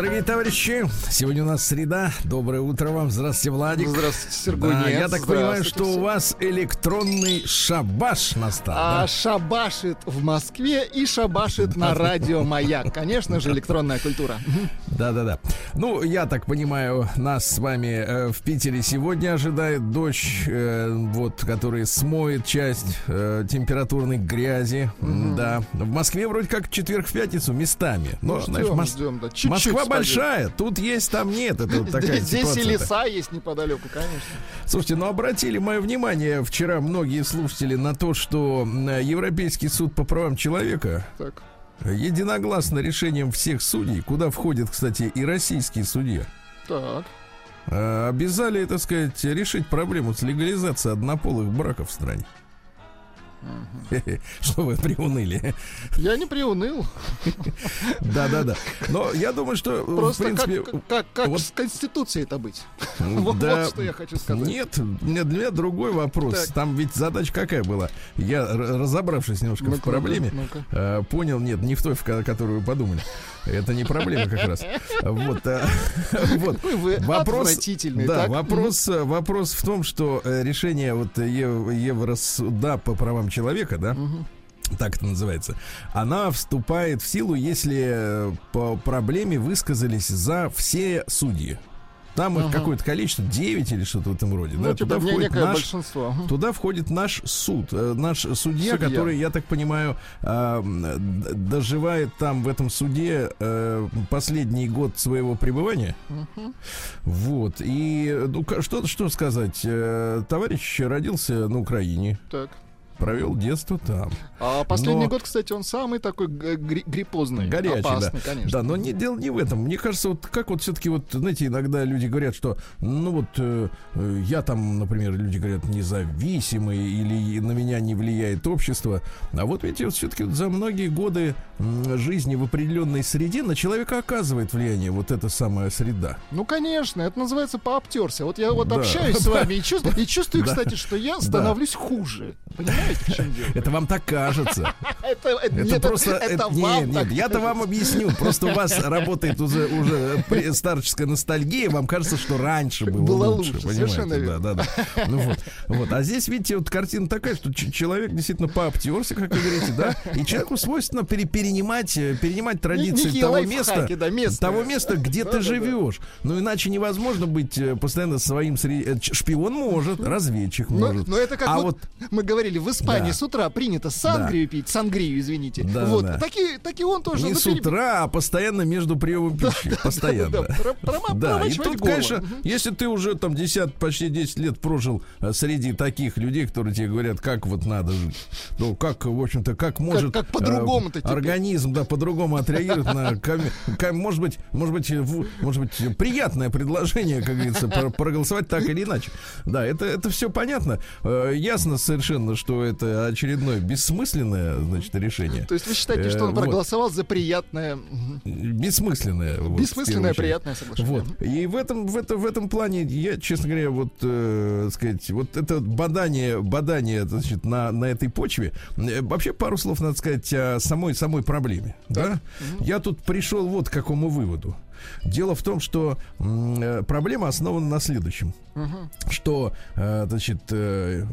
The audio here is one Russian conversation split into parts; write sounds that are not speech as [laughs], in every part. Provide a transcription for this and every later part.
Дорогие товарищи, сегодня у нас среда. Доброе утро вам. Здравствуйте, Владик. Здравствуйте, Сергунец. Да, я так понимаю, что у вас электронный шабаш настал. А да? шабашит в Москве и шабашит на радио Маяк. Конечно же, электронная культура. Да-да-да. Ну, я так понимаю, нас с вами э, в Питере сегодня ожидает дождь, э, вот, который смоет часть э, температурной грязи. Да. В Москве вроде как четверг в пятницу местами. Но, Ну, знаешь, ждем, Мос- ждем, да. Чуть-чуть Москва. Большая, тут есть, там нет. Это вот такая Здесь здесь и леса есть неподалеку, конечно. Слушайте, ну обратили мое внимание вчера многие слушатели на то, что Европейский суд по правам человека Так. единогласно решением всех судей, куда входит, кстати, и российские судья, Так. э, обязали, так сказать, решить проблему с легализацией однополых браков в стране. [laughs] Что вы приуныли? Я не приуныл. Да-да-да. Но я думаю, что, в Просто принципе... как, как, как вот- с Конституцией это быть? [laughs] Вот, Да, вот что я хочу сказать. Нет, для меня другой вопрос. Так. Там ведь задача какая была? Я, разобравшись немножко в Ну-ка, проблеме, ну-ка, э, понял, нет, не в той, в ко- которую вы подумали. Это не проблема как раз. Вот, э, [laughs] вот. Вы Вопрос, да, так? вопрос, вопрос в том, что э, решение вот Ев- Евросуда по правам человека, да, так это называется, она вступает в силу, если э, по проблеме высказались за все судьи. Там их Ага. какое-то количество, 9 или что-то в этом роде. Ну, да, типа, туда, входит наш, большинство. Туда входит наш суд, э, наш судья, Судья. который, я так понимаю, д- доживает там в этом суде э, последний год своего пребывания. Мгм. Вот. И ну, что, что сказать? Э, Товарищ родился на Украине, Так. Провел детство там. А последний Но- год, кстати, он самый такой гри- гриппозный. Горячий, опасный, да. конечно. Да, но не, дело не в этом. Мне кажется, вот как вот все-таки вот, знаете, иногда люди говорят, что, ну вот, э, э, я там, например, люди говорят, независимый или на меня не влияет общество. А вот видите, вот все-таки за многие годы жизни в определенной среде на человека оказывает влияние вот эта самая среда. Ну, конечно, это называется пообтерся. Вот я вот Да. общаюсь с [laughs] вами и чувствую, и чувствую, кстати, что я становлюсь хуже. Понимаете? Это вам так кажется. [laughs] Это, это, просто... это, это вам нет, я-то вам объясню. Просто у вас [laughs] работает уже, старческая ностальгия. Вам кажется, что раньше было, лучше. понимаете? совершенно Да, да, да. Ну вот, вот. А здесь, видите, вот картина такая, что человек действительно пообтерся, как вы говорите, да? И человеку свойственно пере- перенимать, э, перенимать традиции того места, того места, где ты живешь. Ну, иначе невозможно быть э, постоянно своим... э, Шпион может, разведчик может. но это как А вот, мы говорили, в Испании Да. с утра принято сангрию пить, сангрию, извините. Да, вот, да. Таки, таки он тоже Не с утра, а постоянно между приемом пищи. Постоянно. да, про- прома- Да, и тут, голову. конечно, если ты уже там 10, почти 10 лет прожил э, среди таких людей, которые тебе говорят, как вот надо жить, ну, как, в общем-то, как может как по-другому-то э, организм, да, по-другому отреагирует на, [laughs] может быть, может быть, может быть, приятное предложение, как говорится, про- проголосовать так или иначе. Да, это, это все понятно. Э, Ясно совершенно, что это очередное бессмысленное, значит, решение. То есть вы считаете, что Э, он вот. проголосовал за приятное... Бессмысленное. Бессмысленное, приятное соглашение. Вот. И в этом, в этом, в этом плане я, честно говоря, вот, э, сказать, вот это бадание, бадание, значит, на, на этой почве. э, Вообще пару слов надо сказать о самой, самой проблеме. Да? Я тут пришел вот к какому выводу. Дело в том, что э, проблема основана на следующем. Мгм. Что, э, значит, э,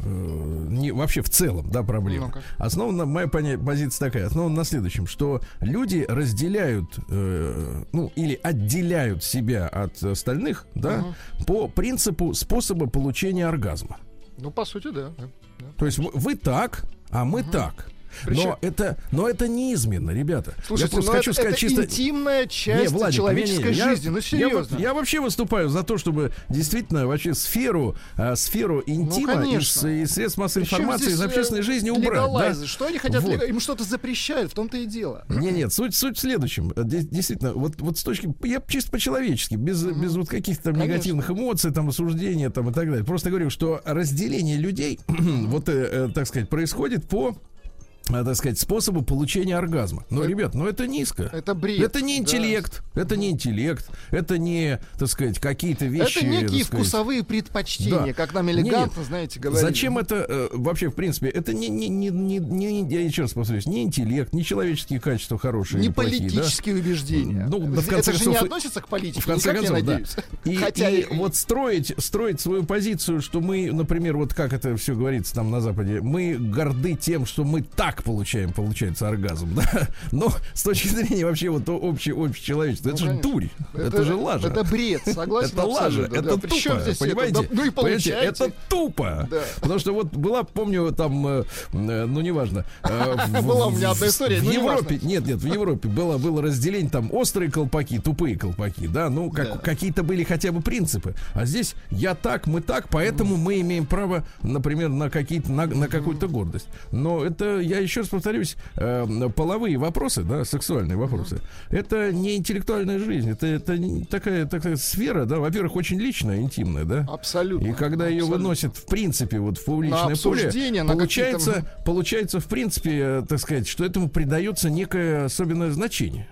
не, вообще в целом, да, проблема. Ну-ка. Основана, моя позиция такая, основана на следующем, что люди разделяют, ну, или отделяют себя от остальных, да, по принципу способа получения оргазма. Ну, по сути, да. да, да. То есть вы, вы так, а мы так. Причем- Но это, но это неизменно, ребята. Слушайте, я просто ну хочу это, сказать это чисто. интимная часть Не, Владик, человеческой не, не, я- жизни. Ну, Я, серьезно. вот- я вообще выступаю за то, чтобы действительно вообще сферу, а, сферу интима из, конечно. из средств массовой Причем информации, из э, общественной жизни убрать. да? Что они хотят? Вот. Им что-то запрещают, в том-то и дело. Не, нет, суть, суть в следующем. Э, де- Действительно, вот, вот с точки, я чисто по-человечески, без, без вот каких-то там Конечно. негативных эмоций, там, осуждения там и так далее. Просто говорю, что разделение людей, [clears throat] вот, э, э, так сказать, происходит по а, так сказать, способу получения оргазма. Но, Это- ребят, ну это низко. Это бред. Это не да. интеллект, это не интеллект, это не, так сказать, какие-то вещи. Это некие сказать, вкусовые предпочтения, Да. как нам Не, элегантно, знаете, говорили. Зачем это э, вообще, в принципе, это не, не, не, не, не- я еще раз повторюсь, не интеллект, не человеческие качества хорошие, Не плохие, да? политические убеждения. Ну, да, в это конце же концов, не и- относится к политике, В конце никак, концов, я да. надеюсь. И, [laughs] Хотя и и- вот строить, строить свою позицию, что мы, например, вот как это все говорится там на Западе, мы горды тем, что мы так получаем, получается, оргазм, [laughs] да? Но с точки зрения вообще вот общей, общей человечества, это Ну, же конечно. дурь, это, же лажа. Это бред, согласен Это лажа, это да. Причем тупо, здесь это? понимаете? Да, ну и получается. это тупо. Да. Потому что вот была, помню, там, э, э, ну неважно. э, в- Была у меня одна история, В ну, Европе, нет, нет, в Европе было, было разделение там острые колпаки, тупые колпаки, да, ну как, Да. какие-то были хотя бы принципы. А здесь я так, мы так, поэтому мы имеем право, например, на какие-то, на, на какую-то гордость. Но это, я еще раз повторюсь, э, половые вопросы, да, сексуальные вопросы, это не интеллектуальная жизнь, это, это такая, такая сфера, да, во-первых, очень личная, интимная, да. Абсолютно. И когда ее абсолютно. выносят, в принципе, вот в публичное поле, получается, получается, в принципе, так сказать, что этому придается некое особенное значение.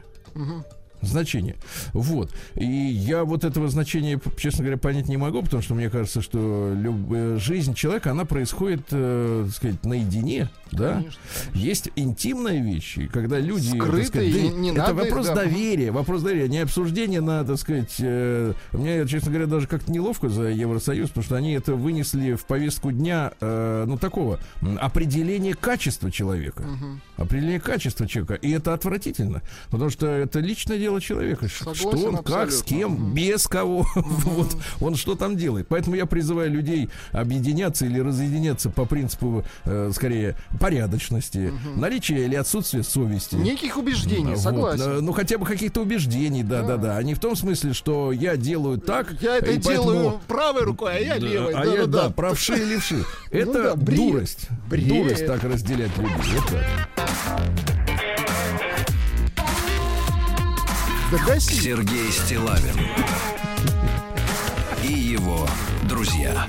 Значение. Вот. И я вот этого значения, честно говоря, понять не могу, потому что мне кажется, что люб- э, жизнь человека, она происходит, э, так сказать, наедине, да? Конечно, Есть интимные вещи, когда люди... Скрытые, сказать, да, не это надо их, вопрос да. доверия, вопрос доверия, не обсуждение на, так сказать... э, мне, честно говоря, даже как-то неловко за Евросоюз, потому что они это вынесли в повестку дня, э, ну, такого, м, определения качества человека. Определение качества человека. И это отвратительно, потому что это личное дело человека. Согласен что он, как, с абсолютно. кем, без кого, [laughs] вот, он что там делает. Поэтому я призываю людей объединяться или разъединяться по принципу, э, скорее, порядочности, наличия или отсутствия совести. Неких убеждений, Вот, согласен. э, ну, хотя бы каких-то убеждений, да, да, да. А не в том смысле, что я делаю так. Я это поэтому- делаю правой рукой, а я левой. а я, да, Да-да-да. правши и левши. [laughs] Ну Это да, бред. дурость. Бред. Дурость так разделять людей. Да гаси. Сергей Стилавин и его друзья.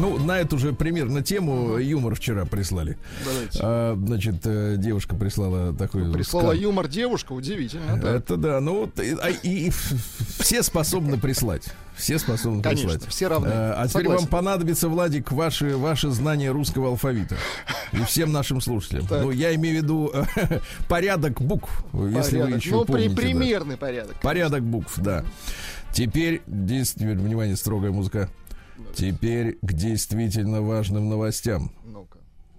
Ну, на эту же примерно тему юмор вчера прислали. Давайте. А, значит, э, девушка прислала такой... Прислала скан. юмор девушка, удивительно. да. Это да, ну вот, и, а, и- и ф- все способны прислать. Все способны Конечно, прислать. все равны. Э, А теперь вам понадобится, Владик, ваши, ваши знания русского алфавита. И всем нашим слушателям. Так. Ну, я имею в виду [laughs] порядок букв, если вы Порядок. еще Ну, при- помните. да. примерный порядок. Порядок букв, да. Теперь, здесь, теперь, внимание, строгая музыка. Теперь к действительно важным новостям.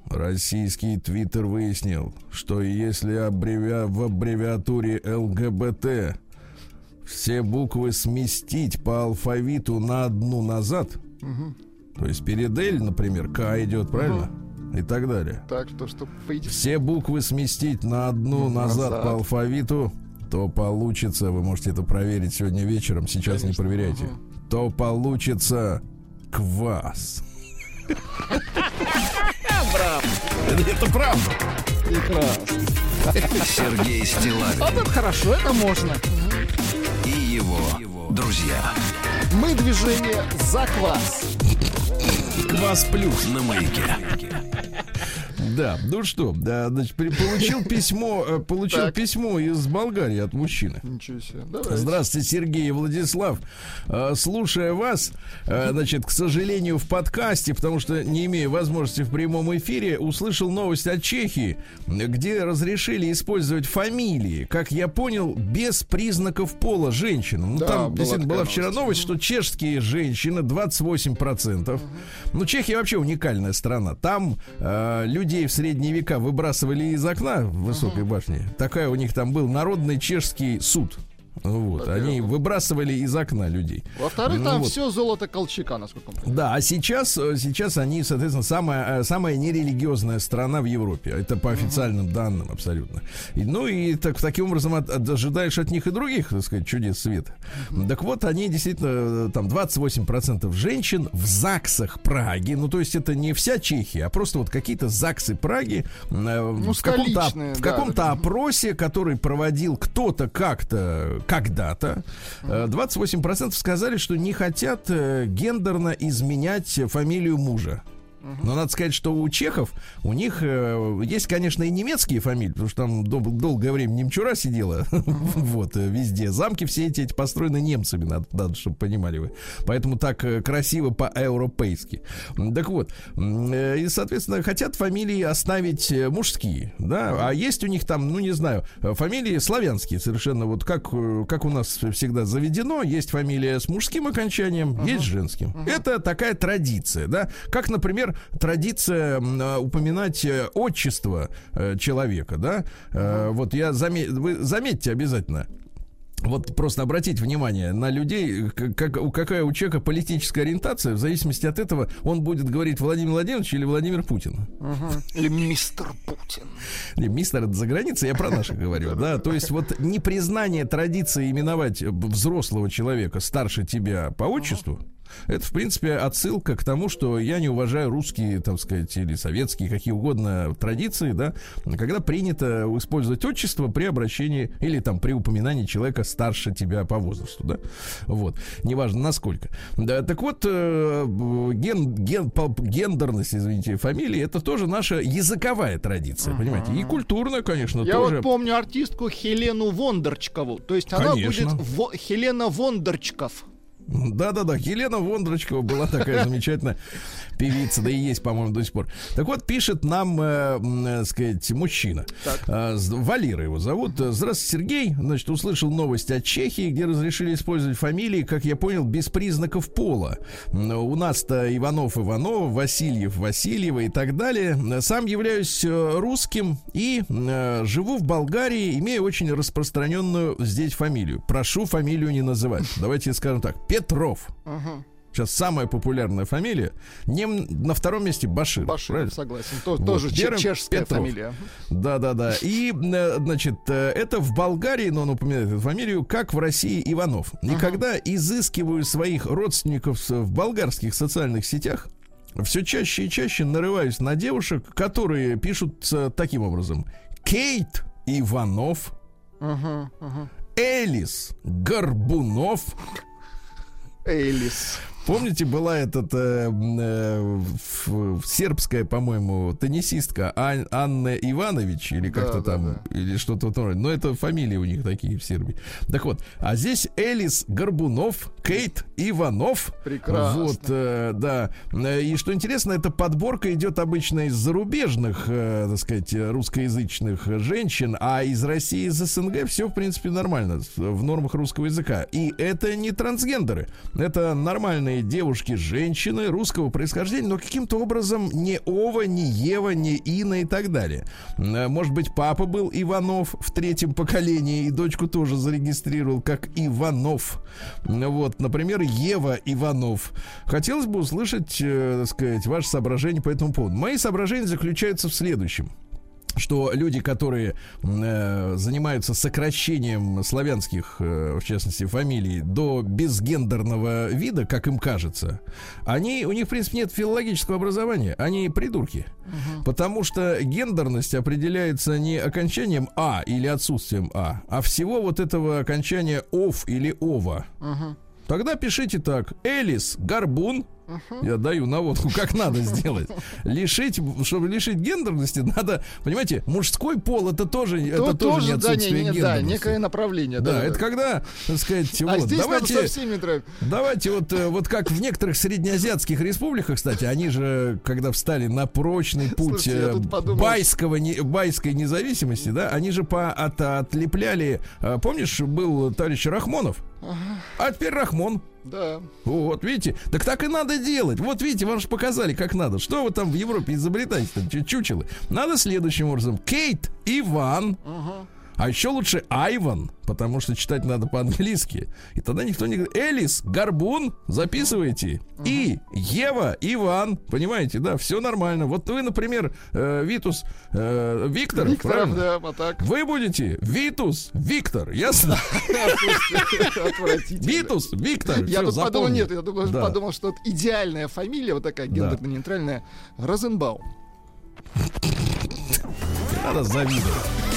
Российский твиттер выяснил, что если аббревиа- в аббревиатуре ЛГБТ все буквы сместить по алфавиту на одну назад, то есть перед Л, например, К идет, правильно? И так далее. Так, то, что выйдет. Все буквы сместить на одну назад, Назад. по алфавиту, то получится, вы можете это проверить сегодня вечером, сейчас Конечно, не проверяйте, ага. то получится квас. Это правда. Прекрасно. Сергей Стилавин Вот это хорошо, это можно. и его друзья. Мы движение за квас. Квас плюс. На маяке. Да, ну что, да, значит, получил письмо, э, получил Так. письмо из Болгарии от мужчины. Ничего себе. Давайте. Здравствуйте, Сергей и Владислав. Э, Слушая вас, э, значит, к сожалению, в подкасте, потому что не имея возможности в прямом эфире, услышал новость от Чехии, где разрешили использовать фамилии, как я понял, без признаков пола женщинам. Ну, Да, там была действительно была вчера новость. новость, что чешские женщины 28%. Ну, Чехия вообще уникальная страна. Там э, людей в средние века выбрасывали из окна в высокой башне. Такая у них там был народный чешский суд. Вот, Во-первых. они выбрасывали из окна людей. Во-вторых, Ну там вот. все золото Колчака, насколько понимаю. Да, а сейчас, э, сейчас они, соответственно, самая, э, самая нерелигиозная страна в Европе. Это по официальным данным абсолютно. И, ну и так, таким образом от- ожидаешь от них и других, так сказать, чудес света. Так вот, они действительно, э, там 28% женщин в ЗАГСах Праги, ну то есть это не вся Чехия, а просто вот какие-то ЗАГСы Праги э, в каком-то, столичные, в да. каком-то опросе, который проводил кто-то как-то когда-то. Э, 28% сказали, что не хотят э, гендерно изменять фамилию мужа. Но надо сказать, что у чехов, у них э, есть, конечно, и немецкие фамилии, потому что там дол- долгое время немчура сидела, [laughs] вот, э, везде. Замки все эти, эти построены немцами, надо, надо, чтобы понимали вы. Поэтому так э, красиво по-европейски. Так вот, э, и, соответственно, хотят фамилии оставить э, мужские, да, а есть у них там, ну, не знаю, фамилии славянские совершенно, вот как, как у нас всегда заведено, есть фамилия с мужским окончанием, есть с женским. Это такая традиция, да, как, например, традиция м, э, упоминать э, отчество э, человека, да, Э, вот я заме- вы заметьте обязательно, вот просто обратить внимание на людей, как, у- какая у человека политическая ориентация, в зависимости от этого он будет говорить Владимир Владимирович или Владимир Путин. Или мистер Путин. Не, мистер это за границей, я про наших говорю, да. То есть вот непризнание традиции именовать взрослого человека старше тебя по отчеству, это, в принципе, отсылка к тому, что я не уважаю русские, так сказать, или советские, какие угодно традиции, да, когда принято использовать отчество при обращении или там при упоминании человека старше тебя по возрасту, да. Вот. Неважно, насколько. Да, так вот, э, ген, ген, гендерность, извините, фамилии, это тоже наша языковая традиция, понимаете? И культурная, конечно, Я тоже. вот помню артистку Хелену Вондарчкову. То есть она Конечно. будет Во- Хелена Вондарчков. Да-да-да, Елена Вондрочкова была такая [laughs] замечательная певица, да и есть, по-моему, до сих пор. Так вот, пишет нам, э, э, сказать, мужчина. Э, Валера его зовут. Здравствуйте, Сергей. Значит, услышал новость от Чехии, где разрешили использовать фамилии, как я понял, без признаков пола. У нас-то Иванов Иванов, Васильев Васильева и так далее. Сам являюсь э, русским и э, живу в Болгарии, имея очень распространенную здесь фамилию. Прошу фамилию не называть. Давайте скажем так. Петров. Мгм. Сейчас самая популярная фамилия. Не м- на втором месте Башир. Баширов, правильно? согласен. То- Вот, Тоже первым чешская Петров. фамилия. Да, да, да. И, э, значит, э, это в Болгарии, но он упоминает эту фамилию, как в России Иванов. И когда изыскиваю своих родственников в болгарских социальных сетях, все чаще и чаще нарываюсь на девушек, которые пишут таким образом. Кейт Иванов, Мгм, мгм. Элис Горбунов. Элис. Помните, была этот э, э, сербская, по-моему, теннисистка Ан- Анна Иванович или Да, как-то да, там, да. или что-то роде. Но это фамилии у них такие в Сербии. Так вот, а здесь Элис Горбунов, Кейт Иванов. Прекрасно. Вот, э, да. Э, И что интересно, эта подборка идет обычно из зарубежных, э, так сказать, русскоязычных женщин, а из России, из СНГ все, в принципе, нормально, в нормах русского языка. И это не трансгендеры. Это нормальные девушки, женщины русского происхождения, но каким-то образом не Ова, не Ева, не Инна и так далее. Э, Может быть, папа был Иванов в третьем поколении, и дочку тоже зарегистрировал как Иванов. Вот, например, Ева Иванов. Хотелось бы услышать, э, так сказать, ваши соображения по этому поводу. Мои соображения заключаются в следующем что люди, которые э, занимаются сокращением славянских, э, в частности, фамилий до безгендерного вида, как им кажется, они, у них, в принципе, нет филологического образования, они придурки. Потому что гендерность определяется не окончанием А или отсутствием А, а всего вот этого окончания ов или ова. Мгм. Тогда пишите так. Элис Горбун. Я даю наводку, как надо сделать. Лишить, чтобы лишить гендерности, надо, понимаете, мужской пол это тоже, это То- тоже, не да, не- отсутствие не- да, некое направление. Да, это когда, так сказать, А вот, здесь давайте, надо со всеми давайте вот, э, вот как в некоторых среднеазиатских республиках, кстати, они же, когда встали на прочный путь Слушайте, э, байского, не- байской независимости, да, они же по, от, отлепляли, э, помнишь, был товарищ Рахмонов, а теперь Рахмон. Да. Вот, видите? Так так и надо делать. Вот видите, вам же показали, как надо. Что вы там в Европе изобретаете, там, чу- чучелы? Надо следующим образом. Кейт, Иван, Мгм. А еще лучше Айван, потому что читать надо по-английски. И тогда никто не говорит. Элис, Горбун, записывайте. И Ева, Иван, понимаете, да, все нормально. Вот вы, например, э, Витус, э, Виктор, Викторов, правильно? да, а так. Вы будете Витус, Виктор, ясно? Витус, Виктор. Я тут подумал, нет, я подумал, что это идеальная фамилия, вот такая гендерно-нейтральная, Розенбаум. Надо завидовать.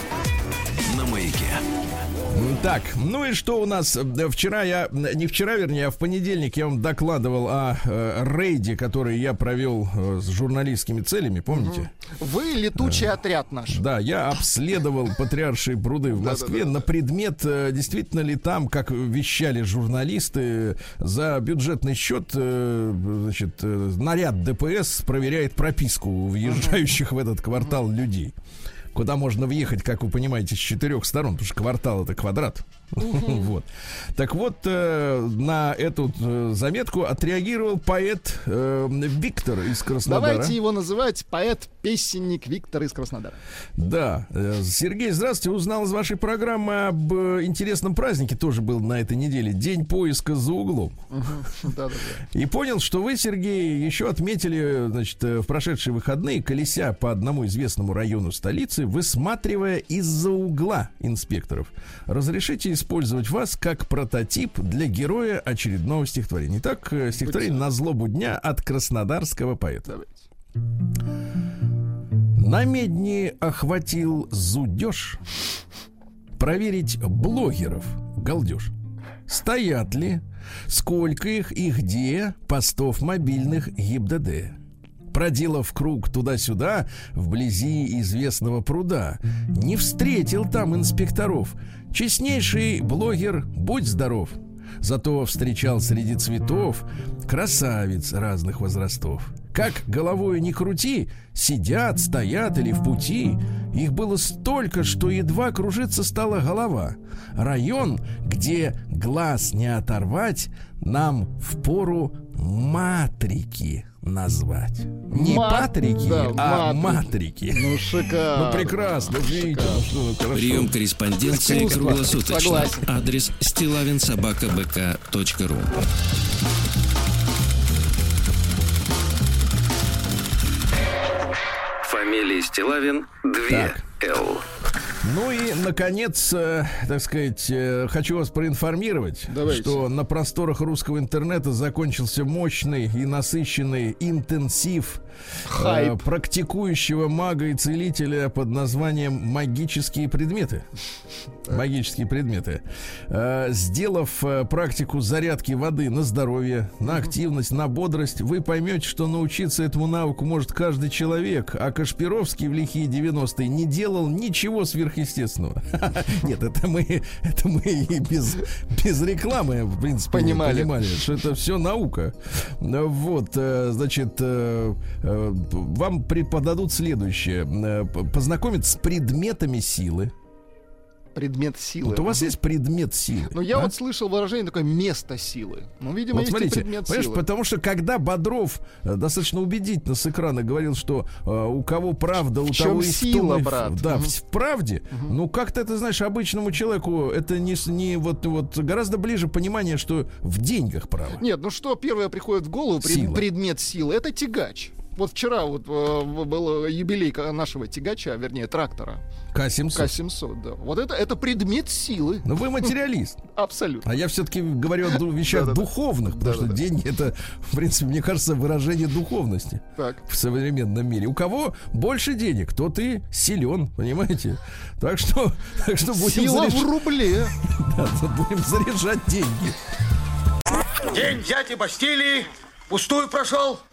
Так, ну и что у нас? Э, Вчера я, не вчера, вернее, а в понедельник я вам докладывал о э, рейде, который я провел э, с журналистскими целями, помните? Вы летучий отряд наш. Да, я обследовал патриаршие пруды в Москве на предмет, э, действительно ли там, как вещали журналисты, за бюджетный счет, э, значит, э, наряд ДПС проверяет прописку въезжающих в этот квартал людей. Куда можно въехать, как вы понимаете, с четырех сторон, потому что квартал это квадрат. [laughs] Вот. Так вот, э, на эту э, заметку отреагировал поэт э, Виктор из Краснодара. Давайте его называть поэт-песенник Виктор из Краснодара. Да. Сергей, здравствуйте. Узнал из вашей программы об интересном празднике, тоже был на этой неделе. День поиска за углом. [laughs] И понял, что вы, Сергей, еще отметили, значит, в прошедшие выходные, колеся по одному известному району столицы, высматривая из-за угла инспекторов. Разрешите использовать вас как прототип для героя очередного стихотворения. Итак, э, стихотворение «На злобу дня» от краснодарского поэта. На медни охватил зудеж Проверить блогеров галдеж. Стоят ли, сколько их и где Постов мобильных ГИБДД? Проделав круг туда-сюда Вблизи известного пруда Не встретил там инспекторов Честнейший блогер, будь здоров Зато встречал среди цветов красавиц разных возрастов. Как головой не крути, сидят, стоят или в пути. Их было столько, что едва кружиться стала голова. Район, где глаз не оторвать, нам в пору матрики назвать. Не Ма- патрики, да, а матрики. матрики. Ну, шикарно. Ну, прекрасно, видите, ну что, хорошо. Прием корреспонденции круглосуточно. Согласен. Адрес стилавинсобакабк.ру Фамилия Стилавин 2 Так. Л. Ну и, наконец, э, так сказать, э, хочу вас проинформировать, Давайте. что на просторах русского интернета закончился мощный и насыщенный интенсив э, Хайп. практикующего мага и целителя под названием «Магические предметы». Магические предметы. Э, Сделав э, практику зарядки воды на здоровье, на активность, на бодрость, вы поймете, что научиться этому навыку может каждый человек, а Кашпировский в лихие 90-е не делал ничего сверхъестественного. [laughs] Нет, это мы, это мы и без, без рекламы, в принципе, Понимали. понимали, что это все наука. Э, Вот, э, значит, э, э, вам преподадут следующее. Э, п- Познакомить с предметами силы. Предмет силы. Вот у вас есть предмет силы. Ну, я а? вот слышал выражение такое «место силы». Ну, видимо, Вот есть и смотрите, предмет понимаешь, силы. потому что когда Бодров э, достаточно убедительно с экрана говорил, что э, у кого правда, у В того и сила, том, и брат? Да, Мгм. в, в правде. Ну как-то ты знаешь, обычному человеку это не, не вот вот гораздо ближе понимание, что в деньгах право. Нет, ну что первое приходит в голову, пред- Сила. предмет силы, это тягач. Вот вчера вот э, был юбилей ка- нашего тягача, вернее, трактора К-700. К-700, да. Вот это, это предмет силы, Ну вы материалист. [laughs] абсолютно. А я все-таки говорю о вещах духовных, потому что деньги это, в принципе, мне кажется, выражение духовности в современном мире. У кого больше денег, тот и силен, понимаете? Так что, [laughs] так что будем, Сила заряж- в рубле. [laughs] да, будем заряжать деньги. День дяди Бастилии пустую прошел.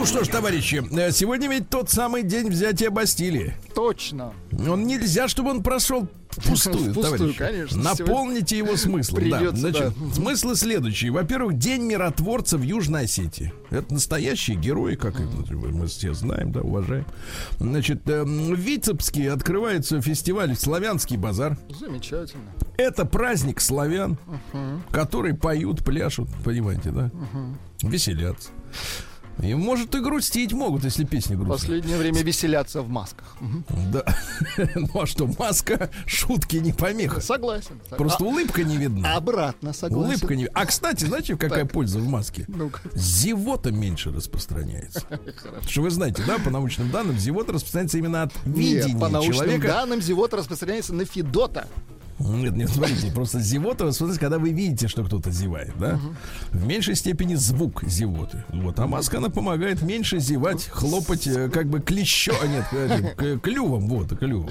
Ну что ж, товарищи, э, сегодня ведь тот самый день взятия Бастилии. Точно. Он нельзя, чтобы он прошел Впустую, [laughs] товарищи. конечно. Наполните его смыслом. Да. Значит, да. смыслы следующие. Во-первых, День миротворца в Южной Осетии. Это настоящие герои, как их мы все знаем, да, уважаем. Значит, э, в Витебске открывается фестиваль «Славянский базар». Замечательно. Это праздник славян, которые поют, пляшут, понимаете, да? Веселятся. И, может, и грустить могут, если песни грустные. Последнее время веселятся в масках. Да. [laughs] Ну а что, маска шутки не помеха. Согласен. Сог- Просто улыбка не видна. обратно согласен. Улыбка не А, кстати, знаете, какая польза в маске? Зевота меньше распространяется. [laughs] Что вы знаете, да, по научным данным, зевота распространяется именно от Нет, видения по научным человека. данным, зевота распространяется на Федота. Нет, нет, смотрите, просто зевота, смотрите, когда вы видите, что кто-то зевает, да? В меньшей степени звук зевоты. Вот, а маска, она помогает меньше зевать, хлопать, э, как бы клещо, а нет, э, к- клювом, вот, клювом,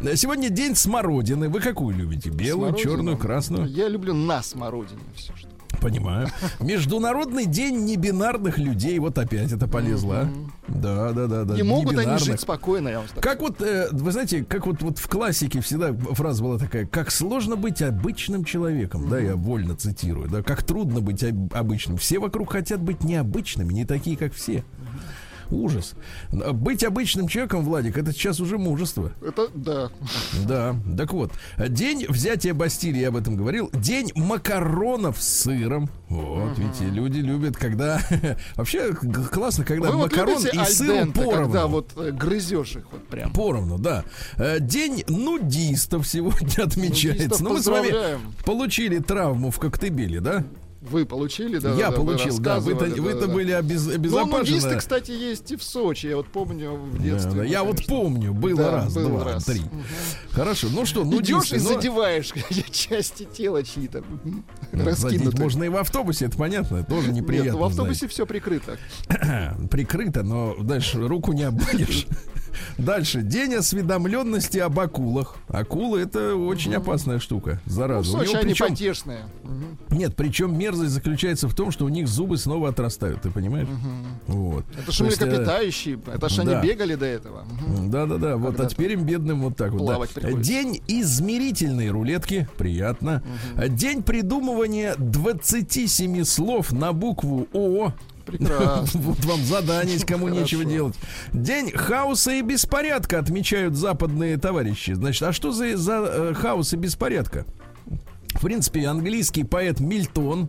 да. Сегодня день смородины. Вы какую любите? Белую, Смородину. черную, красную? Я люблю на смородине все, что. Понимаю. Международный день небинарных людей. Вот опять это полезло. а? Да, да, да, да. Не могут они жить спокойно, я вам скажу. Как вот, э, вы знаете, как вот, вот в классике всегда фраза была такая, как сложно быть обычным человеком, да, я вольно цитирую, да, как трудно быть об- обычным. Все вокруг хотят быть необычными, не такие, как все. Ужас. Быть обычным человеком, Владик, это сейчас уже мужество. Это, да. Да, так вот. День взятия Бастилии, я об этом говорил. День макаронов с сыром. Вот, видите, люди любят, когда... [laughs] Вообще классно, когда Вы вот макарон любите и сыр альденте, поровну. когда вот э, грызешь их вот прям. Поровну, да. Э, День нудистов сегодня [laughs] отмечается. Нудистов Ну, мы с вами получили травму в Коктебеле, да? Вы получили, да? Я да, да, вы получил, да. Вы-то, да, да. были обез- Ну, обезопасены. нудисты, кстати, есть и в Сочи. Я вот помню в Да, детстве. да, ну, Я вот помню, было Да, раз, был два, раз. три. Хорошо, ну что, Идешь нудисты. и но- задеваешь [laughs] части тела чьи-то. Ну, можно и в автобусе, это понятно, тоже неприятно. Нет, в автобусе знаете. все прикрыто. [clears throat] Прикрыто, но дальше руку не обманешь. [laughs] Дальше. День осведомленности об акулах. Акулы это очень опасная штука. Ну, в Зараза. Сочи они причем- потешные. Мгм. Нет, причем мерзость заключается в том, что у них зубы снова отрастают, ты понимаешь? Вот. Это же э, млекопитающие. Это ж да. они бегали до этого. Мгм. Да, да, да. Вот, а теперь им бедным вот так вот. да. День измерительной рулетки. Приятно. День придумывания 27 слов на букву О. Прекрасно. [laughs] Вот вам задание, кому нечего Хорошо. делать. День хаоса и беспорядка отмечают западные товарищи. Значит, а что за, за э, хаос и беспорядка? В принципе, английский поэт Мильтон,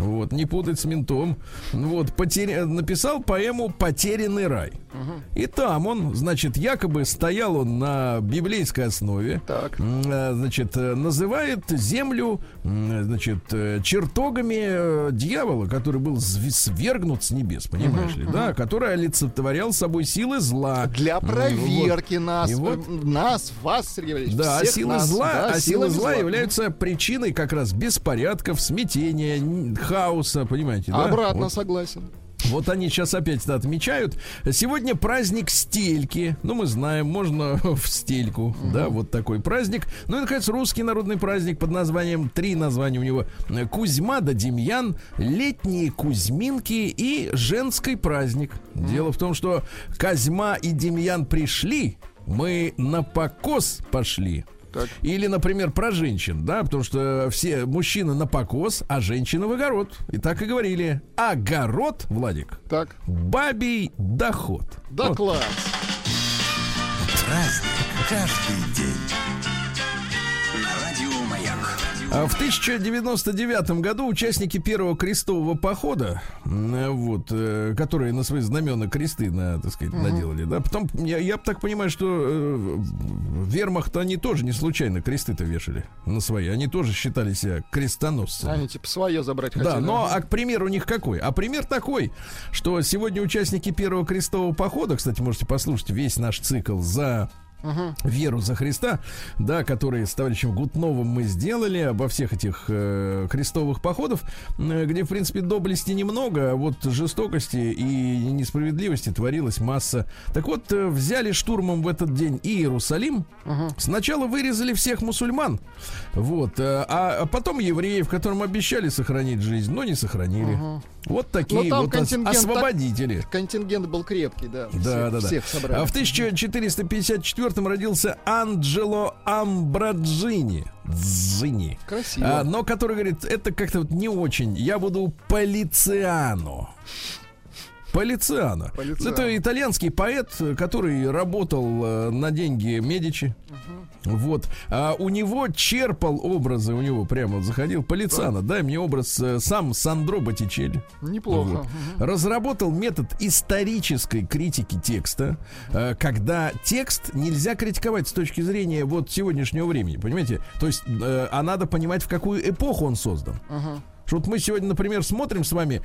вот, не путать с ментом, вот, потер- написал поэму «Потерянный рай». И там он, значит, якобы стоял он на библейской основе, Так. Э, значит, э, называет землю, м, значит, э, чертогами э, дьявола, который был свергнут с небес, понимаешь ли, да, который олицетворял собой силы зла. Для проверки нас, И вот- э, нас, вас, Сергей Валерьевич, Да, силы нас, зла, да, а силы силами зла. являются причиной как раз беспорядков, смятения, хаоса, понимаете, да? Обратно Вот. согласен. Вот они сейчас опять это отмечают. Сегодня праздник стельки. Ну, мы знаем, можно [laughs] в стельку. Да, вот такой праздник. Ну и, наконец, русский народный праздник под названием, три названия у него. э, Кузьма да Демьян, летние Кузьминки и женский праздник. Дело в том, что Козьма и Демьян пришли, мы на покос пошли. Так. Или, например, про женщин, да, потому что все мужчины на покос, а женщины в огород. И так и говорили. Огород, Владик, Так, бабий доход. да Вот. класс. Праздник каждый день. В 1099 году участники первого крестового похода, вот, э, которые на свои знамена кресты, на, так сказать, наделали, да, потом, я, я так понимаю, что э, вермахт они тоже не случайно кресты-то вешали на свои, они тоже считали себя крестоносцами. Они типа свое забрать хотели. Да, но а пример у них какой? А пример такой, что сегодня участники первого крестового похода, кстати, можете послушать весь наш цикл за веру за Христа, да, который с товарищем Гутновым мы сделали обо всех этих э, крестовых походов, э, где, в принципе, доблести немного, а вот жестокости и несправедливости творилась масса. Так вот, э, взяли штурмом в этот день Иерусалим, сначала вырезали всех мусульман, вот, э, а потом евреев, которым обещали сохранить жизнь, но не сохранили. Вот такие вот ос- контингент так- освободители. Контингент был крепкий, да. Да, всех, да, да. Всех собрали. А в 1454 родился Анджело Амбраджини. Дзини. Красиво. А, но который говорит, это как-то вот не очень. Я буду полициано. Полициано. Полициано. Это итальянский поэт, который работал э, на деньги Медичи. Вот. А у него черпал образы, у него прямо вот заходил. Полициано, дай мне образ э, сам Сандро Боттичелли. Неплохо. Вот. Мгм. Разработал метод исторической критики текста, э, когда текст нельзя критиковать с точки зрения вот сегодняшнего времени, понимаете? То есть, а надо понимать, в какую эпоху он создан. Ага. Что вот мы сегодня, например, смотрим с вами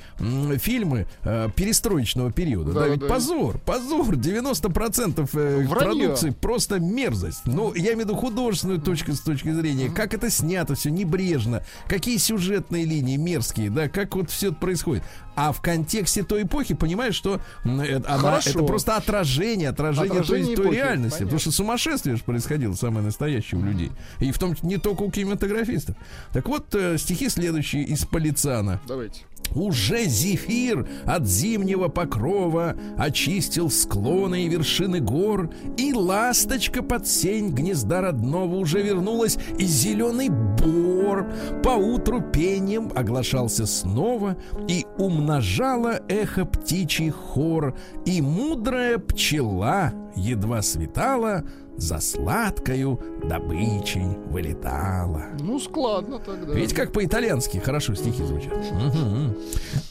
фильмы э, перестроечного периода. Да, Да, ведь да. позор, позор. 90% э, продукции просто мерзость. Ну, я имею в виду художественную точку с точки зрения. Как это снято, все небрежно. Какие сюжетные линии мерзкие, да, как вот все это происходит. А в контексте той эпохи, понимаешь, что это, она- это просто отражение, отражение, той- Отражение той, эпохи, реальности. понятно. Потому что сумасшествие же происходило самое настоящее у людей. И в том не только у кинематографистов. Так вот, э, стихи следующие из Полицана. Давайте. Уже зефир от зимнего покрова Очистил склоны и вершины гор И ласточка под сень гнезда родного Уже вернулась И зеленый бор Поутру пением оглашался снова И умножала эхо птичий хор И мудрая пчела едва светала За сладкою добычей вылетала Ну, складно тогда. Видите, как по-итальянски хорошо стихи звучат.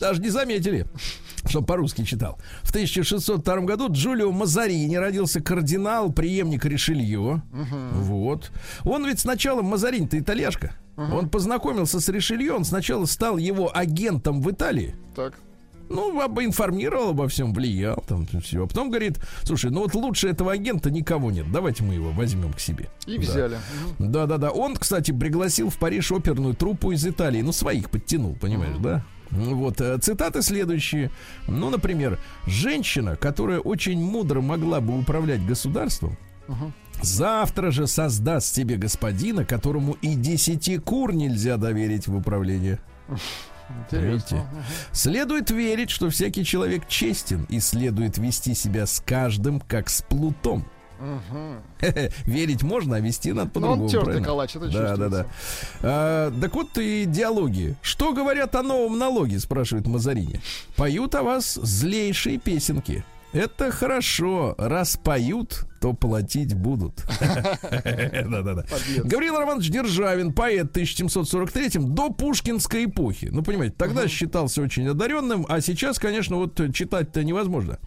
Даже не заметили, что по-русски читал. В 1602 году Джулио Мазарини родился кардинал, преемник Ришелье. Вот. Он ведь сначала Мазарини-то итальяшка. Он познакомился с Ришелье, он сначала стал его агентом в Италии. Так. Ну, об- информировал обо всем, влиял там все. А потом говорит, слушай, ну вот лучше этого агента никого нет, давайте мы его возьмем к себе. И Да. взяли. Мгм. Да, да, да. Он, кстати, пригласил в Париж оперную труппу из Италии. Ну, своих подтянул, понимаешь, да? Ну, Вот, э, цитаты следующие. Ну, например, женщина, которая очень мудро могла бы управлять государством, завтра же создаст себе господина, которому и десяти кур нельзя доверить в управление. [laughs] Видите? Следует верить, что всякий человек честен и следует вести себя с каждым, как с плутом. [laughs] Верить можно, а вести надо Ну, он по-другому. тертый правильно? калач, это Да, да, да. А, так вот и диалоги. Что говорят о новом налоге, спрашивает Мазарини. Поют о вас злейшие песенки. Это хорошо. Раз поют, то платить будут. [laughs] Да-да-да. Гавриил Романович Державин, поэт 1743 до Пушкинской эпохи. Ну, понимаете, тогда считался очень одаренным, а сейчас, конечно, вот читать-то невозможно.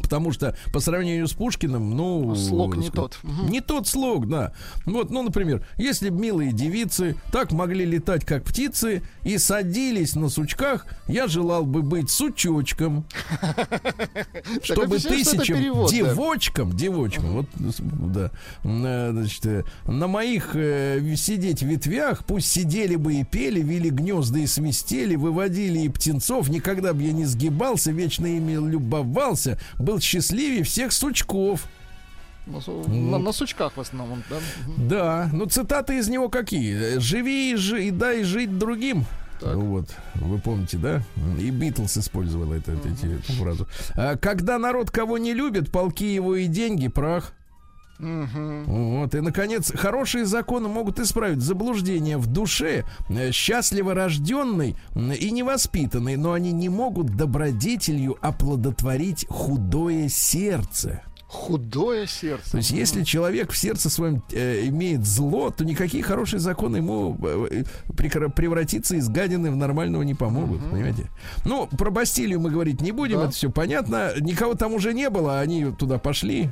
Потому что по сравнению с Пушкиным, ну... Слог не сказать, тот. Не тот слог, да. Вот, ну, например, если б милые девицы так могли летать, как птицы, и садились на сучках, я желал бы быть сучочком, [laughs] чтобы тысячам девочкам, девочкам, вот, да, э, значит, э, на моих э, сидеть ветвях, пусть сидели бы и пели, вели гнезда и свистели, выводили и птенцов, никогда бы я не сгибался, вечно ими любовался, был счастливее всех сучков. На, су- на- на сучках в основном, да? Да, ну цитаты из него какие? Живи и, жи- и дай жить другим. Так. Ну Вот, вы помните, да? И Битлз использовал это, это- эти- эту фразу. А, когда народ кого не любит, полки его и деньги, прах. Мгм. Вот, и, наконец, хорошие законы могут исправить заблуждение в душе, э, счастливо рожденной и невоспитанной, но они не могут добродетелью оплодотворить худое сердце. Худое сердце. То есть, если человек в сердце своем э, имеет зло, то никакие хорошие законы ему э, прекра- превратиться из гадины в нормального не помогут, понимаете? Ну, про Бастилию мы говорить не будем, Да. это все понятно. Никого там уже не было, они туда пошли.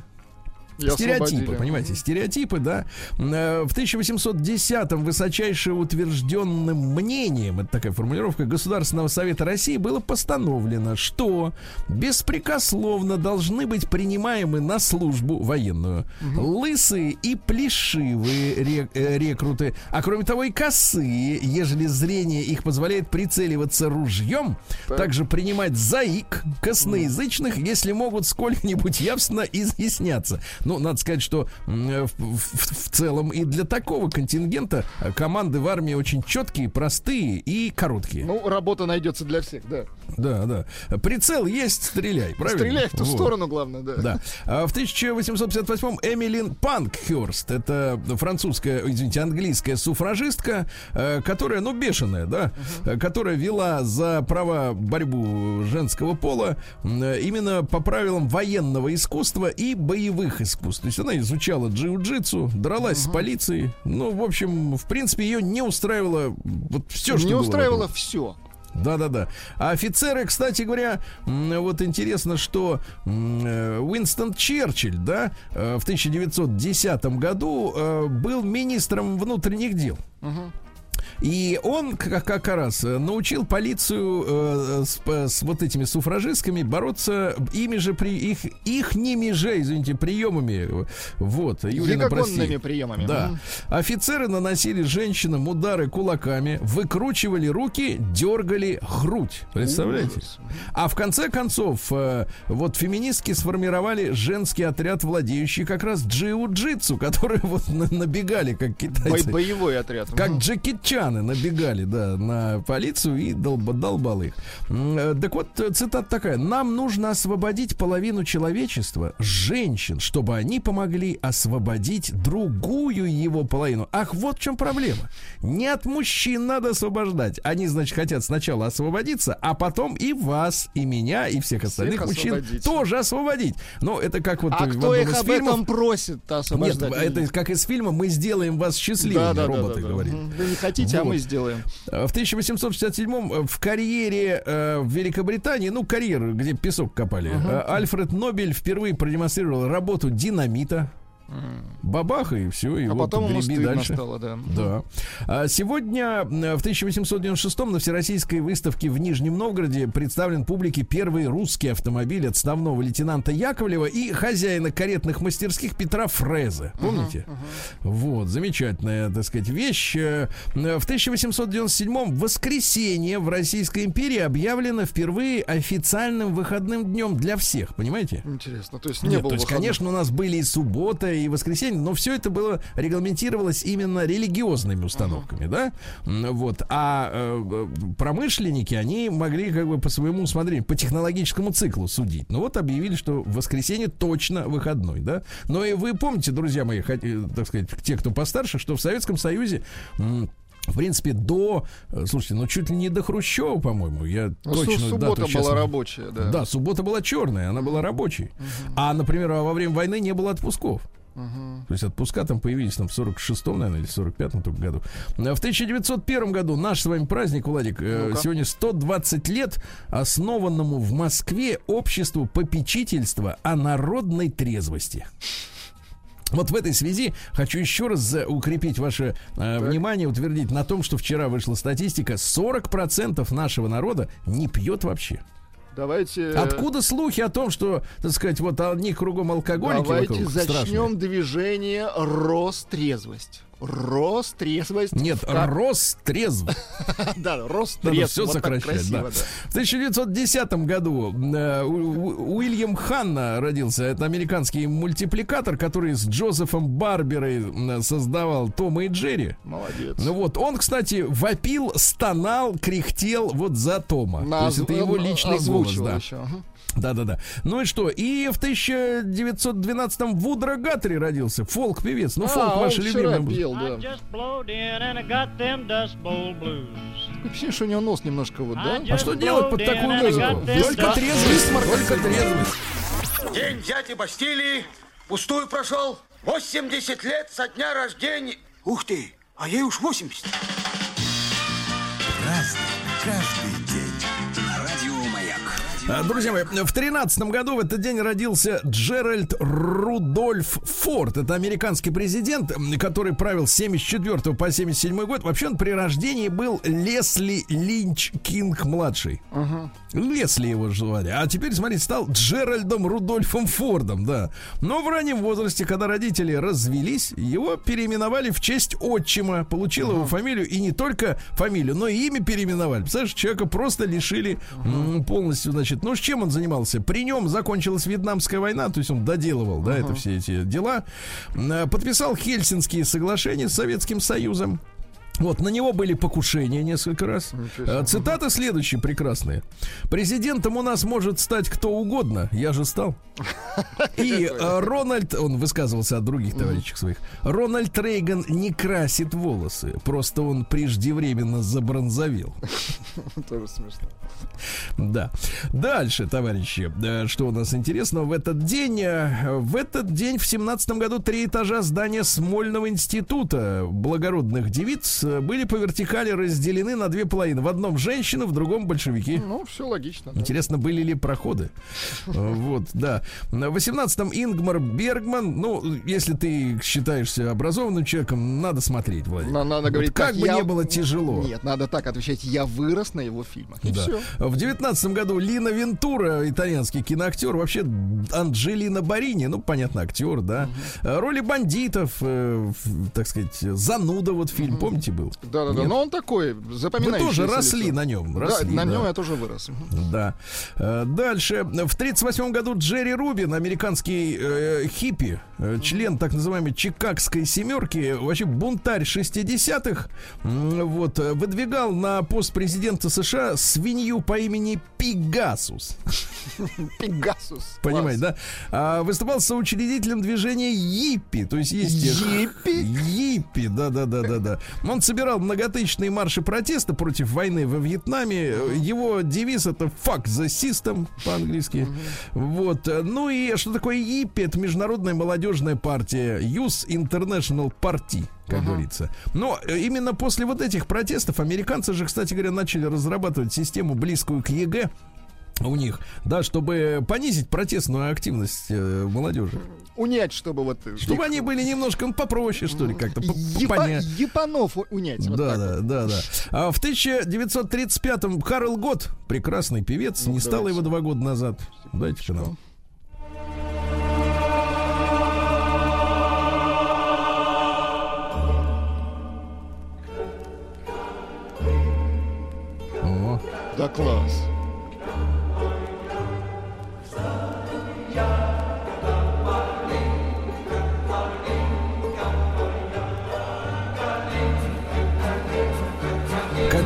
И Стереотипы, освободили. понимаете, стереотипы, да. Э, В 1810-м высочайше утвержденным мнением, это такая формулировка Государственного Совета России, было постановлено, что беспрекословно должны быть принимаемы на службу военную лысые и плешивые э, рекруты, а кроме того и косые, ежели зрение их позволяет прицеливаться ружьем, Так. также принимать заик косноязычных, если могут сколько-нибудь явственно изъясняться. Ну, надо сказать, что м, в, в- в целом и для такого контингента э, команды в армии очень четкие, простые и короткие. Ну, работа найдется для всех, да. Да, да. Прицел есть, стреляй, правильно? Стреляй в ту Вот. сторону, главное, да. Да. А в 1858-м Эмилин Панкхерст, это французская, извините, английская суфражистка, э, которая, ну, бешеная, да, э, которая вела за права борьбу женского пола э, именно по правилам военного искусства и боевых искусств. То есть она изучала джиу-джитсу, дралась с полицией. Ну, в общем, в принципе, ее не устраивало вот все, что Не устраивало вокруг. все. Да-да-да. А офицеры, кстати говоря, вот интересно, что э, Уинстон Черчилль, да, э, в 1910 году э, был министром внутренних дел. И он как, как раз э, научил полицию э, с, п- с вот этими суфражистками бороться ими же при их их ними же, извините, приемами. Вот, Юрина, прости. Приемами. Да. Офицеры наносили женщинам удары кулаками, выкручивали руки, дергали грудь. Представляете? А в конце концов, э, вот феминистки сформировали женский отряд, владеющий как раз джиу-джитсу, [laughs] которые вот на- набегали, как Бо- китайцы. Боевой отряд. Как. Джеки Чаны набегали, да, на полицию и долба, долбал их. Э, Так вот, э, цитата такая. Нам нужно освободить половину человечества, женщин, чтобы они помогли освободить другую его половину. Ах, вот в чем проблема. Не от мужчин надо освобождать. Они, значит, хотят сначала освободиться, а потом и вас, и меня, и всех остальных мужчин освободить. тоже освободить. Ну, это как вот А в кто их об фильмов. этом просит Нет, освобождать? это как из фильма «Мы сделаем вас счастливыми», да, да, роботы да, да, да. говорили. Мгм. Вы не хотите, а Вот. мы сделаем. В 1867 в карьере э, в Великобритании, ну, карьер, где песок копали, э, Альфред Нобель впервые продемонстрировал работу динамита. Бабаха и все, и А вот потом греби дальше. стало, да. Да. А сегодня, э, в 1896 на Всероссийской выставке в Нижнем Новгороде представлен публике первый русский автомобиль отставного лейтенанта Яковлева и хозяина каретных мастерских Петра Фрезе. Помните? Вот, замечательная, так сказать, вещь. Э, В 1897 в воскресенье в Российской империи объявлено впервые официальным выходным днем для всех, понимаете? Интересно. То есть не Нет, было то есть, выходных. конечно, у нас были и суббота, и воскресенье, но все это было регламентировалось именно религиозными установками, да? М, Вот. А э, э, промышленники, они могли как бы по своему усмотрению, по технологическому циклу судить. Ну вот объявили, что воскресенье точно выходной, да? Но и вы помните, друзья мои, хот- э, так сказать, те, кто постарше, что в Советском Союзе в принципе, до, э, слушайте, ну чуть ли не до Хрущева, по-моему, я Ну, точно суббота дату была рабочая, да. да, суббота была черная, она была рабочей. А, например, во время войны не было отпусков. То есть отпуска там появились там в 46-м, наверное, или 45-м только году. В 1901 году наш с вами праздник, Владик, Ну-ка. сегодня 120 лет основанному в Москве обществу попечительства о народной трезвости. Вот в этой связи хочу еще раз укрепить ваше э, внимание, утвердить на том, что вчера вышла статистика, 40% нашего народа не пьет вообще. Давайте... Откуда слухи о том, что, так сказать, вот одни кругом алкоголики Давайте вокруг зачнем страшные? движение Рострезвость. Рострезвость. Нет, Как- рост трезв. Да, [laughs] Надо Рострезвость. все сокращать. В 1910 году э, Уильям Ханна родился. Это американский мультипликатор, который с Джозефом Барберой м, создавал Тома и Джерри. Молодец. Ну вот, он, кстати, вопил, стонал, кряхтел вот за Тома. То есть это его э, личный голос, да. Да-да-да. Ну и что? И в 1912-м Вудро Гаттери родился. Фолк-певец. Ну, фолк А, ваша вчера любимая. пел, да. ощущение, что у него нос немножко вот, да? А что делать под такую музыку? Только трезвость, только трезвость. День взятия Бастилии пустую прошел. 80 лет со дня рождения. Ух ты, а ей уж 80. Разный, Друзья мои, в 13 году в этот день родился Джеральд Рудольф Форд. Это американский президент, который правил с 74 по 77 год. Вообще он при рождении был Лесли Линч Кинг младший. Лесли его звали. А теперь, смотрите, стал Джеральдом Рудольфом Фордом, да. Но в раннем возрасте, когда родители развелись, его переименовали в честь отчима. Получил его фамилию, и не только фамилию, но и имя переименовали. Представляешь, человека просто лишили м, полностью, значит, ну, с чем он занимался? При нем закончилась Вьетнамская война, то есть он доделывал, да, это все эти дела. М, Подписал Хельсинские соглашения с Советским Союзом. Вот, на него были покушения несколько раз. А, Цитаты следующие прекрасные. Президентом у нас может стать кто угодно, я же стал. И э, Рональд, он высказывался о других товарищах своих. Рональд Рейган не красит волосы, просто он преждевременно забронзовел. [laughs] Тоже смешно. Да. Дальше, товарищи, э, что у нас интересного в этот день? э, В этот день в семнадцатом году три этажа здания Смольного института благородных девиц были по вертикали разделены на две половины. В одном женщины, в другом большевики. Ну, все логично. да. Интересно, были ли проходы? Э, Вот, да. В 18-м Ингмар Бергман. Ну, если ты считаешься образованным человеком, надо смотреть, Владимир. На- Надо Вот говорить как бы я- не было тяжело. Нет, надо так отвечать. Я вырос на его фильмах. И Да. все. В девятнадцатом году Лина Вентура, итальянский киноактер, вообще Анджелина Барини, ну, понятно, актер, да. Э, Роли бандитов, э, так сказать, зануда вот фильм, помните, был? Да-да-да. Нет? Но он такой, Вы запоминающийся. тоже росли лицо. на нем. Да, Росли, на да. нем я тоже вырос. Да. Э, Дальше. В 1938 году Джерри Рубин, американский э, хиппи, э, член так называемой Чикагской семерки, вообще бунтарь 60-х, м, вот, э, выдвигал на пост президента США свинью по имени Пегасус. Пегасус. Понимаете, да? А, выступал соучредителем движения Йиппи. То есть есть... Йиппи? Йиппи, да-да-да-да-да. Он собирал многотысячные марши протеста против войны во Вьетнаме. Его девиз это «Fuck the system» по-английски. Вот. Ну и что такое Йиппи? Это международная молодежная партия. Youth International Party как говорится. Но э, именно после вот этих протестов американцы же, кстати говоря, начали разрабатывать систему близкую к ЕГЭ у них, да, чтобы понизить протестную активность э, молодежи. Унять, чтобы вот... Чтобы они были немножко попроще, что ли, как-то Епа-. Епанов унять. вот Да, да, вот. да, да. А в 1935-м Карл Гот, прекрасный певец, Ну, не стало его два года назад. Дайте нам. О, Да класс.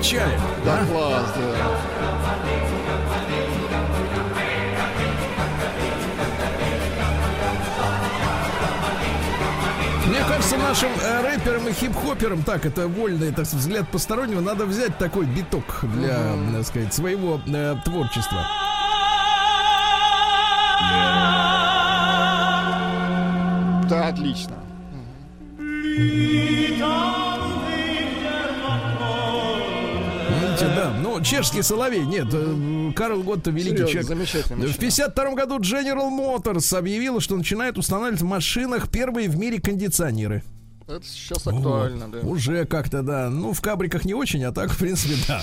Качаем. Да класс, да. Мне кажется, нашим э, рэперам и хип-хоперам, так, это вольный так, сказать, взгляд постороннего, надо взять такой биток для, так сказать, своего э, творчества. Да, отлично. Видите, да. Ну, чешский соловей. Нет, э, Карл Готто великий человек. замечательный В мужчина. 52 году General Motors объявила, что начинает устанавливать в машинах первые в мире кондиционеры. Это сейчас актуально, да. Уже как-то, да. Ну, в кабриках не очень, а так, в принципе, да.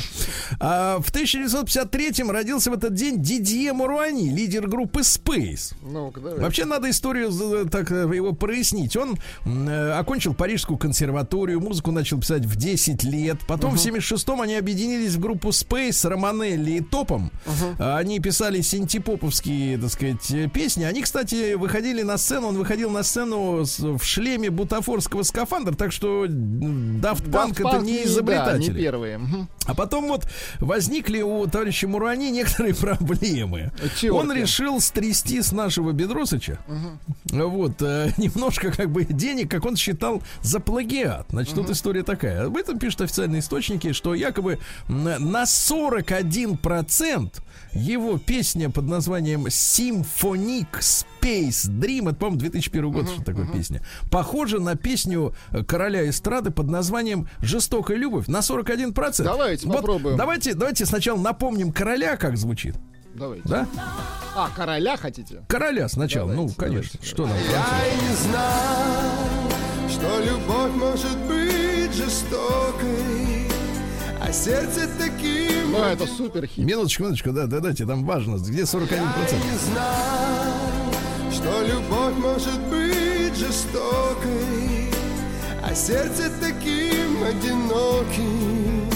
А в 1953-м родился в этот день Дидье Муруани, лидер группы Space. Давай. Вообще надо историю за- так э, его прояснить. Он э, окончил Парижскую консерваторию, музыку начал писать в 10 лет. Потом в 76-м они объединились в группу Space с Романелли и Топом. А, Они писали синтепоповские, так сказать, э, песни. Они, кстати, выходили на сцену. Он выходил на сцену в шлеме бутафорского скафандра, так что Daft Punk Daft это не Да, изобретатели. не первые. А потом вот возникли у товарища Мурани некоторые [laughs] проблемы. Чего Он решил стрясти с нашего Бедросыча вот э, [laughs] немножко как бы денег, как он считал, за плагиат. Значит, тут история такая. Об этом пишут официальные источники, что якобы на 41% его песня под названием Symphonic Space Dream, это, по-моему, 2001 год, что такое песня, похожа на песню э, короля эстрады под названием «Жестокая любовь» на 41%. Давайте Вот попробуем. Давайте, давайте сначала напомним короля, как звучит. Давайте. Да? А, короля хотите? Короля сначала. Давайте, ну, конечно. давайте, Что нам? Я не знал, что любовь может быть жестокой, а сердце таким. Ну, это супер хит. Минуточку, минуточку, да, да, дайте, там важно, где 41%. Я не знал, что любовь может быть жестокой, а сердце таким одиноким.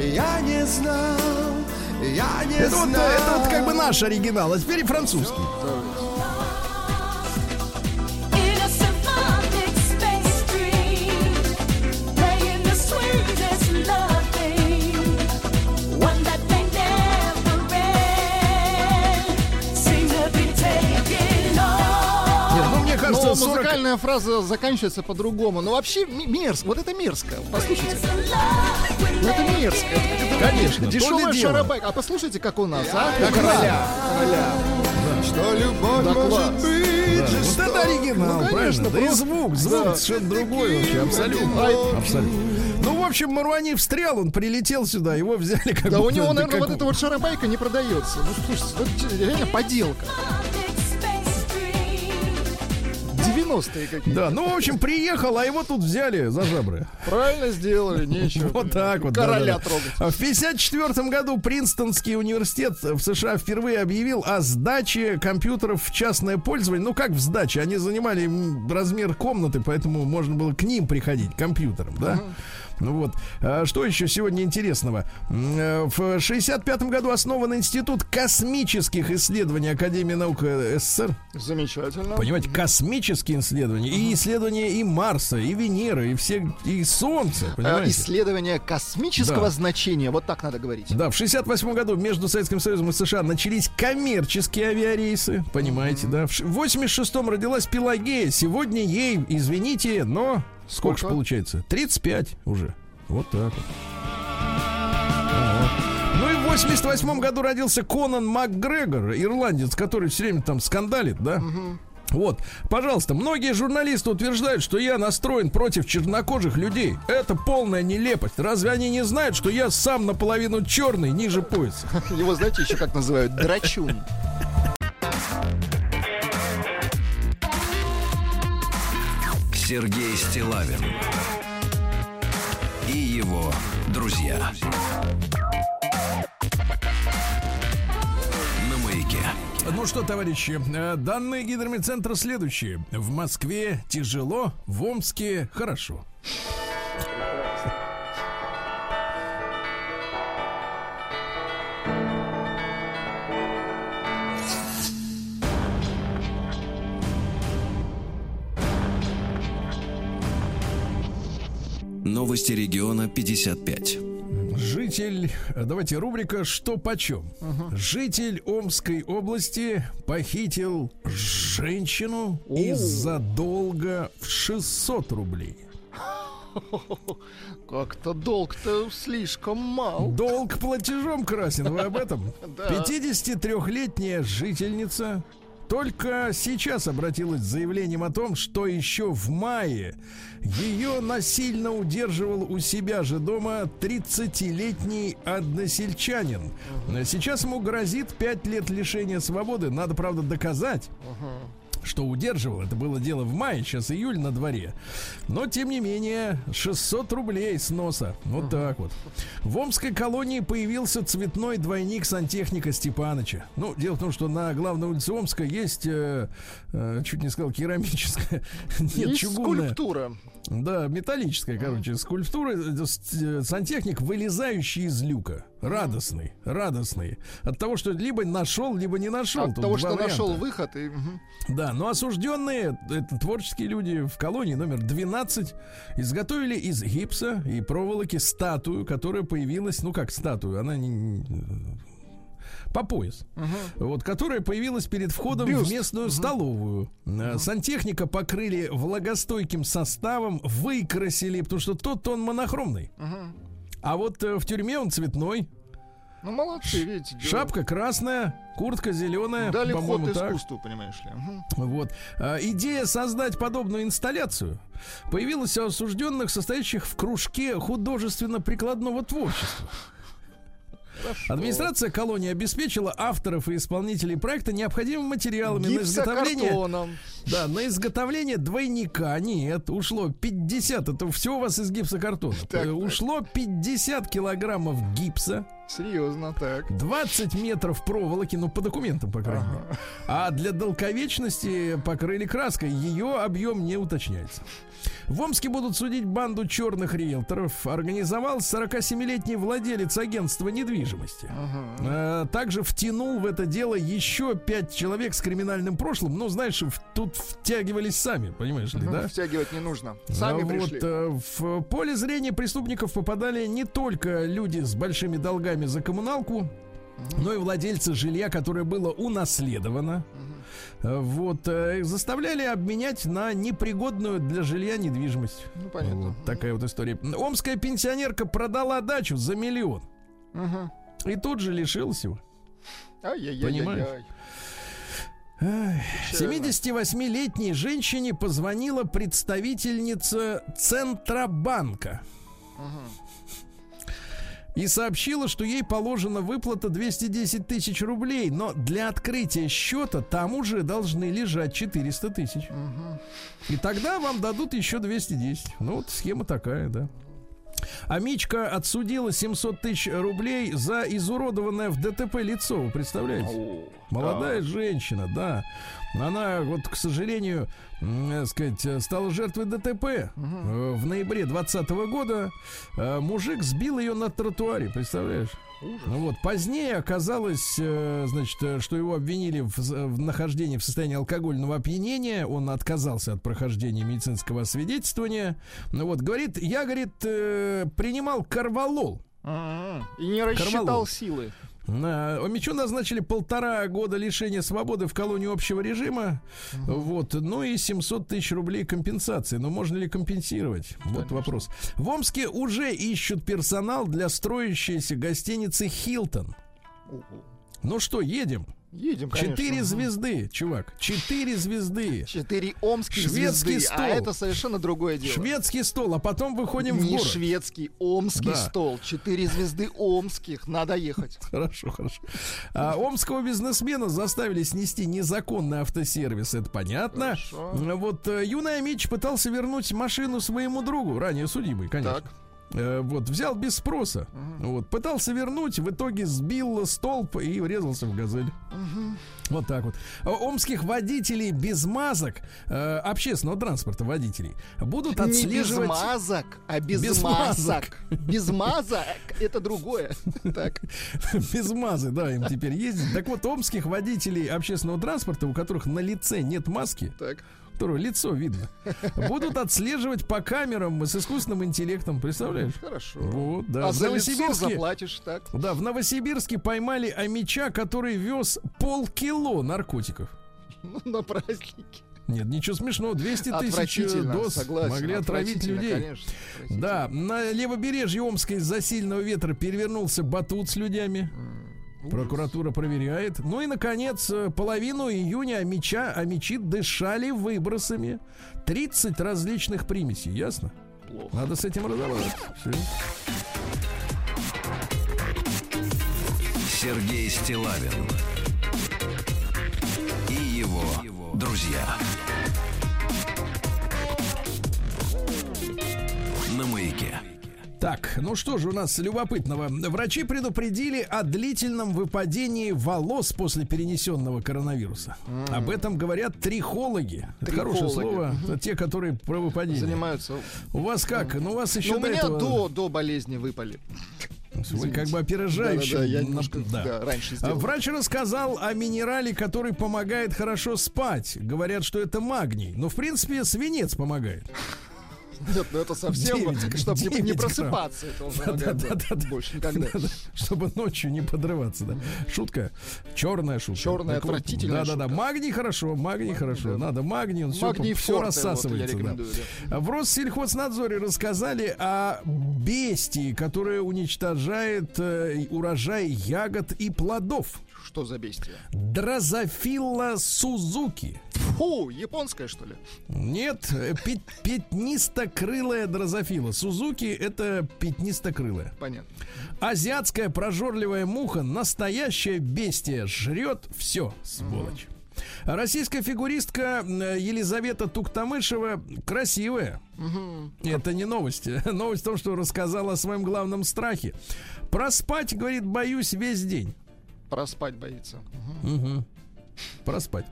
Я не знал, я не Это вот, знал. это вот как бы наш оригинал, а теперь и французский. Ну Но 40... музыкальная фраза заканчивается по-другому. Но вообще ми- мерзко. Вот это мерзко. Послушайте. Ну это мерзко. Это- это Конечно, Дешевая шарабайка. А послушайте, как у нас, а? Как короля. Короля. Что любовь Да, может класс. быть Вот жестокой. это оригинал, Ну, конечно, правильно? Да и звук, звук Да. совершенно другой вообще, абсолютно. Абсолютно. Ну, в общем, Марвани встрял, он прилетел сюда, его взяли как Да у него, да наверное, как- вот эта вот шарабайка не продается. Ну, слушайте, вот реально поделка. 90-е какие-то. Да, ну, в общем, приехал, а его тут взяли за жабры. Правильно сделали, нечего. [laughs] Вот так вот. Короля трогать. В 1954 году Принстонский университет в США впервые объявил о сдаче компьютеров в частное пользование. Ну, как в сдаче? Они занимали размер комнаты, поэтому можно было к ним приходить, к компьютерам, да? Ну вот. А что еще сегодня интересного? Э, В 65 году основан Институт космических исследований Академии наук э, СССР. Замечательно. Понимаете, космические исследования. И исследования и Марса, и Венеры, и все, и Солнца. Э, Понимаете? Исследование космического Да. значения, вот так надо говорить. Да, в 68 году между Советским Союзом и США начались коммерческие авиарейсы, понимаете, да. В 86-м родилась Пелагея, сегодня ей, извините, но сколько, Сколько? получается? 35 уже. Вот так вот. Ну и в 88 году родился Конан МакГрегор, ирландец, который все время там скандалит, да? Вот, пожалуйста, многие журналисты утверждают, что я настроен против чернокожих людей. Это полная нелепость. Разве они не знают, что я сам наполовину черный, ниже пояса? [laughs] Его, знаете, еще как называют? Драчун. Сергей Стилавин и его друзья. На маяке. Ну что, товарищи, э, данные гидромедцентра следующие. В Москве тяжело, в Омске хорошо. Новости региона 55. Житель, э, давайте рубрика «Что почем?». Житель Омской области похитил женщину из-за долга в 600 рублей. [laughs] Как-то долг-то слишком мал. Долг платежом красен, вы об этом? [laughs] Да. 53-летняя жительница только сейчас обратилась с заявлением о том, что еще в мае ее насильно удерживал у себя же дома 30-летний односельчанин. Сейчас ему грозит 5 лет лишения свободы. Надо, правда, доказать. Что удерживал, это было дело в мае, сейчас июль на дворе. Но, тем не менее, 600 рублей с носа. Вот так вот. В Омской колонии появился цветной двойник сантехника Степаныча. Ну, дело в том, что на главной улице Омска есть, э, э, чуть не сказал, керамическая, [laughs] нет, Есть чугунная. скульптура. Да, металлическая, короче, скульптура. э, э, Сантехник, вылезающий из люка. Радостный, радостный. От того, что либо нашел, либо не нашел. От Тут того, что нашел варианта. выход и... Да, но осужденные, это творческие люди в колонии номер 12, изготовили из гипса и проволоки статую, которая появилась, ну как статую, она не, по пояс, вот, которая появилась перед входом в Бюст. местную столовую. Э, Сантехника покрыли влагостойким составом, выкрасили, потому что тот он монохромный. А вот э, в тюрьме он цветной, Ну, молодцы, видите. дело. шапка красная, куртка зеленая, Дали ход так. искусству, понимаешь ли. Мгм. Вот. А, идея создать подобную инсталляцию появилась у осужденных, состоящих в кружке художественно-прикладного творчества. Администрация колонии обеспечила авторов и исполнителей проекта необходимыми материалами на изготовление. Да, на изготовление двойника. Нет, ушло 50. Это все у вас из гипсокартона. [laughs] Так. Ушло 50 килограммов гипса. Серьезно, так. 20 метров проволоки, ну, по документам, по крайней мере. А для долговечности покрыли краской. Ее объем не уточняется. В Омске будут судить банду черных риэлторов. Организовал 47-летний владелец агентства недвижимости. Э, Также втянул в это дело еще пять человек с криминальным прошлым. Ну, знаешь, тут втягивались сами, понимаешь ли, да? Втягивать не нужно. Сами А вот, пришли. э, в поле зрения преступников попадали не только люди с большими долгами за коммуналку, но и владельцы жилья, которое было унаследовано. Э, Вот, э, заставляли обменять на непригодную для жилья недвижимость. Ну, понятно. Вот такая вот история. Омская пенсионерка продала дачу за миллион. Мгм. И тут же лишилась его. Ай-яй-яй-яй-яй. Ай, Печально. 78-летней женщине позвонила представительница Центробанка. И сообщила, что ей положена выплата 210 тысяч рублей, но для открытия счета там уже должны лежать 400 тысяч. И тогда вам дадут еще 210. Ну вот схема такая, да. А Мичка отсудила 700 тысяч рублей за изуродованное в ДТП лицо. Вы представляете? Молодая женщина, да. Она, вот, к сожалению, э, сказать, э, стала жертвой ДТП. Э, В ноябре 2020 года э, мужик сбил ее на тротуаре, представляешь? Ну вот, позднее оказалось, значит, что его обвинили в, в нахождении в состоянии алкогольного опьянения. Он отказался от прохождения медицинского освидетельствования. Ну вот, говорит, я, говорит, принимал карвалол. М-м. И не рассчитал Карвалол. силы. Мичу назначили полтора года лишения свободы в колонии общего режима. Вот. Ну и 700 тысяч рублей компенсации. Но можно ли компенсировать? Вот вопрос. В Омске уже ищут персонал для строящейся гостиницы «Хилтон». Ну что, едем? Едем, конечно. Четыре звезды, чувак. Четыре звезды. Четыре омских Шведский звезды, стол. а это совершенно другое дело. Шведский стол, а потом выходим в Не город. шведский, омский Да. стол. Четыре звезды омских. Надо ехать. [laughs] Хорошо, хорошо. А, омского бизнесмена заставили снести незаконный автосервис, это понятно. Хорошо. Вот э, юный Амич пытался вернуть машину своему другу, ранее судимый, конечно. Так. Э, вот, взял без спроса. Вот, пытался вернуть, в итоге сбил столб и врезался в газель. Вот так вот. А Омских водителей без масок, э, общественного транспорта водителей, будут Не без отслеживать... мазок, а без, Без масок. Без мазок это другое. [laughs] Так. [laughs] Без мазы, да, им теперь ездить. Так вот, омских водителей общественного транспорта, у которых на лице нет маски, Так. Которого лицо видно, будут отслеживать по камерам с искусственным интеллектом, представляешь? Хорошо. Вот, да. А В за Новосибирске- заплатишь, так? Да, в Новосибирске поймали амича, который вез полкило наркотиков. Ну, на праздники. Нет, ничего смешного, 200 тысяч доз согласен. могли отравить людей. Конечно. Да, на левобережье Омска из-за сильного ветра перевернулся батут с людьми. Прокуратура проверяет. Ну и, наконец, э, половину июня амича, амичи дышали выбросами. 30 различных примесей, ясно? Плохо. Надо с этим разобраться. Сергей Стилавин и его друзья. На маяке. Так, ну что же у нас любопытного? Врачи предупредили о длительном выпадении волос после перенесенного коронавируса. Об этом говорят трихологи. Это хорошее Трихологи. слово. Это те, которые про выпадение. Занимаются. У вас как? Ну, у вас еще Ну, у до меня этого... до, до болезни выпали. Вы как бы опережающим. Да-да-да, я на- немножко, да, раньше А сделал. Врач рассказал о минерале, который помогает хорошо спать. Говорят, что это магний. Но, в принципе, свинец помогает. Нет, ну это совсем, Девять- чтобы не, не девять грамм. просыпаться. Он помогает, да, Да-да-да-да. больше никогда. Да-да, Чтобы ночью не подрываться, да. Шутка. Черная шутка. Черная, Так вот, отвратительная Да-да-да. шутка. Магний хорошо, магний хорошо. Надо магний, он все, Магний все форте, вот, рассасывается. я да. да. В Россельхознадзоре рассказали о бестии, которая уничтожает э, урожай ягод и плодов. Что за бестия? Дрозофилла Сузуки. Фу, японская, что ли? Нет, пят- пятнистокрылая дрозофила. Сузуки это пятнистокрылая. Понятно. Азиатская прожорливая муха, настоящая бестия, жрет все, сволочь. Российская фигуристка э, Елизавета Туктамышева красивая. Это не новость. [laughs] Новость в том, что рассказала о своем главном страхе. Проспать, говорит, боюсь весь день. Проспать боится. Проспать.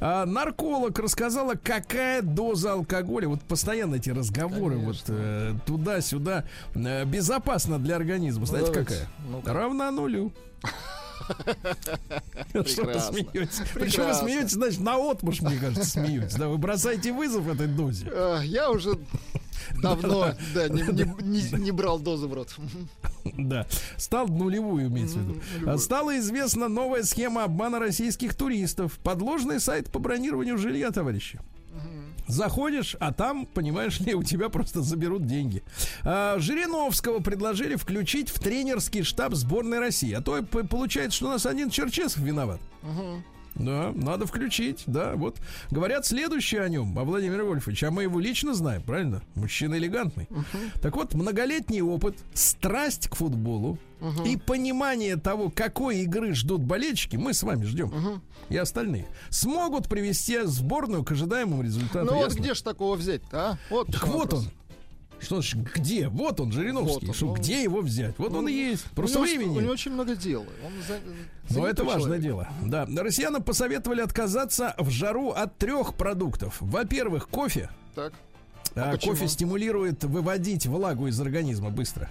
А, нарколог рассказала, какая доза алкоголя, вот постоянно эти разговоры, вот э, туда-сюда, э, безопасна для организма. Знаете, давайте. какая? Ну-ка. Равна нулю. [laughs] Что вы смеетесь? Причем вы смеетесь, значит, на отмуж, мне кажется, смеетесь. Да, вы бросаете вызов этой дозе. Э, Я уже [laughs] давно да, не, не- не- брал дозу в рот. Да. Стал нулевую, имеется в виду. Стала известна новая схема обмана российских туристов. Подложный сайт по бронированию жилья, товарищи. Заходишь, а там, понимаешь ли, [laughs] у тебя просто заберут деньги. А, Жириновского предложили включить в тренерский штаб сборной России. А то получается, что у нас один Черчесов виноват. Да, надо включить, да, вот. Говорят следующее о нем, о Владимире Вольфовиче, а мы его лично знаем, правильно? Мужчина элегантный. Так вот, многолетний опыт, страсть к футболу и понимание того, какой игры ждут болельщики, мы с вами ждем, и остальные, смогут привести сборную к ожидаемому результату. Ну вот где ж такого взять-то, а? Вот Так вот вопрос. он. Что ж, где? Вот он, Жириновский. Вот он, Что, ну. где его взять? Вот он и есть. Просто у него, времени. У него очень много дел. Он за- Но занятой это важное человек. дело. Да. Россиянам посоветовали отказаться в жару от трех продуктов. Во-первых, кофе. Так. А, кофе стимулирует выводить влагу из организма быстро.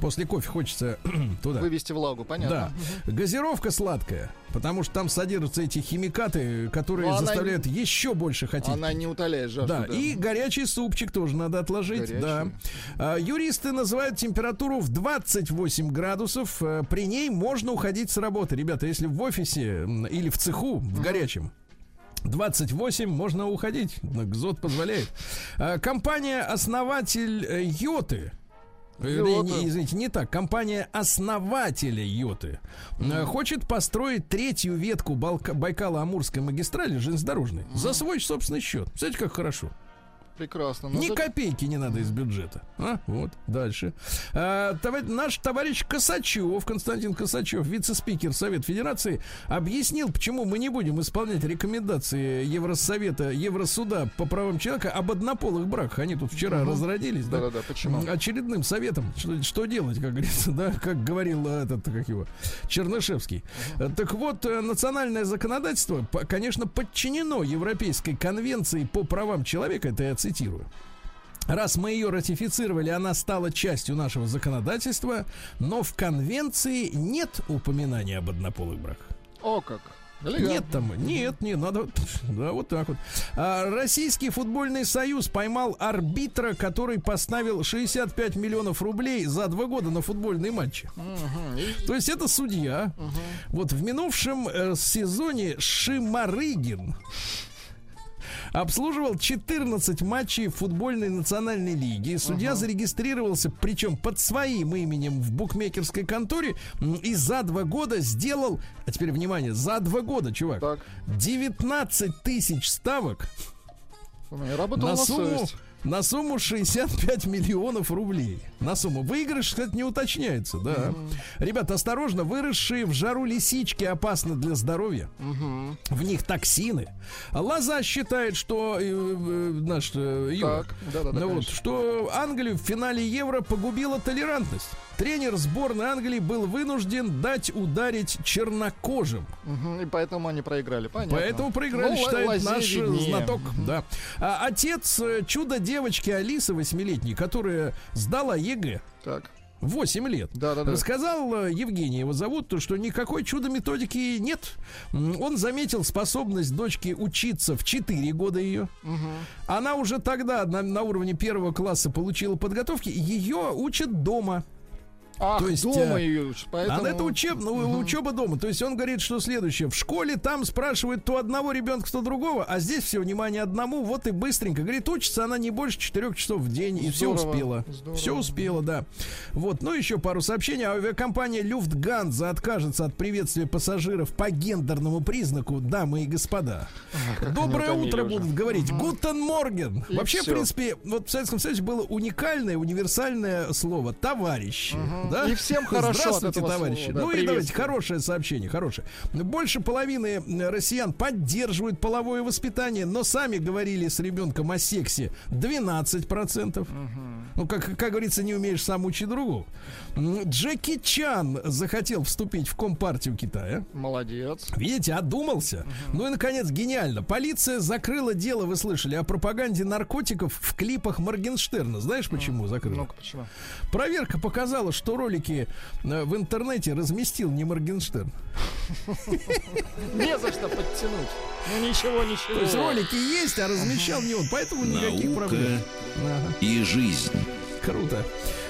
После кофе хочется [clears throat] туда. Вывести влагу, понятно. Да. Газировка сладкая, потому что там содержатся эти химикаты, которые Но она заставляют еще больше хотеть. Она не утоляет жажду. Да, и горячий супчик тоже надо отложить. Горячий. Да. А, юристы называют температуру в 28 градусов. А, При ней можно уходить с работы. Ребята, если в офисе или в цеху, в горячем, 28 можно уходить. Гзот позволяет. А, Компания-основатель э, Йоты. э, Йота. извините, не так. Компания основателя Йоты э, хочет построить третью ветку Байкало-Амурской магистрали железнодорожной за свой собственный счет. Знаете, как хорошо? Прекрасно. Ну, Ни за- копейки не надо из бюджета. А, вот, дальше. А, товарищ- наш товарищ Косачев, Константин Косачев, вице-спикер Совет Федерации, объяснил, почему мы не будем исполнять рекомендации Евросовета, Евросуда по правам человека об однополых браках. Они тут вчера разродились, да? Да-да-да, почему? М, Очередным советом, что, что делать, как говорится, да, как говорил э, этот, как его, Чернышевский. Э, Так вот, э, национальное законодательство, конечно, подчинено Европейской конвенции по правам человека, это я цитирую. Раз мы ее ратифицировали, она стала частью нашего законодательства, но в конвенции нет упоминания об однополых браках. О, как. Элегантно. Нет там, нет, нет, надо, [laughs] да, вот так вот. А, Российский футбольный союз поймал арбитра, который поставил 65 миллионов рублей за два года на футбольные матчи. И- То есть это судья. Вот в минувшем э, сезоне Шимарыгин обслуживал 14 матчей футбольной национальной лиги. Судья зарегистрировался, причем под своим именем в букмекерской конторе, и за два года сделал, а теперь внимание, за два года, чувак, Так. 19 тысяч ставок У меня работала на на сумму, на сумму 65 миллионов рублей. На сумму. Выигрыш, кстати, не уточняется, да. Ребята, осторожно, выросшие в жару лисички опасны для здоровья. В них токсины. Лоза считает, что э, э, наш э, Так, да-да-да, ну вот, что Англию в финале Евро погубила толерантность. Тренер сборной Англии был вынужден дать ударить чернокожим. И поэтому они проиграли. Понятно. Поэтому проиграли, Ну, считает наш э, виднее. знаток. Да. А отец э, чудо девочки Алисы восьмилетней, которая сдала ЕГЭ. Так. 8 лет. Да-да-да. Рассказал э, Евгений, его зовут, то, что никакой чудо-методики нет. М, Он заметил способность дочки учиться в 4 года ее. Она уже тогда на, на уровне первого класса получила подготовки. Ее учат дома. Ах, То есть, дома э, ее учат, поэтому... А это учеб, ну, учеба дома. То есть он говорит, что следующее. В школе там спрашивают то одного ребенка, то другого, а здесь все внимание одному. Вот и быстренько. Говорит, учится она не больше 4 часов в день. И все успела. здорово. Все успела, да. Вот, ну еще пару сообщений. Авиакомпания Люфтганза откажется от приветствия пассажиров по гендерному признаку, дамы и господа. Доброе они утро уже. будут говорить. Guten Morgen. И Вообще, всё. в принципе, вот в Советском Союзе было уникальное, универсальное слово «товарищ». Да? И всем [laughs] хорошо Здравствуйте, товарищи. слова, да, ну и давайте, хорошее сообщение, хорошее. Больше половины э, россиян поддерживают половое воспитание, но сами говорили с ребенком о сексе 12%. Ну, как, как говорится, не умеешь сам учить другого. М, Джеки Чан захотел вступить в Компартию Китая. Молодец. Видите, одумался. Ну и, наконец, гениально. Полиция закрыла дело, вы слышали, о пропаганде наркотиков в клипах Моргенштерна. Знаешь, почему закрыла? Ну-ка, почему? Проверка показала, что ролики э, в интернете разместил не Моргенштерн. Не за что подтянуть. Ну ничего, ничего. То есть ролики есть, а размещал не он. Поэтому никаких проблем. И жизнь. Круто.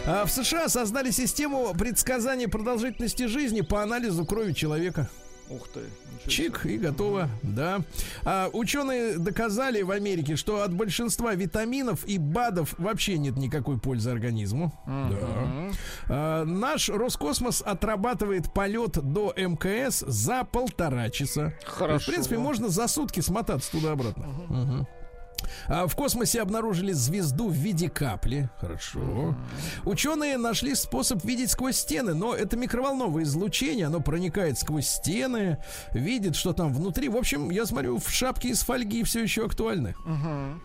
А в США создали систему предсказания продолжительности жизни по анализу крови человека. Ух ты. Чик и готово, да. А, ученые доказали в Америке, что от большинства витаминов и БАДов вообще нет никакой пользы организму. Да. А, наш Роскосмос отрабатывает полет до МКС за полтора часа. Хорошо. В принципе, можно за сутки смотаться туда-обратно. Мгм. А в космосе обнаружили звезду в виде капли. Хорошо. Ученые нашли способ видеть сквозь стены, но это микроволновое излучение, оно проникает сквозь стены, видит, что там внутри. В общем, я смотрю, в шапке из фольги все еще актуальны.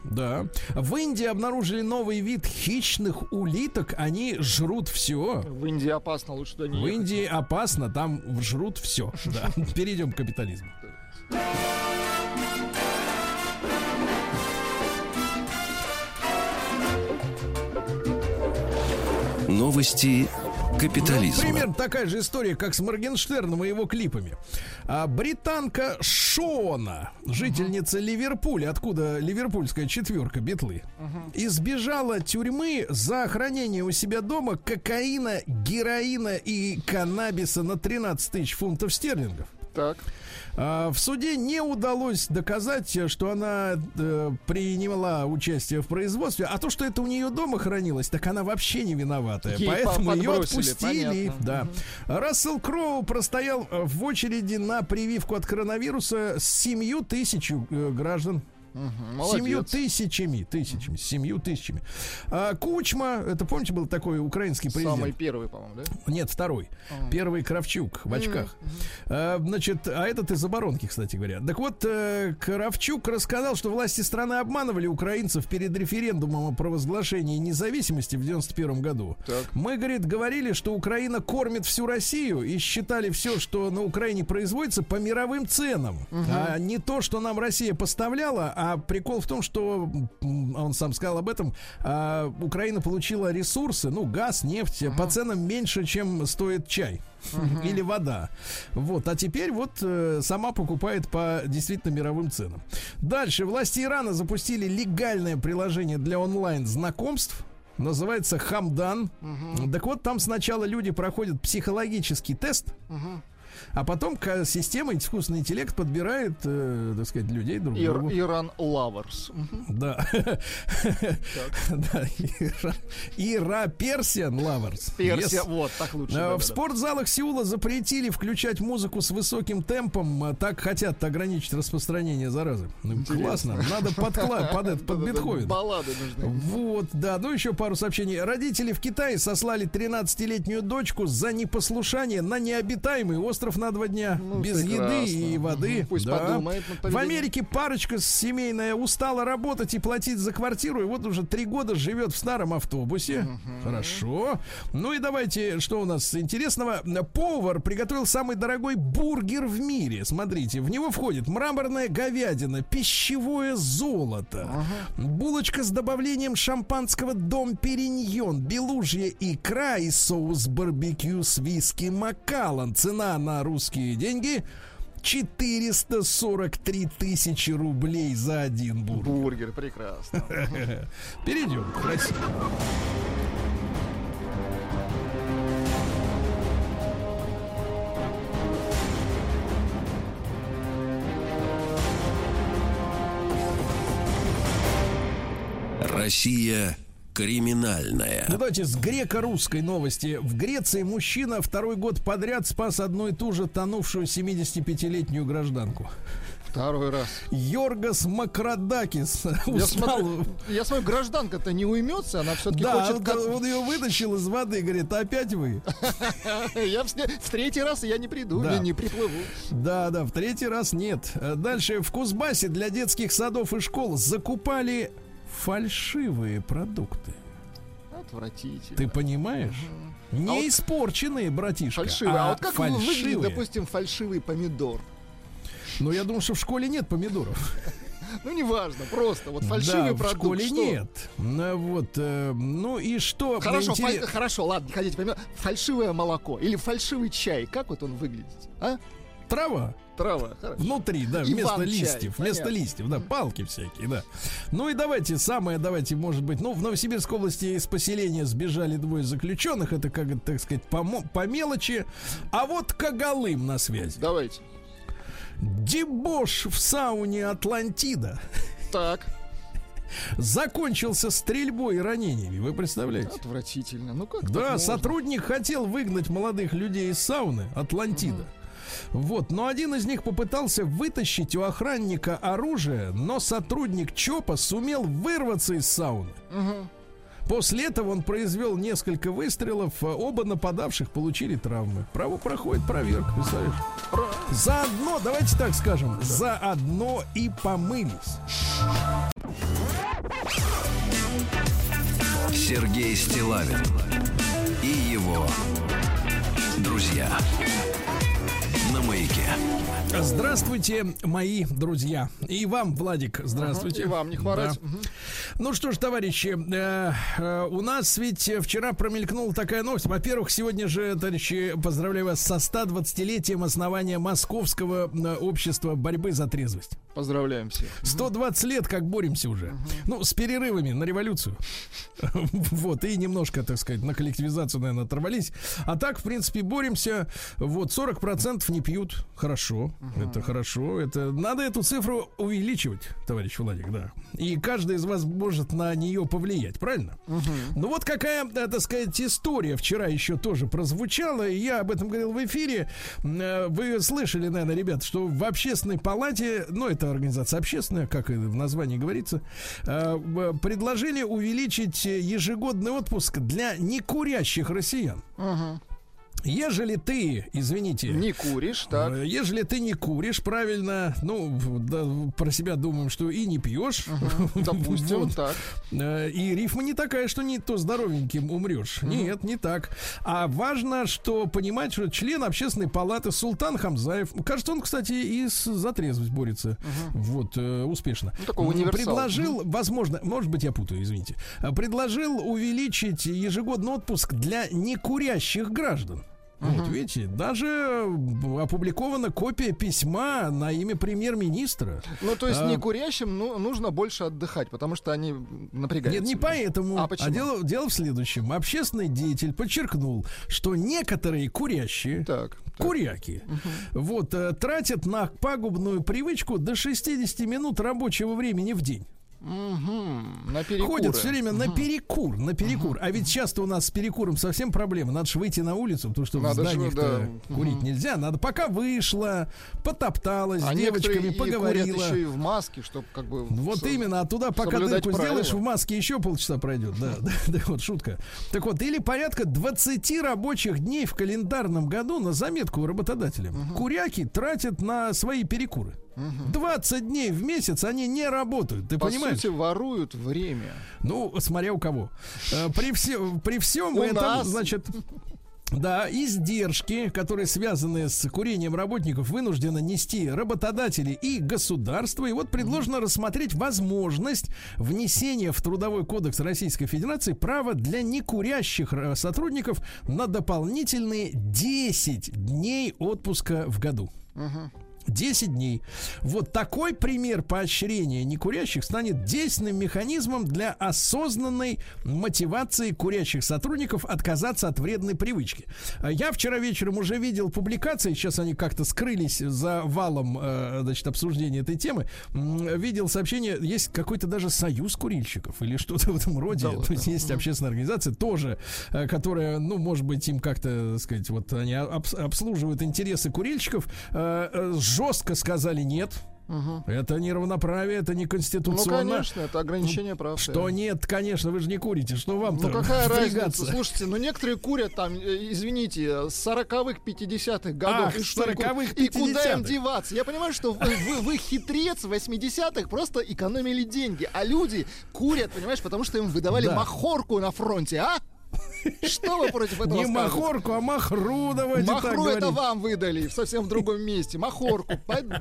Да. В Индии обнаружили новый вид хищных улиток. Они жрут все. В Индии опасно, лучше туда не В ехать. Индии опасно, там жрут все. Да. [laughs] Перейдем к капитализму. Новости Ну, капитализма. примерно такая же история, как с Моргенштерном и его клипами. А, британка Шона, жительница Ливерпуля, откуда ливерпульская четверка битлы, избежала тюрьмы за хранение у себя дома кокаина, героина и каннабиса на 13 тысяч фунтов стерлингов. Так. А, В суде не удалось доказать, что она э, принимала участие в производстве, а то, что это у нее дома хранилось, так она вообще не виноватая. Ей Поэтому по- ее отпустили. понятно. Да. Рассел Кроу простоял э, в очереди на прививку от коронавируса с семью тысяч э, граждан. Мгм, Семью тысячами, тысячами, семью тысячами. А, Кучма, это помните, был такой украинский президент? Самый первый, по-моему, да? Нет, второй. Первый Кравчук в очках. А, значит, а этот из оборонки, кстати говоря. Так вот, э, Кравчук рассказал, что власти страны обманывали украинцев перед референдумом о провозглашении независимости в 91 году. Так. Мы, говорит, говорили, что Украина кормит всю Россию и считали все, что на Украине производится, по мировым ценам. А не то, что нам Россия поставляла, а прикол в том, что он сам сказал об этом, а, Украина получила ресурсы, ну, газ, нефть, по ценам меньше, чем стоит чай. Или вода. Вот. А теперь вот э, сама покупает по действительно мировым ценам. Дальше. Власти Ирана запустили легальное приложение для онлайн знакомств. Называется Хамдан. Так вот, там сначала люди проходят психологический тест, а потом система, искусственный интеллект подбирает, э, так сказать, людей друг Ир- другу. Иран Лаверс. Да. [laughs] Да, Ира- Ира Персиан Лаверс. Персия, Yes. вот, так лучше. Э. В спортзалах Сеула запретили включать музыку с высоким темпом. а Так хотят ограничить распространение заразы. Ну, классно. Надо подкла- [laughs] под, под Да-да-да, Бетховен. Баллады нужны. Вот, да, ну еще пару сообщений. Родители в Китае сослали 13-летнюю дочку за непослушание на необитаемый остров на два дня. Ну, без прекрасно. еды и воды. Мгм, пусть Да. подумает В. Америке парочка семейная устала работать и платить за квартиру, и вот уже три года живет в старом автобусе. Хорошо. Ну и давайте, что у нас интересного. Повар приготовил самый дорогой бургер в мире. Смотрите, в него входит мраморная говядина, пищевое золото, булочка с добавлением шампанского Dom Pérignon, белужья икра и соус барбекю с виски Macallan. Цена на русские деньги 443 тысячи рублей за один бургер. Бургер, прекрасно. [laughs] Перейдем к России. Россия криминальная. Ну давайте с греко-русской новости. В Греции мужчина второй год подряд спас одну и ту же тонувшую 75-летнюю гражданку. Второй раз. Йоргас Макродакис Я устал. смотрю, я смотрю, гражданка-то не уймется, она все-таки Да, хочет... он, как- он ее вытащил из воды и говорит, опять вы? [laughs] Я в, третий раз я не приду, Да. не, приплыву. Да, да, в третий раз нет. Дальше в Кузбассе для детских садов и школ закупали фальшивые продукты. Отвратительно. Ты понимаешь? Не А вот- испорченные, братишка. Фальшивый. А, а вот как выглядит, фальшивые. допустим, фальшивый помидор? Ну, я думаю, что в школе нет помидоров. [laughs] Ну, неважно, просто вот фальшивый да, продукт. в школе что? нет. Ну, вот, э, ну и что? Хорошо, интерес- фаль- хорошо, ладно, хотите помидор. Фальшивое молоко или фальшивый чай, как вот он выглядит? А? Трава Трава, хорошо. внутри, да, Иван вместо чай, листьев, вместо понятно. листьев, да, палки всякие, да. Ну и давайте, самое, давайте, может быть, ну, в Новосибирской области из поселения сбежали двое заключенных, это, как, так сказать, по, по мелочи, а вот Когалым на связи. Давайте. Дебош в сауне Атлантида Так, закончился стрельбой и ранениями. Вы представляете? отвратительно. Ну как Да, сотрудник хотел выгнать молодых людей из сауны Атлантида. Вот, но один из них попытался вытащить у охранника оружие, но сотрудник ЧОПа сумел вырваться из сауны. После этого он произвел несколько выстрелов, а оба нападавших получили травмы. Право проходит проверка, представляешь? Заодно, давайте так скажем, заодно и помылись. Сергей Стилавин и его друзья на маяке. Здравствуйте, мои друзья. И вам, Владик, здравствуйте. И вам не хворать. Да. Ну что ж, товарищи, э, э, у нас ведь вчера промелькнула такая новость. Во-первых, сегодня же, товарищи, поздравляю вас со 120-летием основания Московского э, общества борьбы за трезвость. Поздравляем всех. 120 лет как боремся уже. Ну, с перерывами на революцию. [laughs] Вот, и немножко, так сказать, на коллективизацию, наверное, оторвались. А так, в принципе, боремся. Вот, 40% не пьют. Хорошо. Это хорошо. Это надо эту цифру увеличивать, товарищ Владик, да. И каждый из вас может на нее повлиять, правильно? Ну вот какая, э, так сказать, история вчера еще тоже прозвучала, и я об этом говорил в эфире. Э, Вы слышали, наверное, ребят, что в общественной палате, ну, это организация общественная, как и в названии говорится, э, предложили увеличить ежегодный отпуск для некурящих россиян. Ежели ты, извините, Не куришь, так. Э, Ежели ты не куришь, правильно, ну, да, про себя думаем, что и не пьешь. [laughs] Допустим, Вот. так. Э, И рифма не такая, что не то здоровеньким умрешь. Нет, не так. А важно, что понимать, что член общественной палаты Султан Хамзаев, кажется, он, кстати, и за трезвость борется. Вот, э, успешно. Ну, такой универсал. Предложил, возможно, может быть, я путаю, извините. Предложил увеличить ежегодный отпуск для некурящих граждан. Вот, видите, даже э, опубликована копия письма на имя премьер-министра. Ну, то есть А. не курящим ну, нужно больше отдыхать, потому что они напрягаются. Нет, не поэтому. А почему? дело, дело в следующем. Общественный деятель подчеркнул, что некоторые курящие, Так, так. куряки, вот, э, тратят на пагубную привычку до 60 минут рабочего времени в день. На перекуры. Ходят все время на перекур, на перекур. А ведь часто у нас с перекуром совсем проблема. Надо же выйти на улицу, потому что Надо в же, зданиях-то да. курить нельзя. Надо пока вышла, потопталась, А с девочками и курят поговорила. еще и в маске, чтобы как бы... Вот со- именно, а туда пока дырку сделаешь, правила. в маске еще полчаса пройдет. Да, да, [laughs] да, вот шутка. Так вот, или порядка 20 рабочих дней в календарном году на заметку работодателям. Куряки тратят на свои перекуры. 20 дней в месяц они не работают. Ты По понимаешь? сути, воруют время. Ну, смотря у кого. Э, При, все, при всем У этом, нас. значит, да, издержки, которые связаны с курением работников, вынуждены нести работодатели и государство. И вот предложено рассмотреть возможность внесения в Трудовой кодекс Российской Федерации права для некурящих э, сотрудников на дополнительные 10 дней отпуска в году. 10 дней. Вот такой пример поощрения некурящих станет действенным механизмом для осознанной мотивации курящих сотрудников отказаться от вредной привычки. Я вчера вечером уже видел публикации, сейчас они как-то скрылись за валом э, значит, обсуждения этой темы. Видел сообщение, есть какой-то даже союз курильщиков или что-то в этом роде. Да То есть есть общественная организация тоже, э, которая, ну, может быть, им как-то, сказать, вот они обс- обслуживают интересы курильщиков. Жестко сказали нет. Это не равноправие, это не Ну, конституционно. конечно, это ограничение прав. Что нет, конечно, вы же не курите. Что вам-то Ну какая разница? Слушайте, ну некоторые курят там, э, извините, с 40-х, 50-х годов. Ах, и, что, и ку- 40-х, и куда им 50-х. деваться? Я понимаю, что вы, вы, вы хитрец 80-х, просто экономили деньги. А люди курят, понимаешь, потому что им выдавали Да. махорку на фронте, а? Что вы против этого Не махорку, а махру, давайте так Махру это вам выдали в совсем другом месте. Махорку.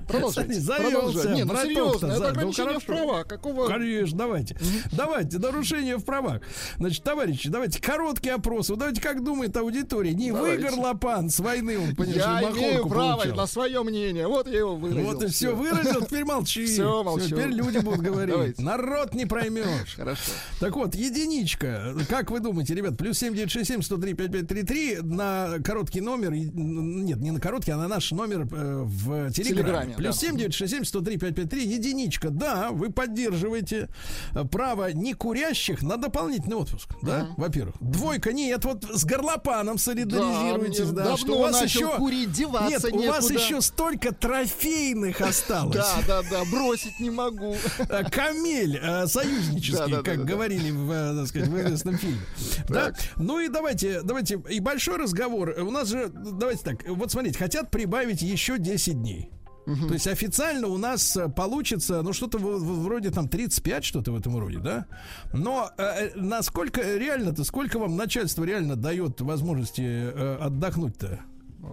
Продолжайте. Завелся. Не, ну серьезно, это ограничение в правах. Какого... Конечно, давайте. Давайте, нарушение в правах. Значит, товарищи, давайте короткий опрос. Давайте, как думает аудитория, не вы, горлопан, с войны он, понимаешь, Я имею право на свое мнение. Вот я его выразил. Вот и все, выразил, теперь молчи. Всё, молчу. теперь люди будут говорить. Народ не проймешь. Хорошо. Так вот, единичка. Как вы думаете, ребят, плюс 7967-103-5533 на короткий номер, нет, не на короткий, а на наш номер э, в Телеграме. Плюс да. 7967-103-5533, единичка. Да, вы поддерживаете э, право некурящих на дополнительный отпуск, да, во-первых. Двойка, нет, вот с горлопаном солидаризируйтесь, да, что у вас еще... курить, деваться Нет, у вас еще столько трофейных осталось. Да, да, да, бросить не могу. Э, Камель союзнический, как говорили в, так сказать, в известном фильме. Да? Ну и давайте, давайте, и большой разговор. У нас же, давайте так, вот смотрите, хотят прибавить еще 10 дней. То есть официально у нас э, получится, ну что-то вроде там 35, что-то в этом роде, да? Но э, э, насколько реально-то, сколько вам начальство реально дает возможности э, отдохнуть-то?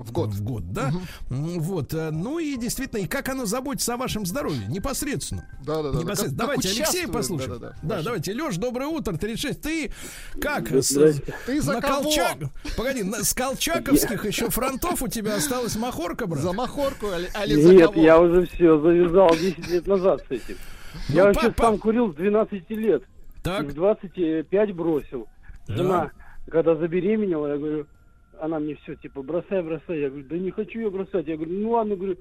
В год. В год, да? М, Вот. э, Ну и действительно, и как оно заботится о вашем здоровье непосредственно? Да, да, да. Непосредственно. Давайте Алексея послушаем. Да, да, Да, да. давайте. Леш, доброе утро, 36. Ты как? С- Ты за на кого? Колчак- Погоди, на- с колчаковских еще фронтов у тебя осталась махорка, брат? За махорку, али, али за Нет, кого? я уже все завязал 10 лет назад с этим. Я Ну, вообще па- па- сам курил с 12 лет. Так, И в 25 бросил. Жена, когда забеременела, я говорю, она мне все, типа, бросай, бросай. Я говорю, да не хочу я бросать. Я говорю, ну ладно, говорю,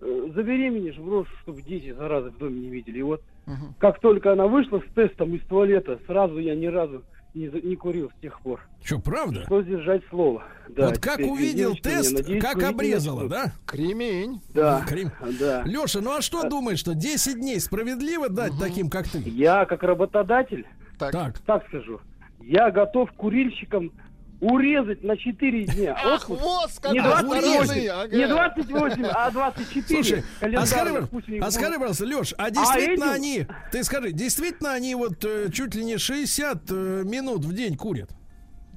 «э, забеременеешь, брошу, чтобы дети заразы в доме не видели. И вот Мгм. как только она вышла с тестом из туалета, сразу я ни разу не, не курил с тех пор. что, правда? Что сдержать слово. Да, вот как увидел тест, надеюсь, как обрезала, да? Кремень. Да, Крем. да. Леша, ну а что думаешь, что 10 дней справедливо дать таким, как ты? Я как работодатель Так. Так, так скажу, я готов курильщикам урезать на 4 дня. Ах, Отпуск. вот с Не какой 28, стороны, ага. не 28, а 24. Слушай, а скажи, а скажи, пожалуйста, Леш, а действительно этим- они, ты скажи, действительно они вот э, чуть ли не 60 э, минут в день курят?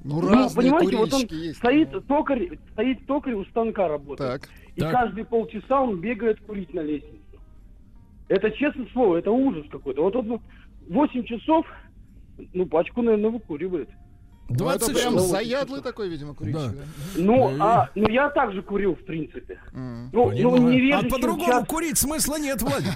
Ну, Ну, понимаете, вот он есть. стоит токарь, стоит токарь у станка работает. Так. И Так. каждые полчаса он бегает курить на лестницу. Это честное слово, это ужас какой-то. Вот он 8 часов, ну, пачку, наверное, выкуривает. Ну, это 26. прям Ну, заядлый такой, видимо, курильщик. Да. да? Ну, и- а, ну я также курил, в принципе. М. Ну, ну не а реже, чем по-другому час. курить смысла нет, Владик.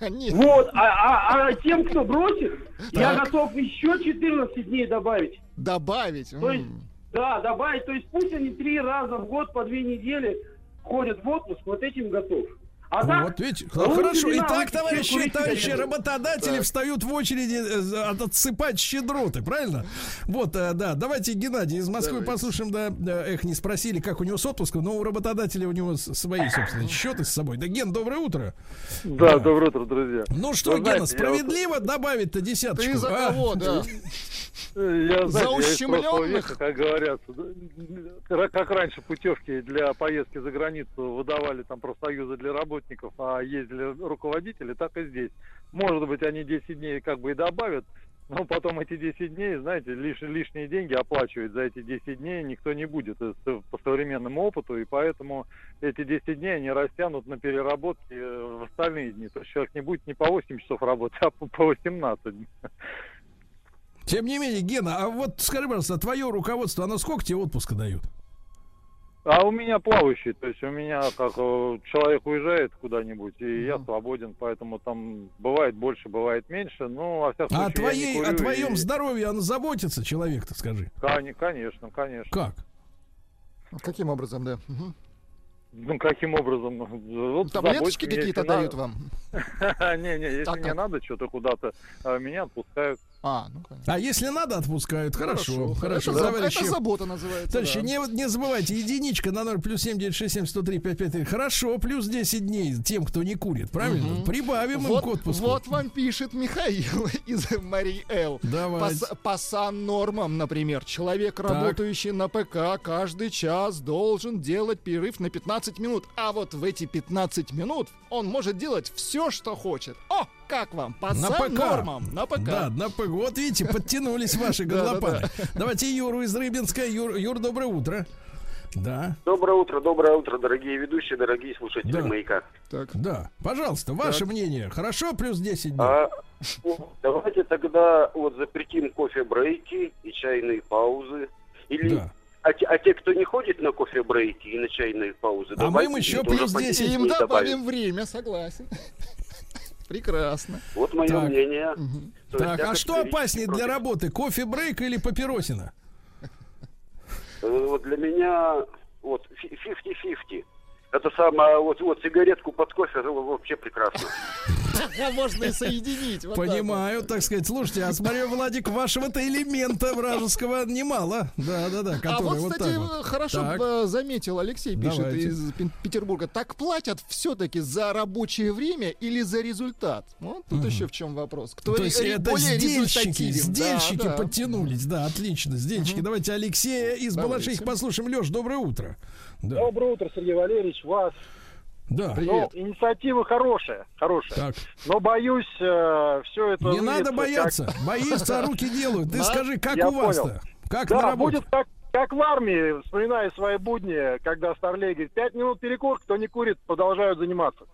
[laughs] Нет. Вот, а, а- а тем, кто бросит, я готов еще 14 дней добавить. Добавить. То есть, да, добавить. То есть пусть они три раза в год по две недели ходят в отпуск, вот этим готов. А так, Вот видите, ну, хорошо. Итак, все товарищи, товарищи работодатели встают в очереди э, за- от- отсыпать щедроты, правильно? Вот, э, да, давайте Геннадий из Москвы Давайте. послушаем, да, э, эх, не спросили, как у него с отпуском, но у работодателя у него свои собственные счеты с собой. Да, Ген, доброе утро. Да, доброе утро, друзья. Ну что, Вы Гена, знаете, я справедливо добавить-то десяточку? Ты за а? кого, да? [laughs] Я, За знаете, я из ущемленных? века, как говорят, как раньше путевки для поездки за границу выдавали там профсоюзы для работников, а ездили руководители, так и здесь. Может быть, они 10 дней как бы и добавят, но потом эти 10 дней, знаете, лиш- лишние деньги оплачивать за эти 10 дней никто не будет э, по современному опыту, и поэтому эти 10 дней они растянут на переработки э, в остальные дни. То есть человек не будет не по 8 часов работать, а по по 18. Тем не менее, Гена, а вот скажи, пожалуйста, твое руководство, оно сколько тебе отпуска дают? А у меня плавающий, то есть у меня как э, человек уезжает куда-нибудь, и я свободен, поэтому там бывает больше, бывает меньше, ну, во всяком А я не твоей, о твоем и- здоровье он заботится, человек-то, скажи. Кон- Конечно, конечно. Как? Каким образом, да? Ну, каким образом? Вот Таблеточки какие-то дают вам? [laughs] Не-не, если мне надо что-то куда-то, а, меня отпускают. А, ну конечно. А если надо, отпускают. Хорошо, хорошо. Это, за- Товарищи, это забота называется. товарищи, да. не, не забывайте, единичка на 0 плюс 7 967 103 553. Хорошо, плюс 10 дней тем, кто не курит, правильно? Прибавим им Вот, к отпуску. вот вам пишет Михаил [laughs] из Марий Эл. По, Давайте. с- по сан-нормам, например, человек, работающий на ПК, каждый час должен делать перерыв на 15 минут. А вот в эти 15 минут он может делать все, что хочет. О, как вам? По На ПК. сан-нормам. На ПК. Да, на ПК. Вот видите, подтянулись ваши [laughs] горлопаны. Давайте Юру из Рыбинска. Юр, Юр, доброе утро. Да, Доброе утро, доброе утро, дорогие ведущие, дорогие слушатели Да. «Маяка». Так. да. Пожалуйста, ваше мнение. Хорошо, плюс 10 дней? А, ну, давайте тогда вот запретим кофе-брейки и чайные паузы. Или, Да. а, те, а те, кто не ходит на кофе-брейки и на чайные паузы, А мы им еще плюс по 10 дней Им добавим. добавим время, согласен. Прекрасно. Вот мое Так. мнение. То есть Так, а что опаснее для против. работы? Кофе-брейк или папиросина? Э, Вот для меня вот фи- 50-50. Это самое, вот, вот сигаретку под кофе, это вообще прекрасно. Можно и соединить. вот так вот. Понимаю, так сказать. Слушайте, а смотрю, Владик, вашего-то элемента вражеского немало. Да, да, да. А вот, вот кстати, так вот. хорошо Так. э, заметил Алексей, пишет Давайте. из Петербурга. Так платят все-таки за рабочее время или за результат? Вот тут еще в чем вопрос. Кто То есть это более сдельщики, результативен? Да, сдельщики да. подтянулись, да, отлично, сдельщики. Давайте Алексея из. Балашихи послушаем. Леш, доброе утро. Да, Доброе утро, Сергей Валерьевич, вас. да. Привет. Ну, инициатива хорошая, хорошая. Так, Но боюсь, все это... не надо как- бояться. Боишься, а руки делают. Ты скажи, как у вас-то? Как на Да, работе? будет как, как в армии, вспоминая свои будни, когда Старлей говорит, пять минут перекур, кто не курит, продолжают заниматься.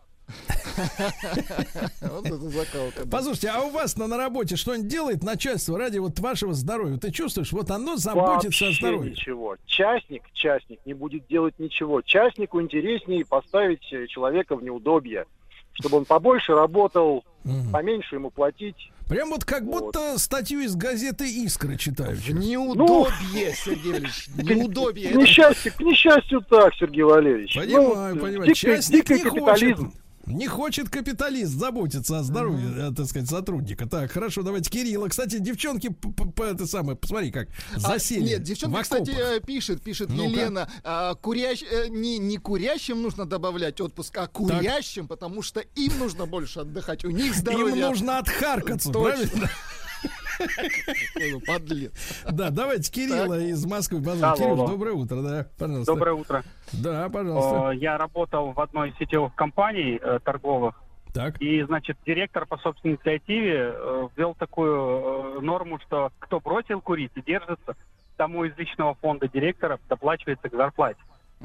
[laughs] Вот это закалка. Послушайте, а у вас на, на работе что-нибудь делает начальство ради вот вашего здоровья? Ты чувствуешь, вот оно заботится о Вообще здоровье. ничего. Частник, частник не будет делать ничего. Частнику интереснее поставить э, человека в неудобье, чтобы он побольше работал, поменьше ему платить. Прям вот как Вот. будто статью из газеты «Искры» читаю. Неудобье, Сергей Ильич, неудобье. К несчастью, к несчастью так, Сергей Валерьевич. Понимаю, Ну, понимаю. дикий- дикий не капитализм. хочет. Не хочет капиталист заботиться о здоровье, э, так сказать, сотрудника. Так, хорошо, давайте Кирилла. Кстати, девчонки, п- п- п- это самое, посмотри, как А, засели. Нет, в девчонка, кстати, э, пишет, пишет Ну-ка. Елена, а, курящ- э, не, не курящим нужно добавлять отпуск, а курящим, потому что им нужно больше отдыхать. У них здоровье. Им нужно отхаркаться, Точно. правильно? Подлец. Да, давайте Кирилла из Москвы позвоним. Кирилл, доброе утро, да, пожалуйста. Доброе утро. Да, пожалуйста. Э, Я работал в одной из сетевых компаний э, торговых, Так, и, значит, директор по собственной инициативе э, ввел такую э, норму, что кто бросил курить и держится, тому из личного фонда директора доплачивается к зарплате.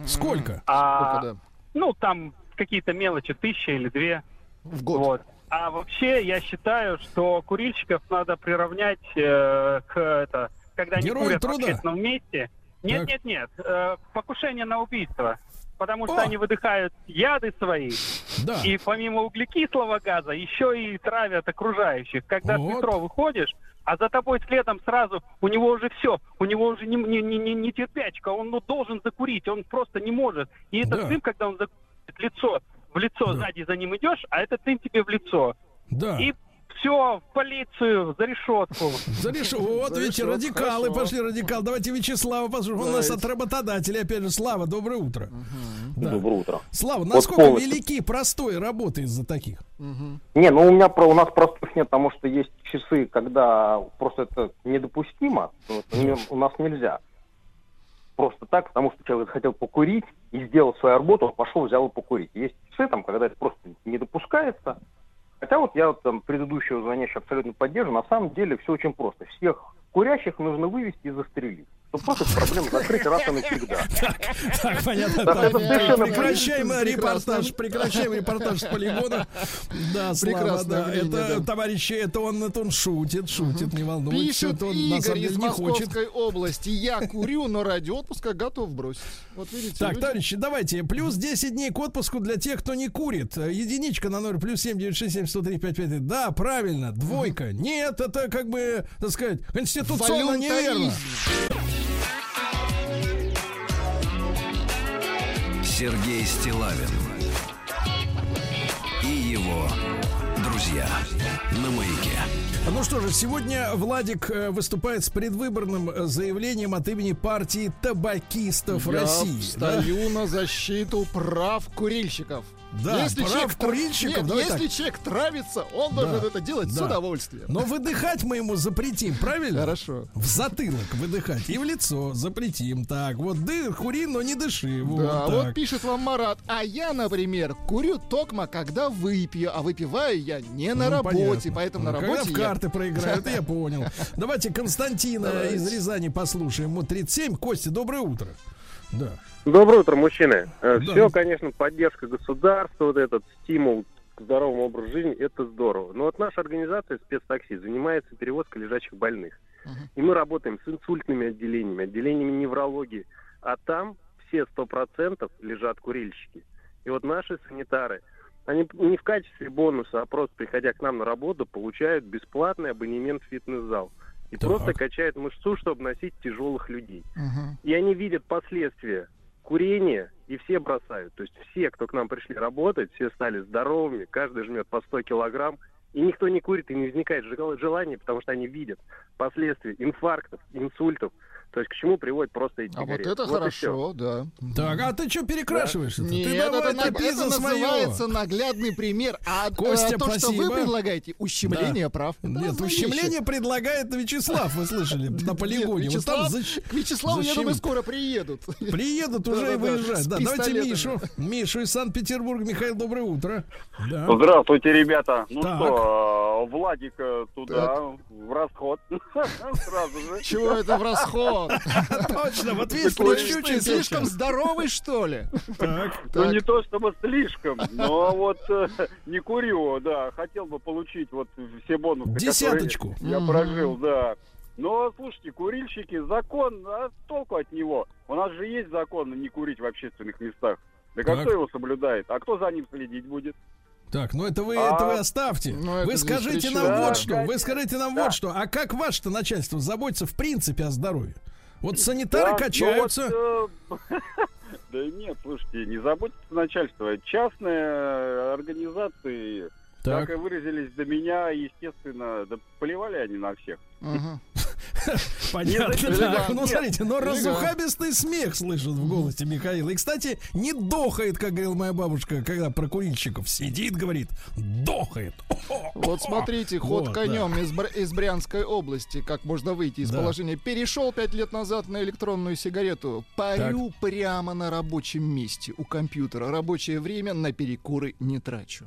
сколько? А, Сколько, да? ну, там какие-то мелочи, тысяча или две. В год. Вот. А вообще, я считаю, что курильщиков надо приравнять э, к это, когда они Герои курят труда. в общественном месте. Нет, Так. нет, нет. э, покушение на убийство. Потому что О! они выдыхают яды свои, Да. и помимо углекислого газа еще и травят окружающих. Когда Вот. в метро выходишь, а за тобой следом сразу, у него уже все, у него уже не, не, не, не- не терпячка, он ну, должен закурить, он просто не может. И этот Да. дым, когда он закурит лицо, в лицо Да. сзади за ним идешь, а этот дым тебе в лицо. Да. И все, в полицию, за решетку. За решетку. Вот, видите, радикалы пошли, радикал. Давайте Вячеслава послушаем. У нас от работодателя, опять же, Слава, доброе утро. Доброе утро. Слава, насколько велики простой работы из-за таких? Не, ну у меня про у нас простых нет, потому что есть часы, когда просто это недопустимо. У нас нельзя. Просто так, потому что человек хотел покурить и сделал свою работу, пошел, взял и покурить. Есть часы, там, когда это просто не допускается. Хотя вот я там предыдущего звонящего абсолютно поддерживаю. На самом деле все очень просто. Всех курящих нужно вывести и застрелить. Чтобы просто эту проблему закрыть раз и навсегда. [laughs] Так, понятно. Так, это совершенно прекращаем прекрасно. репортаж, прекращаем репортаж с полигона. Да, Слава, Прекрасное да. мнение, Это, товарищи, это он, это он шутит, шутит, не волнуйтесь. Пишет Это он Игорь из. Московской области. Я курю, но ради отпуска готов бросить. Вот видите. Так, товарищи, давайте. Плюс 10 дней к отпуску для тех, кто не курит. Единичка на номер плюс 7 967 103 55. Да, правильно. Двойка. Нет, это как бы, так сказать, конституционно неверно. Сергей Стилавин и его друзья на маяке. Ну что же, сегодня Владик э, выступает с предвыборным э, заявлением от имени партии табакистов Я России. да? встаю на защиту прав курильщиков. Да, прав человек курильщиков, Нет, давай если так. человек травится, он Да, должен это делать с да. удовольствием. Но выдыхать мы ему запретим, правильно? Хорошо. В затылок выдыхать и в лицо запретим. Так, вот ды, кури, но не дыши. Вот Да, так. вот пишет вам Марат. А я, например, курю токма, когда выпью, а выпиваю я не на Ну, работе, понятно. поэтому на Ну, работе Когда в я... карты проиграю, это [laughs] я понял. Давайте Константина из Рязани послушаем. Ему 37. Костя, доброе утро. Да. Доброе утро, мужчины. Да. Все, конечно, поддержка государства, вот этот стимул к здоровому образу жизни, это здорово. Но вот наша организация спецтакси занимается перевозкой лежачих больных. И мы работаем с инсультными отделениями, отделениями неврологии. А там все сто процентов лежат курильщики. И вот наши санитары, они не в качестве бонуса, а просто приходя к нам на работу, получают бесплатный абонемент в фитнес-зал. И Так. просто качают мышцу, чтобы носить тяжелых людей. Мгм. И они видят последствия курения, и все бросают. То есть все, кто к нам пришли работать, все стали здоровыми, каждый жмет по 100 килограмм, и никто не курит, и не возникает жел- желания, потому что они видят последствия инфарктов, инсультов. То есть к чему приводят просто эти А вот это и хорошо, да. Так, а ты что перекрашиваешься? Ты Нет, давай это, это за своё. называется наглядный пример. А э, Костя, то, что вы спасибо. предлагаете, ущемление прав. Это Нет, ущемление вещи. предлагает Вячеслав, вы слышали, на полигоне. Нет, Вот там Вячеслав- защ- К Вячеславу, я защем- думаю, скоро приедут. Приедут уже и с Да, давайте. Мишу. Мишу из Санкт-Петербурга. Михаил, доброе утро. Да. Здравствуйте, ребята. Ну Так. что, Владика туда, в расход. [laughs] Сразу же. Чего это в расход? [laughs] Точно, вот видишь, слишком здоровый, что ли? Ну, не то чтобы слишком, но вот э, не курю, да. Хотел бы получить вот все бонусы, Десяточку. я прожил, да. Но, слушайте, курильщики, закон, а толку от него? У нас же есть закон не курить в общественных местах. Да Так. кто его соблюдает? А кто за ним следить будет? Так, ну это вы, А, это вы оставьте. ну, это вы скажите нам чем? вот Да, что. Вы скажите нам Да. вот что. А как ваше-то начальство заботится в принципе о здоровье? Вот санитары Да, качаются. ну вот, э, [laughs] Да нет, слушайте, не заботится начальство. Частные организации, Так. как и выразились до меня, естественно, да поливали они на всех. [laughs] Понятно. Нет, так. элегантно. Ну, смотрите, но разухабистый смех слышит в голосе Михаила. И, кстати, не дохает, как говорила моя бабушка, когда про курильщиков сидит, говорит, дохает. [laughs] Вот смотрите, ход Вот, конем из, Бр- из Брянской области, как можно выйти из Да. положения. Перешел пять лет назад на электронную сигарету. Парю прямо на рабочем месте у компьютера. Рабочее время на перекуры не трачу.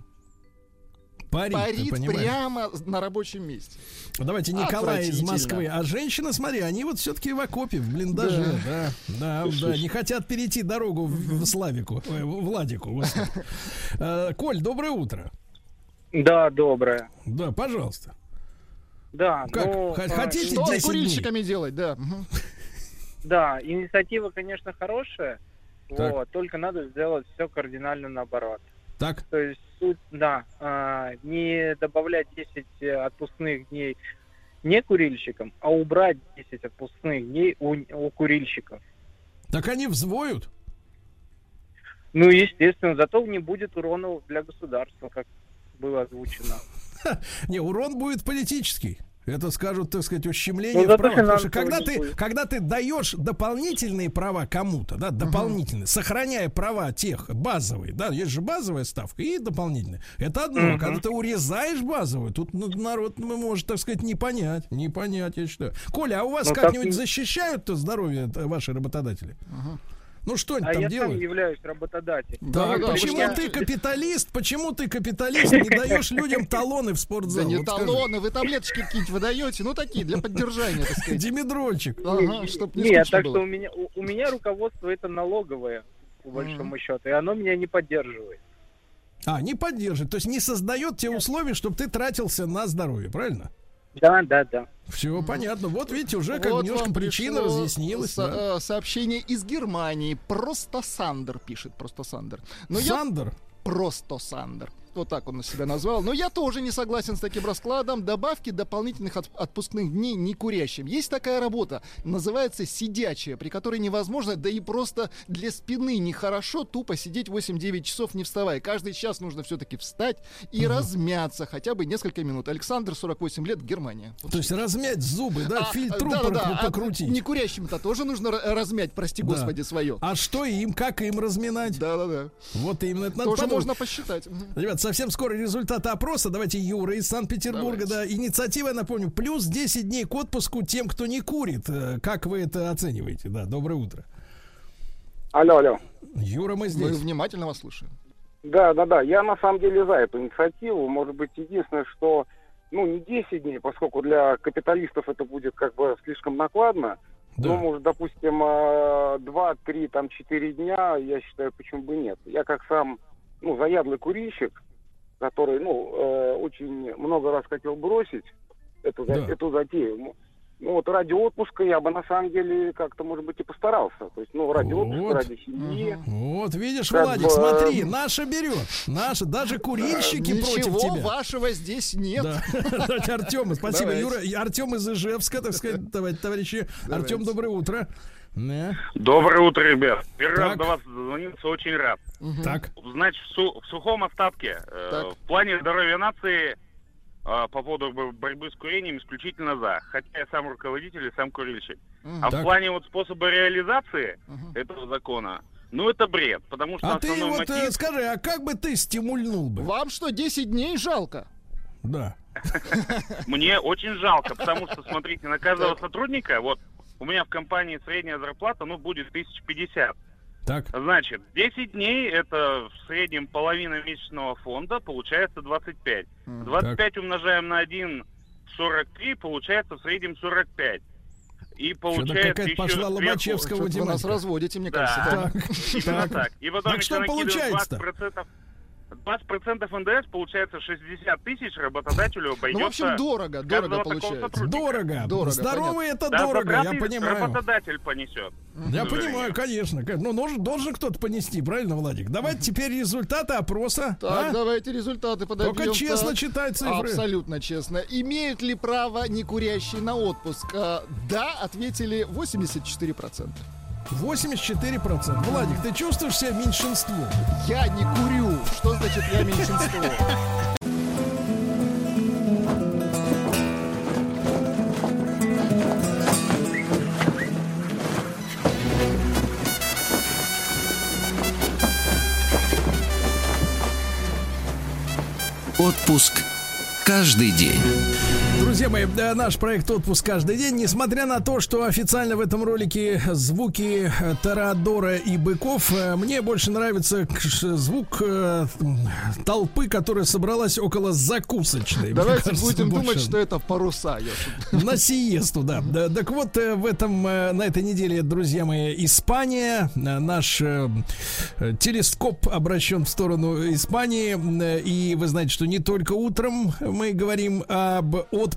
Парит, Парит понимаешь? прямо на рабочем месте. Давайте Николай из. Москвы. А женщины, смотри, они вот все-таки в окопе, в блиндаже. Да, да, да. Не хотят перейти дорогу в, в Славику, э, в Владику. [laughs] Э, Коль, доброе утро. Да, доброе. Да, пожалуйста. Да, Как, ну, х- э, хотите Что с 10 дней? курильщиками делать, да. [laughs] Да, инициатива, конечно, хорошая, Так. вот, только надо сделать все кардинально наоборот. Так, То есть, суть, да, а, не добавлять 10 отпускных дней не курильщикам, а убрать 10 отпускных дней у, у курильщиков. так они взвоют. Ну, естественно, зато не будет урона для государства, как было озвучено. [laughs] Не, урон будет политический. Это скажут, так сказать, ущемление Ну, в правах. Потому что когда ты, будет. когда ты даешь дополнительные права кому-то, да, дополнительные, сохраняя права тех базовые, да, есть же базовая ставка и дополнительная. Это одно. Мгм. Когда ты урезаешь базовую, тут ну, народ ну, может, так сказать, не понять. Не понять, я считаю. Коля, а у вас Ну, так как-нибудь и- защищают-то здоровье э, ваши работодатели? Ну, что-нибудь А там я сам делают? являюсь работодателем. Так, Да-да-да, почему вы- ты капиталист? Почему ты капиталист? Не даешь людям [laughs] талоны в Да спортзал? не Вот скажи. талоны, вы таблеточки какие-нибудь выдаете, ну такие, для поддержания, так сказать. Димедрольчик. Ага, чтоб не Нет, так что было. у меня, у, у меня руководство это налоговое, по большому счету, и оно меня не поддерживает. А, не поддерживает. То есть не создает те условия, чтобы ты тратился на здоровье, правильно? Да, да, да. Все понятно. Вот видите, уже как Вот немножко причина разъяснилась. со- да. э, сообщение из Германии. Просто Сандер пишет, просто Сандер. Но я Сандер? просто Сандер. Вот так он себя назвал. Но я тоже не согласен с таким раскладом. Добавки дополнительных от- отпускных дней не курящим. Есть такая работа, называется сидячая, при которой невозможно, да и просто для спины нехорошо тупо сидеть 8-9 часов не вставая. Каждый час нужно все-таки встать и размяться хотя бы несколько минут. Александр, 48 лет, Германия. То есть размять зубы, да, а, фильтру да-да-да, прок- а покрутить. Не курящим-то тоже нужно ра- размять, прости Да. господи, свое. А что им, как им разминать? Да-да-да. Вот именно это надо Тоже подумать. можно посчитать. Ребят, совсем скоро результаты опроса. Давайте Юра из Санкт-Петербурга. Да, инициатива, я напомню, плюс 10 дней к отпуску тем, кто не курит. Э, Как вы это оцениваете? Да, доброе утро. Алло, алло. Юра, мы Мы здесь. внимательно вас слушаем. Да, да, да. Я на самом деле за эту инициативу. Может быть, единственное, что ну, не 10 дней, поскольку для капиталистов это будет как бы слишком накладно. Да. Ну, может, допустим, 2, 3, там, 4 дня, я считаю, почему бы нет. Я как сам, ну, заядлый курильщик, который, ну, э, очень много раз хотел бросить эту, Да. эту затею. М- Ну вот ради отпуска я бы на самом деле как-то, может быть, и постарался. То есть, ну, ради отпуска, Вот. ради семьи. Вот, видишь, Как Владик, бы- смотри, наша берет. Наша, даже курильщики против Ничего тебя. вашего здесь нет. Да. [laughs] Давайте Артему. Спасибо, Давайте. Юра. Артем из Ижевска, так сказать, товарищ- товарищи. Артем, доброе утро. Да. Доброе утро, ребят. Первый раз Так. до вас дозвонился, очень рад. Так. Значит, в, су- в сухом остатке, э, в плане здоровья нации э, по поводу бо- борьбы с курением исключительно за. Хотя я сам руководитель и сам курильщик. Мгм. А Так. в плане вот способа реализации этого закона, ну это бред, потому что А ты вот э, мотив... скажи, а как бы ты стимульнул бы? Вам что, 10 дней жалко? Да. [laughs] Мне очень жалко, потому что, смотрите, на каждого сотрудника, вот у меня в компании средняя зарплата, ну, будет 1050. Так. Значит, 10 дней это в среднем половина месячного фонда, получается 25. 25 умножаем на 1,43, получается в среднем 45. И получается какая-то еще пошла сверху- Лобачевского вы нас разводите, мне Да. кажется. да? Именно Так. так. И потом Так что получается-то? 20%, 20% НДС, получается 60 тысяч работодателю обойдется. Ну, в общем, дорого, дорого получается. Дорого. Дорого, Здоровый это Да, дорого, я понимаю. Работодатель понесет. Я понимаю, конечно. Ну, должен, должен кто-то понести, правильно, Владик? Давайте теперь результаты опроса. Так, а? давайте результаты подобьем. Только честно Так. читай цифры. Абсолютно честно. Имеют ли право некурящие на отпуск? А, Да, ответили 84%. 84%. Владик, ты чувствуешь себя меньшинством? Я не курю. Что значит я меньшинство? Отпуск каждый день. Друзья мои, да, наш проект «Отпуск каждый день», несмотря на то, что официально в этом ролике звуки э, Тарадора и Быков, э, мне больше нравится звук э, толпы, которая собралась около закусочной. Давайте кажется, будем больше думать, что это паруса. Ёшин. [laughs] На сиесту, да. Да, Так вот, э, в этом, э, на этой неделе, друзья мои, Испания. Э, Наш э, э, телескоп обращен в сторону Испании. Э, И вы знаете, что не только утром мы говорим об отпуске,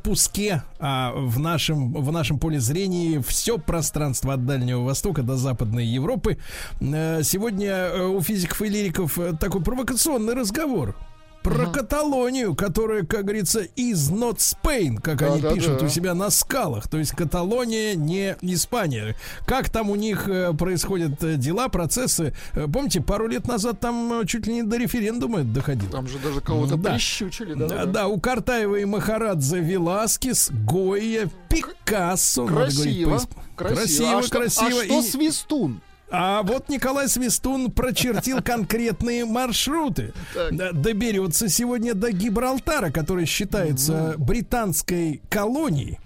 а в нашем, в нашем поле зрения все пространство от Дальнего Востока до Западной Европы. Э, Сегодня э, у физиков и лириков э, такой провокационный разговор. Про Каталонию, которая, как говорится, is not Spain, как они Да-да-да. пишут у себя на скалах. То есть Каталония не Испания. Как там у них э, происходят э, дела, процессы? Э, Помните, пару лет назад там чуть ли не до референдума доходило. Там же даже кого-то Да. прищучили. Да, Да, да, у Картаева и Махарадзе Веласкес, Гойя, Пикассо. говорить Красиво. Красиво. Красиво, а что, красиво. А что И- свистун? А вот Николай Свистун прочертил [laughs] конкретные маршруты. Так. Доберется сегодня до Гибралтара, который считается британской колонией.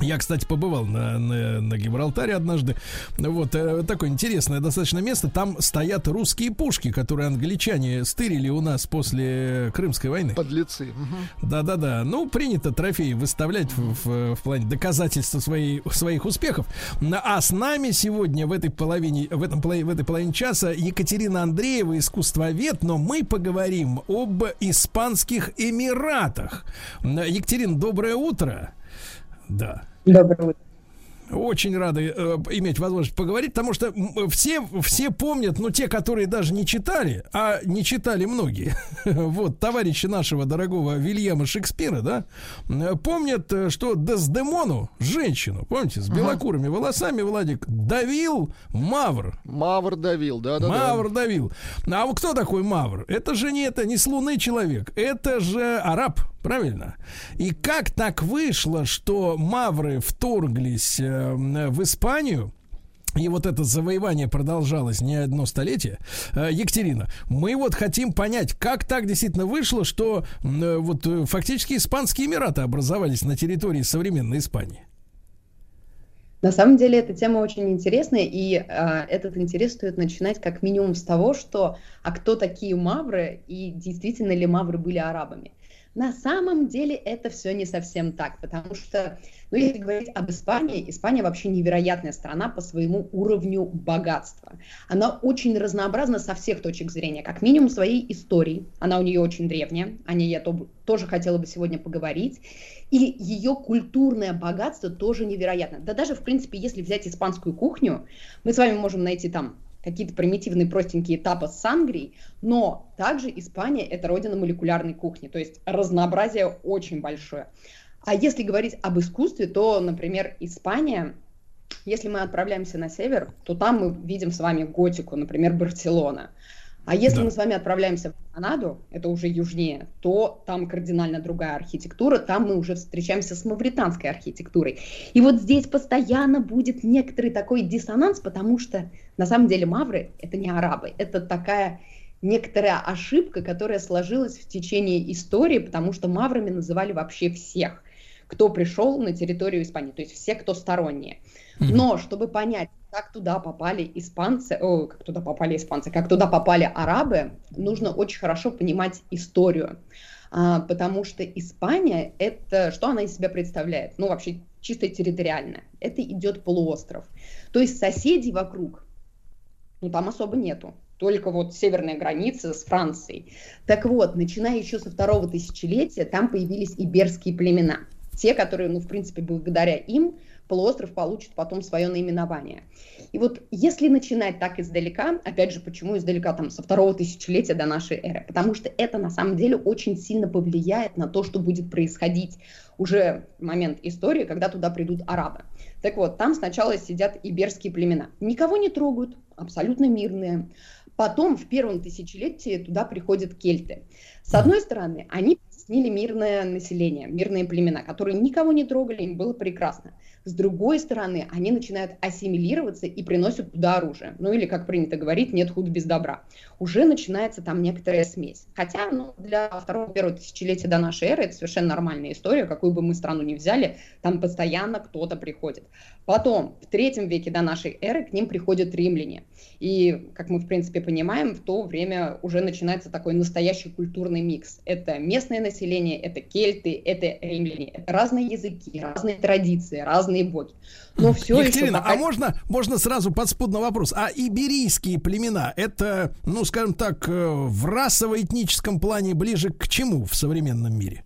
Я, кстати, побывал на, на, на Гибралтаре однажды. Вот э, такое интересное достаточно место. Там стоят русские пушки, которые англичане стырили у нас после Крымской войны. Подлецы. Да-да-да. Ну, принято трофеи выставлять в, в- в плане доказательства своей, своих успехов. А с нами сегодня в этой половине, в, этом, в этой половине часа Екатерина Андреева, искусствовед, но мы поговорим об Испанских Эмиратах. Екатерина, доброе утро. Да. Доброе утро. Очень рады э, иметь возможность поговорить, потому что м, все, все помнят, ну, те, которые даже не читали, а не читали многие. [laughs] Вот, товарищи нашего дорогого Вильяма Шекспира, да, э, помнят, э, что Дездемону, женщину, помните, с белокурыми волосами, Владик, давил Мавр. Мавр давил, да, да, Мавр давил. А вот кто такой Мавр? Это же не это, не с Луны человек, это же араб, правильно? И как так вышло, что Мавры вторглись э, в Испанию? И вот это завоевание продолжалось не одно столетие. Э, Екатерина, мы вот хотим понять, как так действительно вышло, что э, вот э, фактически Испанские Эмираты образовались на территории современной Испании. На самом деле эта тема очень интересная, и а, этот интерес стоит начинать как минимум с того, что а кто такие мавры, и действительно ли мавры были арабами. На самом деле это все не совсем так, потому что, ну, если говорить об Испании, Испания вообще невероятная страна по своему уровню богатства. Она очень разнообразна со всех точек зрения, как минимум своей истории. Она у нее очень древняя, о ней я то- тоже хотела бы сегодня поговорить. И ее культурное богатство тоже невероятно. Да даже, в принципе, если взять испанскую кухню, мы с вами можем найти там какие-то примитивные простенькие тапы с сангрией, но также Испания – это родина молекулярной кухни, то есть разнообразие очень большое. А если говорить об искусстве, то, например, Испания, если мы отправляемся на север, то там мы видим с вами готику, например, Барселона. А если Да. мы с вами отправляемся в Канаду, это уже южнее, то там кардинально другая архитектура, там мы уже встречаемся с мавританской архитектурой. И вот здесь постоянно будет некоторый такой диссонанс, потому что на самом деле мавры – это не арабы, это такая некоторая ошибка, которая сложилась в течение истории, потому что маврами называли вообще всех, кто пришел на территорию Испании, то есть все, кто сторонние. Но чтобы понять, как туда попали испанцы, о, как туда попали испанцы, как туда попали арабы, нужно очень хорошо понимать историю. А, потому что Испания, это что она из себя представляет? Ну, вообще, чисто территориально. Это идет полуостров. То есть соседей вокруг, ну, там особо нету. Только вот северная граница с Францией. Так вот, начиная еще со второго тысячелетия, там появились иберские племена. Те, которые, ну, в принципе, благодаря им полуостров получит потом свое наименование. И вот если начинать так издалека, опять же, почему издалека, там, со второго тысячелетия до нашей эры, потому что это на самом деле очень сильно повлияет на то, что будет происходить уже момент истории, когда туда придут арабы. Так вот, там сначала сидят иберские племена. Никого не трогают, абсолютно мирные. Потом в первом тысячелетии туда приходят кельты. С одной стороны, они снили мирное население, мирные племена, которые никого не трогали, им было прекрасно. С другой стороны, они начинают ассимилироваться и приносят туда оружие. Ну или, как принято говорить, нет худа без добра. Уже начинается там некоторая смесь. Хотя ну, для второго-первого тысячелетия до нашей эры это совершенно нормальная история, какую бы мы страну ни взяли, там постоянно кто-то приходит. Потом, в третьем веке до нашей эры к ним приходят римляне. И, как мы, в принципе, понимаем, в то время уже начинается такой настоящий культурный микс. Это местное население, это кельты, это римляне. Это разные языки, разные традиции, разные боги. Но все Екатерина, еще пока- а можно, можно сразу подспудный вопрос? А иберийские племена, это, ну, скажем так, э, в расово-этническом плане ближе к чему в современном мире?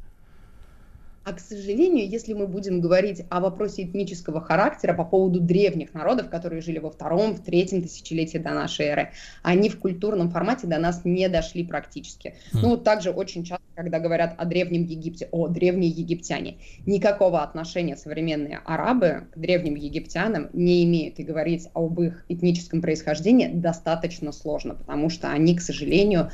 А, к сожалению, если мы будем говорить о вопросе этнического характера по поводу древних народов, которые жили во втором, в третьем тысячелетии до нашей эры, они в культурном формате до нас не дошли практически. Ну, вот также очень часто, когда говорят о Древнем Египте, о древние египтяне, никакого отношения современные арабы к древним египтянам не имеют. И говорить об их этническом происхождении достаточно сложно, потому что они, к сожалению,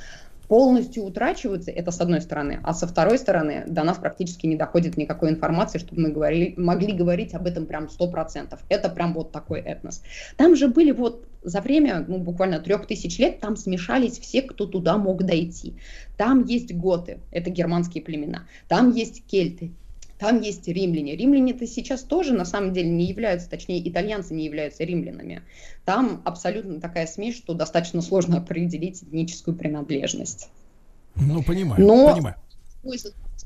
полностью утрачиваются, это с одной стороны, а со второй стороны до нас практически не доходит никакой информации, чтобы мы говорили, могли говорить об этом прям 100%. Это прям вот такой этнос. Там же были вот за время, ну, буквально трех тысяч лет, там смешались все, кто туда мог дойти. Там есть готы, это германские племена, там есть кельты, там есть римляне. Римляне-то сейчас тоже на самом деле не являются, точнее, итальянцы не являются римлянами. Там абсолютно такая смесь, что достаточно сложно определить этническую принадлежность. Ну, понимаю, Но понимаю.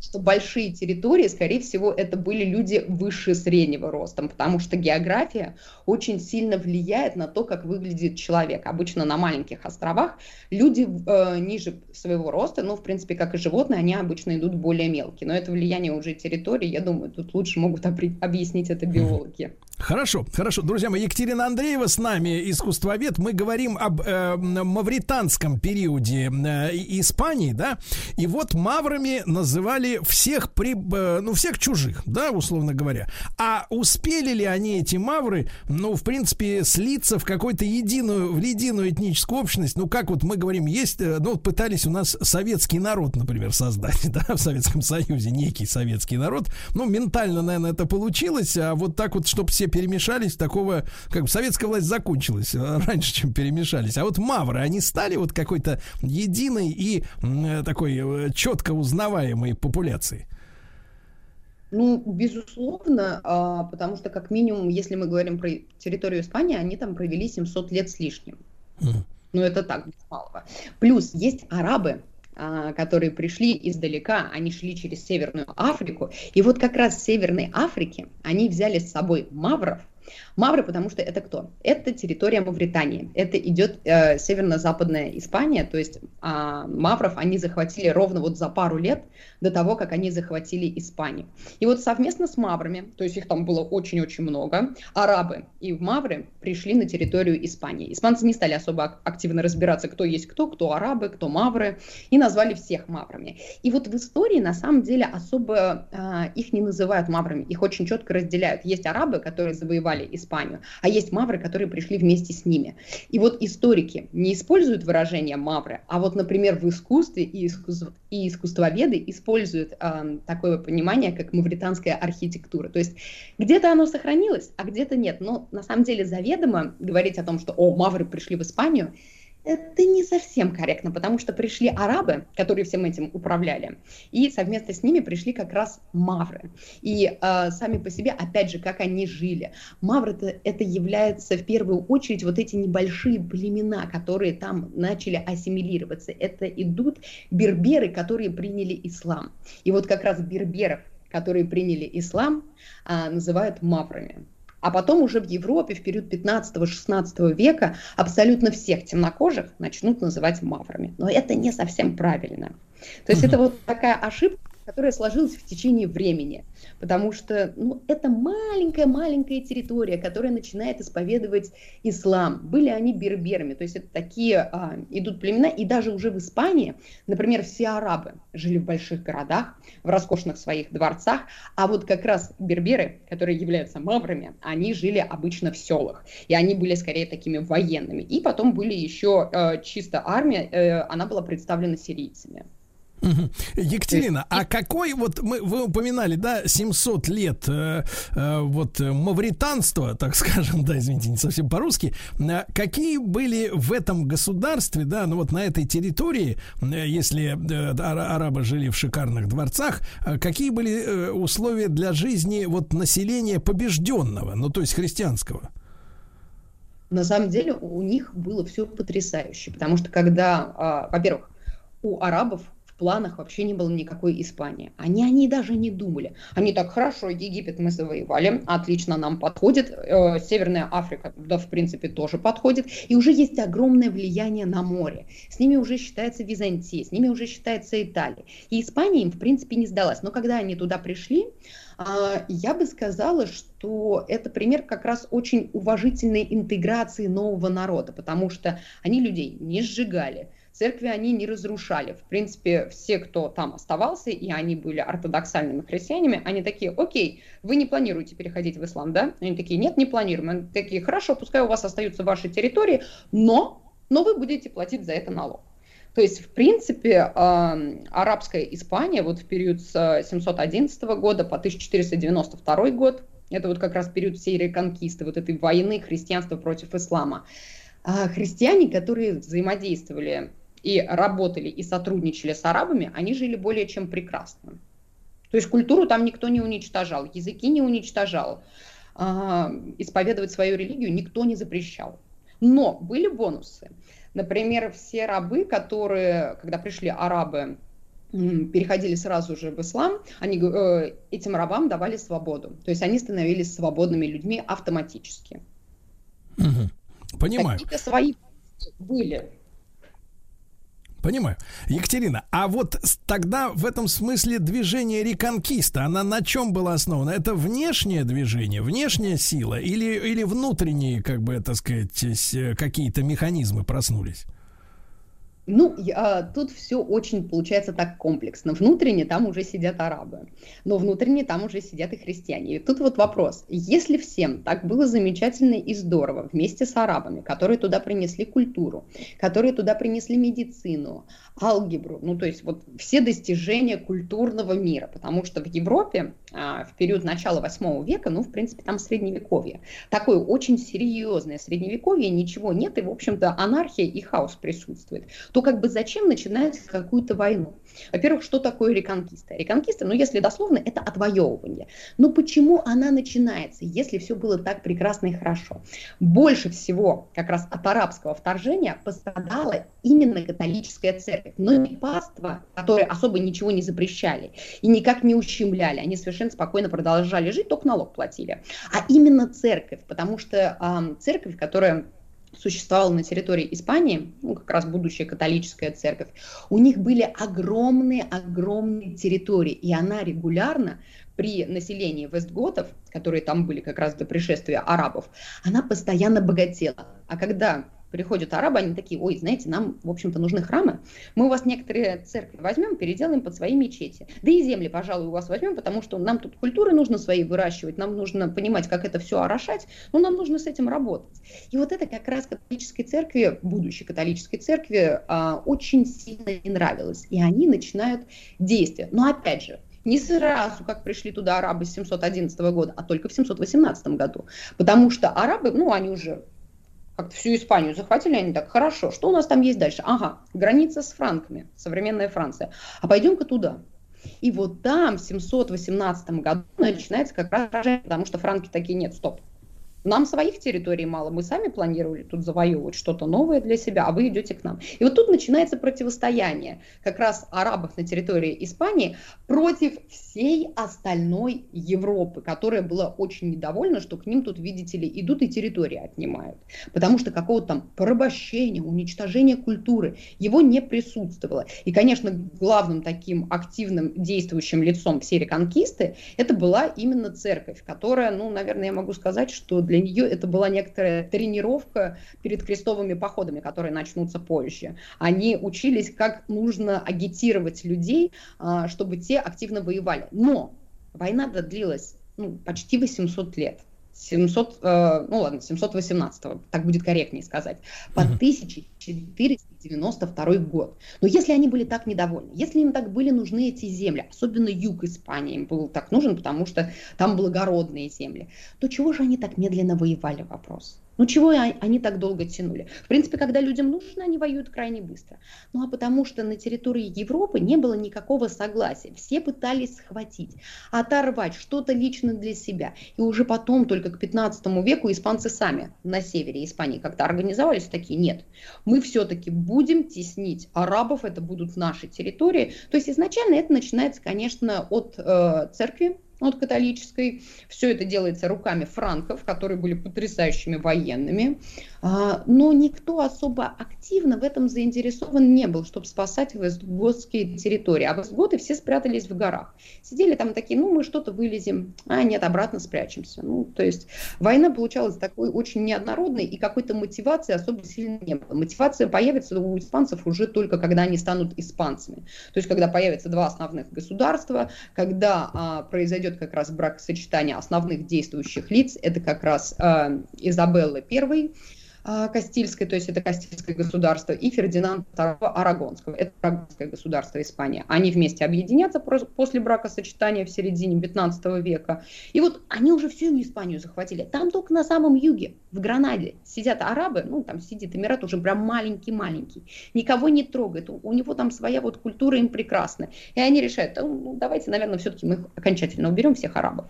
Что большие территории, скорее всего, это были люди выше среднего ростом, потому что география очень сильно влияет на то, как выглядит человек. Обычно на маленьких островах люди э, ниже своего роста, ну, в принципе, как и животные, они обычно идут более мелкие. Но это влияние уже территории, я думаю, тут лучше могут объяснить это биологи. Хорошо, хорошо. Друзья мои, Екатерина Андреева с нами, искусствовед. Мы говорим об э, мавританском периоде э, Испании, да? И вот маврами называли всех, при, э, ну, всех чужих, да, условно говоря. А успели ли они, эти мавры, ну, в принципе, слиться в какую-то единую, в единую этническую общность? Ну, как вот мы говорим, есть, э, ну, пытались у нас советский народ, например, создать, [laughs] да, в Советском Союзе, некий советский народ. Ну, ментально, наверное, это получилось, а вот так вот, чтобы все перемешались, такого, как бы советская власть закончилась э, раньше, чем перемешались. А вот мавры, они стали вот какой-то единой и э, такой э, четко узнаваемой популяцией. Ну, безусловно, а, потому что, как минимум, если мы говорим про территорию Испании, они там провели 700 лет с лишним. Ну, это так, без малого. Плюс есть арабы, которые пришли издалека, они шли через Северную Африку. И вот как раз в Северной Африке они взяли с собой мавров, Мавры, потому что это кто? Это территория Мавритании. Это идет э, северно-западная Испания, то есть э, мавров они захватили ровно вот за пару лет до того, как они захватили Испанию. И вот совместно с маврами, то есть их там было очень-очень много, арабы и мавры пришли на территорию Испании. Испанцы не стали особо активно разбираться, кто есть кто, кто арабы, кто мавры, и назвали всех маврами. И вот в истории на самом деле особо э, их не называют маврами, их очень четко разделяют. Есть арабы, которые завоевали Испанию, а есть мавры, которые пришли вместе с ними. И вот историки не используют выражение мавры, а вот, например, в искусстве и, искусств... и искусствоведы используют э, такое понимание, как мавританская архитектура. То есть где-то оно сохранилось, а где-то нет. Но на самом деле заведомо говорить о том, что «О, мавры пришли в Испанию», это не совсем корректно, потому что пришли арабы, которые всем этим управляли, и совместно с ними пришли как раз мавры. И э, сами по себе, опять же, как они жили. Мавры это, является в первую очередь вот эти небольшие племена, которые там начали ассимилироваться. Это идут берберы, которые приняли ислам. И вот как раз берберов, которые приняли ислам, э, называют маврами. А потом уже в Европе в период 15-16 века абсолютно всех темнокожих начнут называть маврами. Но это не совсем правильно. То есть это вот такая ошибка, которая сложилась в течение времени. Потому что ну, это маленькая-маленькая территория, которая начинает исповедовать ислам. Были они берберами, то есть это такие а, идут племена, и даже уже в Испании, например, все арабы жили в больших городах, в роскошных своих дворцах, а вот как раз берберы, которые являются маврами, они жили обычно в селах, и они были скорее такими военными. И потом были еще э, чисто армия, э, она была представлена сирийцами. Екатерина, а какой вот мы вы упоминали, да, 700 лет э, э, вот мавританства, так [laughs] скажем, да, извините, не совсем по-русски. Э, какие были в этом государстве, да, ну вот на этой территории, э, если э, арабы жили в шикарных дворцах, э, какие были э, условия для жизни вот населения побежденного, ну то есть христианского? На самом деле у них было все потрясающе, потому что когда, э, во-первых, у арабов планах вообще не было никакой Испании. Они о ней даже не думали. Они так, хорошо, Египет мы завоевали, отлично нам подходит, э, Северная Африка, да, в принципе, тоже подходит, и уже есть огромное влияние на море. С ними уже считается Византия, с ними уже считается Италия. И Испания им, в принципе, не сдалась. Но когда они туда пришли, э, я бы сказала, что это пример как раз очень уважительной интеграции нового народа, потому что они людей не сжигали, Церкви они не разрушали. В принципе, все, кто там оставался, и они были ортодоксальными христианами, они такие, окей, вы не планируете переходить в ислам, да? Они такие, нет, не планируем. Они такие, хорошо, пускай у вас остаются ваши территории, но, но вы будете платить за это налог. То есть, в принципе, э, арабская Испания вот в период с 711 года по 1492 год, это вот как раз период всей реконкисты, вот этой войны христианства против ислама, а христиане, которые взаимодействовали и работали, и сотрудничали с арабами, они жили более чем прекрасно. То есть культуру там никто не уничтожал, языки не уничтожал, а, исповедовать свою религию никто не запрещал. Но были бонусы. Например, все рабы, которые, когда пришли арабы, переходили сразу же в ислам, они э, этим рабам давали свободу. То есть они становились свободными людьми автоматически. Понимаю. Какие-то свои были. Понимаю. Екатерина, а вот тогда в этом смысле движение реконкиста, она на чем была основана? Это внешнее движение, внешняя сила или, или внутренние, как бы, так сказать, какие-то механизмы проснулись? Ну, я, тут все очень получается так комплексно. Внутренне там уже сидят арабы, но внутренне там уже сидят и христиане. И тут вот вопрос. Если всем так было замечательно и здорово вместе с арабами, которые туда принесли культуру, которые туда принесли медицину, алгебру, ну то есть вот все достижения культурного мира, потому что в Европе а, в период начала 8 века, ну в принципе там средневековье, такое очень серьезное средневековье, ничего нет и в общем-то анархия и хаос присутствует. то как бы зачем начинать какую-то войну? Во-первых, что такое реконкиста? Реконкиста, ну если дословно, это отвоевывание. Но почему она начинается, если все было так прекрасно и хорошо? Больше всего как раз от арабского вторжения пострадала именно католическая церковь, но не паства, которые особо ничего не запрещали и никак не ущемляли. Они совершенно спокойно продолжали жить, только налог платили. А именно церковь, потому что ам, церковь, которая существовала на территории Испании, ну, как раз будущая католическая церковь, у них были огромные-огромные территории, и она регулярно при населении вестготов, которые там были как раз до пришествия арабов, она постоянно богатела. А когда приходят арабы, они такие, ой, знаете, нам, в общем-то, нужны храмы, мы у вас некоторые церкви возьмем, переделаем под свои мечети. Да и земли, пожалуй, у вас возьмем, потому что нам тут культуры нужно свои выращивать, нам нужно понимать, как это все орошать, но нам нужно с этим работать. И вот это как раз католической церкви, будущей католической церкви, а, очень сильно не нравилось. И они начинают действия. Но опять же, не сразу, как пришли туда арабы с 711 года, а только в 718 году. Потому что арабы, ну, они уже как-то всю Испанию захватили, они так, хорошо, что у нас там есть дальше? Ага, граница с франками, современная Франция. А пойдем-ка туда. И вот там в 718 году начинается как раз потому что франки такие, нет, стоп, нам своих территорий мало, мы сами планировали тут завоевывать что-то новое для себя, а вы идете к нам. И вот тут начинается противостояние как раз арабов на территории Испании против всей остальной Европы, которая была очень недовольна, что к ним тут, видите ли, идут и территории отнимают. Потому что какого-то там порабощения, уничтожения культуры, его не присутствовало. И, конечно, главным таким активным действующим лицом всей реконкисты это была именно церковь, которая, ну, наверное, я могу сказать, что нее это была некоторая тренировка перед крестовыми походами, которые начнутся позже. Они учились, как нужно агитировать людей, а, чтобы те активно воевали. Но война длилась ну, почти 800 лет. 700, э, ну ладно, 718, так будет корректнее сказать, по 1492 год. Но если они были так недовольны, если им так были нужны эти земли, особенно юг Испании им был так нужен, потому что там благородные земли, то чего же они так медленно воевали, вопрос? Ну чего они так долго тянули? В принципе, когда людям нужно, они воюют крайне быстро. Ну а потому что на территории Европы не было никакого согласия. Все пытались схватить, оторвать что-то лично для себя. И уже потом, только к 15 веку, испанцы сами на севере Испании как-то организовались такие, нет, мы все-таки будем теснить арабов, это будут наши территории. То есть изначально это начинается, конечно, от э, церкви, от католической. Все это делается руками франков, которые были потрясающими военными. А, Но никто особо активно в этом заинтересован не был, чтобы спасать вестготские территории. А вестготы все спрятались в горах. Сидели там такие, ну мы что-то вылезем, а нет, обратно спрячемся. Ну, то есть война получалась такой очень неоднородной, и какой-то мотивации особо сильно не было. Мотивация появится у испанцев уже только когда они станут испанцами. То есть когда появятся два основных государства, когда а, произойдет как раз бракосочетание основных действующих лиц, это как раз а, Изабелла I, Кастильской, то есть это Кастильское государство, и Фердинанд II Арагонского, это Арагонское государство Испания. Они вместе объединятся после бракосочетания в середине 15 века. И вот они уже всю Испанию захватили. Там только на самом юге, в Гранаде, сидят арабы, ну там сидит Эмират уже прям маленький-маленький, никого не трогает, у, него там своя вот культура им прекрасна. И они решают, «Да, ну, давайте, наверное, все-таки мы окончательно уберем всех арабов.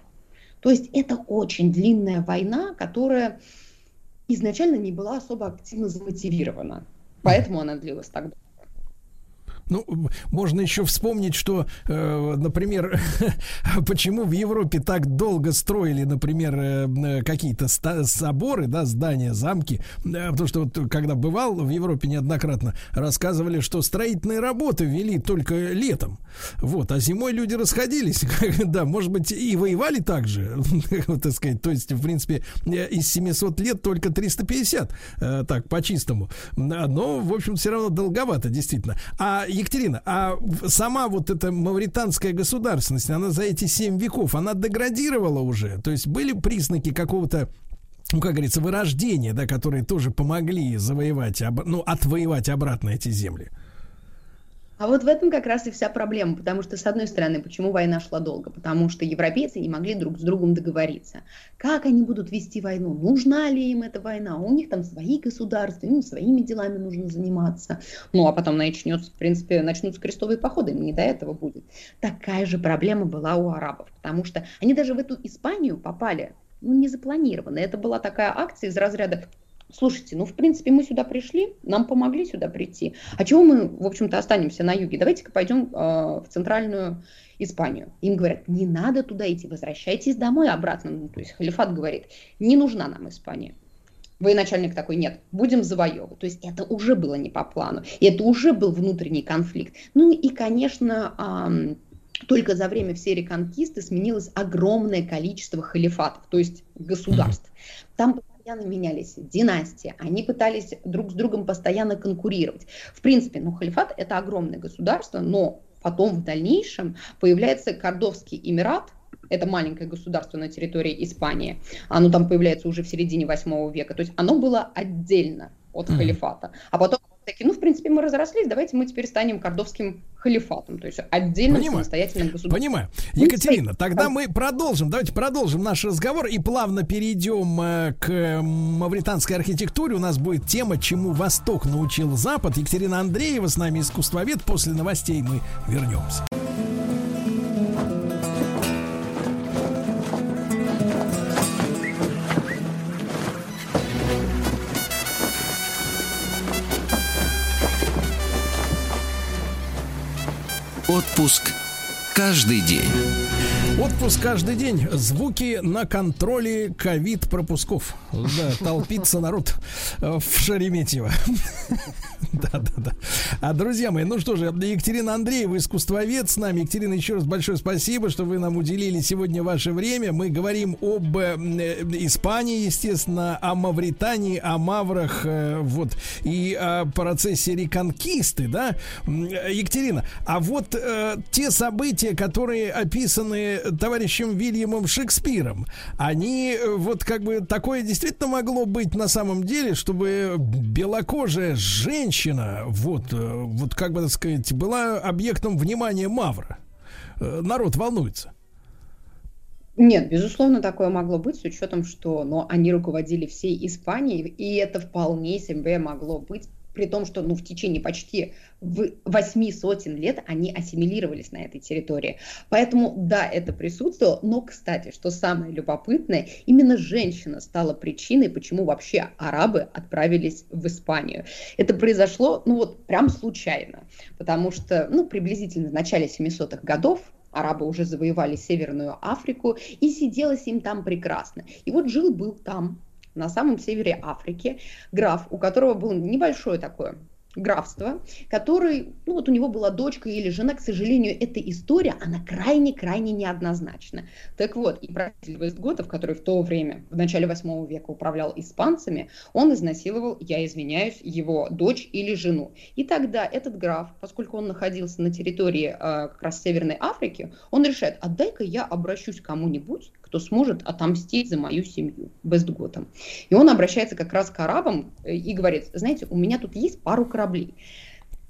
То есть это очень длинная война, которая изначально не была особо активно замотивирована. Поэтому она длилась так долго. Ну, можно еще вспомнить, что, э, например, [laughs] почему в Европе так долго строили, например, э, э, какие-то соборы, да, здания, замки. Э, Потому что вот когда бывал в Европе неоднократно, рассказывали, что строительные работы вели только летом. Вот, а зимой люди расходились. [laughs] Да, может быть, и воевали так же, [laughs] вот, так сказать. То есть, в принципе, э, из 700 лет только 350, э, так, по-чистому. Да, Но, в общем, все равно долговато, действительно. А, Екатерина, а сама вот эта мавританская государственность, она за эти 7 веков, она деградировала уже? То есть были признаки какого-то ну, как говорится, вырождения, да, которые тоже помогли завоевать, ну, отвоевать обратно эти земли. А вот в этом как раз и вся проблема, потому что, с одной стороны, почему война шла долго? Потому что европейцы не могли друг с другом договориться. Как они будут вести войну? Нужна ли им эта война? У них там свои государства, им своими делами нужно заниматься. Ну, а потом начнется, в принципе, начнутся крестовые походы, им не до этого будет. Такая же проблема была у арабов, потому что они даже в эту Испанию попали, ну, не запланированно. Это была такая акция из разряда Слушайте, ну, в принципе, мы сюда пришли, нам помогли сюда прийти. А чего мы, в общем-то, останемся на юге? Давайте-ка пойдем э, в центральную Испанию. Им говорят, не надо туда идти, возвращайтесь домой обратно. Ну, то есть халифат говорит, не нужна нам Испания. Военачальник такой, нет, будем завоевывать. То есть это уже было не по плану. Это уже был внутренний конфликт. Ну и, конечно, ам, только за время всей реконкисты сменилось огромное количество халифатов, то есть государств. Там постоянно менялись династии, они пытались друг с другом постоянно конкурировать. В принципе, ну, халифат – это огромное государство, но потом в дальнейшем появляется Кордовский Эмират, это маленькое государство на территории Испании, оно там появляется уже в середине 8 века, то есть оно было отдельно от халифата. А потом такие, ну, в принципе, мы разрослись, давайте мы теперь станем кордовским халифатом, то есть отдельным Понимаю. самостоятельным государством. Понимаю. Екатерина, тогда мы продолжим. Давайте продолжим наш разговор и плавно перейдем э, к э, мавританской архитектуре. У нас будет тема, чему Восток научил Запад. Екатерина Андреева с нами искусствовед. После новостей мы вернемся. Отпуск каждый день. Отпуск каждый день. Звуки на контроле ковид пропусков. Да, толпится народ э, в Шереметьево. [laughs] Да, да, да. А, друзья мои, ну что же, Екатерина Андреева, искусствовед с нами. Екатерина, еще раз большое спасибо, что вы нам уделили сегодня ваше время. Мы говорим об э, Испании, естественно, о Мавритании, о Маврах, э, вот, и о процессе реконкисты, да. Екатерина, а вот те события, которые описаны товарищем Вильямом Шекспиром, они э, вот как бы такое действительно могло быть на самом деле, чтобы белокожая женщина, вот, э, вот как бы так сказать, была объектом внимания Мавра. Э, Народ волнуется. Нет, безусловно, такое могло быть, с учетом, что но они руководили всей Испанией, и это вполне себе могло быть, при том, что ну, в течение почти восьми сотен лет они ассимилировались на этой территории. Поэтому, да, это присутствовало, но, кстати, что самое любопытное, именно женщина стала причиной, почему вообще арабы отправились в Испанию. Это произошло, ну вот, прям случайно, потому что, ну, приблизительно в начале 700-х годов арабы уже завоевали Северную Африку, и сиделось им там прекрасно. И вот жил-был там, на самом севере Африки, граф, у которого было небольшое такое графство, который, ну вот у него была дочка или жена, к сожалению, эта история, она крайне-крайне неоднозначна. Так вот, и правитель Вестготов, который в то время, в начале 8 века управлял испанцами, он изнасиловал, я извиняюсь, его дочь или жену. И тогда этот граф, поскольку он находился на территории э, как раз Северной Африки, он решает, а дай-ка я обращусь к кому-нибудь, кто сможет отомстить за мою семью Вестготом. И он обращается как раз к арабам э, и говорит, знаете, у меня тут есть пару кораблей.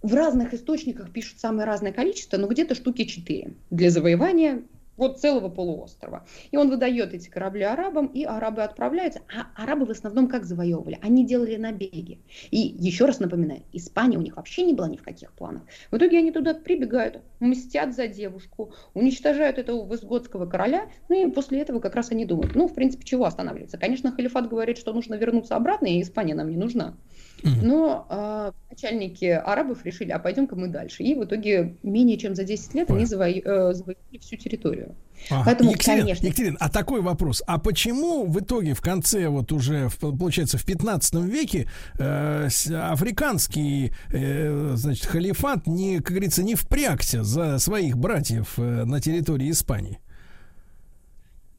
В разных источниках пишут самое разное количество, но где-то штуки 4 для завоевания вот целого полуострова. И он выдает эти корабли арабам, и арабы отправляются. А арабы в основном как завоевывали? Они делали набеги. И еще раз напоминаю, Испания у них вообще не была ни в каких планах. В итоге они туда прибегают, мстят за девушку, уничтожают этого визготского короля, ну и после этого как раз они думают, ну, в принципе, чего останавливаться? Конечно, халифат говорит, что нужно вернуться обратно, и Испания нам не нужна. Но а, начальники арабов решили, а пойдем-ка мы дальше. И в итоге менее чем за 10 лет они заво- э, завоевали всю территорию. Ага. Поэтому, Екатерина, конечно, Екатерина, а такой вопрос. А почему в итоге в конце, вот уже, в- получается, в 15 веке э, африканский, э, значит, халифат не, как говорится, не впрягся за своих братьев э, на территории Испании?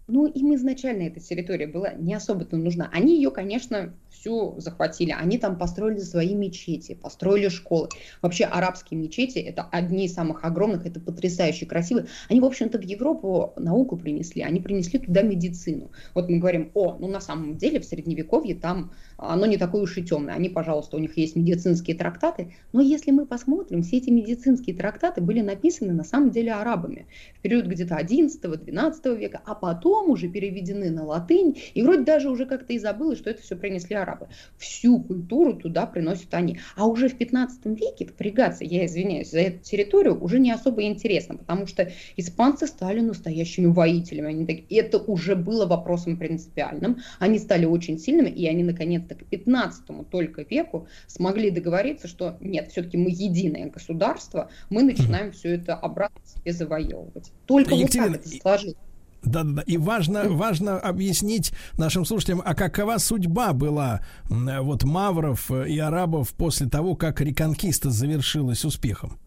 Ну, им изначально эта территория была не особо-то нужна. Они ее, конечно, всю захватили. Они там построили свои мечети, построили школы. Вообще арабские мечети это одни из самых огромных, это потрясающе красивые. Они, в общем-то, в Европу науку принесли, они принесли туда медицину. Вот мы говорим, о, ну на самом деле в Средневековье там оно не такое уж и темное. Они, пожалуйста, у них есть медицинские трактаты. Но если мы посмотрим, все эти медицинские трактаты были написаны на самом деле арабами в период где-то 11-12 века, а потом уже переведены на латынь. И вроде даже уже как-то и забылось, что это все принесли арабы. Всю культуру туда приносят они. А уже в 15 веке впрягаться, я извиняюсь, за эту территорию уже не особо интересно, потому что испанцы стали настоящими воителями. Они так... Это уже было вопросом принципиальным. Они стали очень сильными, и они наконец-то к 15 только веку смогли договориться, что нет, все-таки мы единое государство, мы начинаем все это обратно себе завоевывать. Только Екатерина, вот так это сложилось. Да-да-да. И важно, важно объяснить нашим слушателям, а какова судьба была вот мавров э, и арабов после того, как реконкиста завершилась успехом?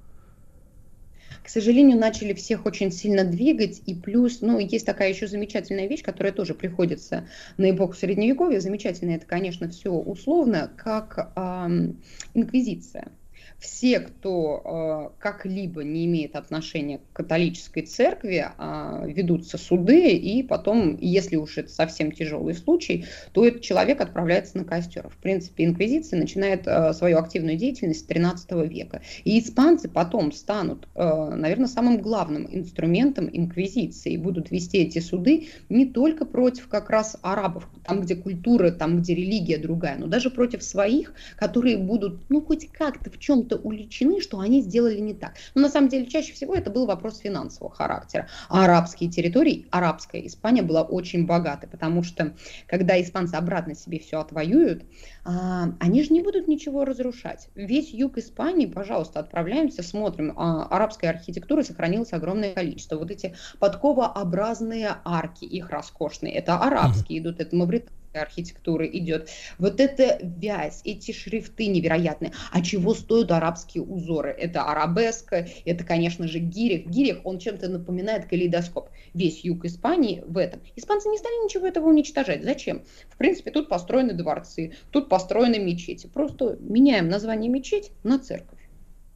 к сожалению, начали всех очень сильно двигать, и плюс, ну, есть такая еще замечательная вещь, которая тоже приходится на эпоху Средневековья, замечательно это, конечно, все условно, как ам, инквизиция. Все, кто э, как-либо не имеет отношения к католической церкви, э, ведутся суды, и потом, если уж это совсем тяжелый случай, то этот человек отправляется на костер. В принципе, инквизиция начинает э, свою активную деятельность с 13 века. И испанцы потом станут, э, наверное, самым главным инструментом инквизиции и будут вести эти суды не только против как раз арабов, там, где культура, там, где религия другая, но даже против своих, которые будут, ну, хоть как-то в чем-то уличены, что они сделали не так. Но на самом деле чаще всего это был вопрос финансового характера. А арабские территории, арабская Испания была очень богатой, потому что когда испанцы обратно себе все отвоюют, а, они же не будут ничего разрушать. Весь юг Испании, пожалуйста, отправляемся, смотрим. А, арабской архитектуры сохранилось огромное количество. Вот эти подковообразные арки, их роскошные, это арабские идут, это мавританские архитектуры идет. Вот эта вязь, эти шрифты невероятные. А чего стоят арабские узоры? Это арабеска, это, конечно же, гирих. Гирих, он чем-то напоминает калейдоскоп. Весь юг Испании в этом. Испанцы не стали ничего этого уничтожать. Зачем? В принципе, тут построены дворцы, тут построены мечети. Просто меняем название мечеть на церковь.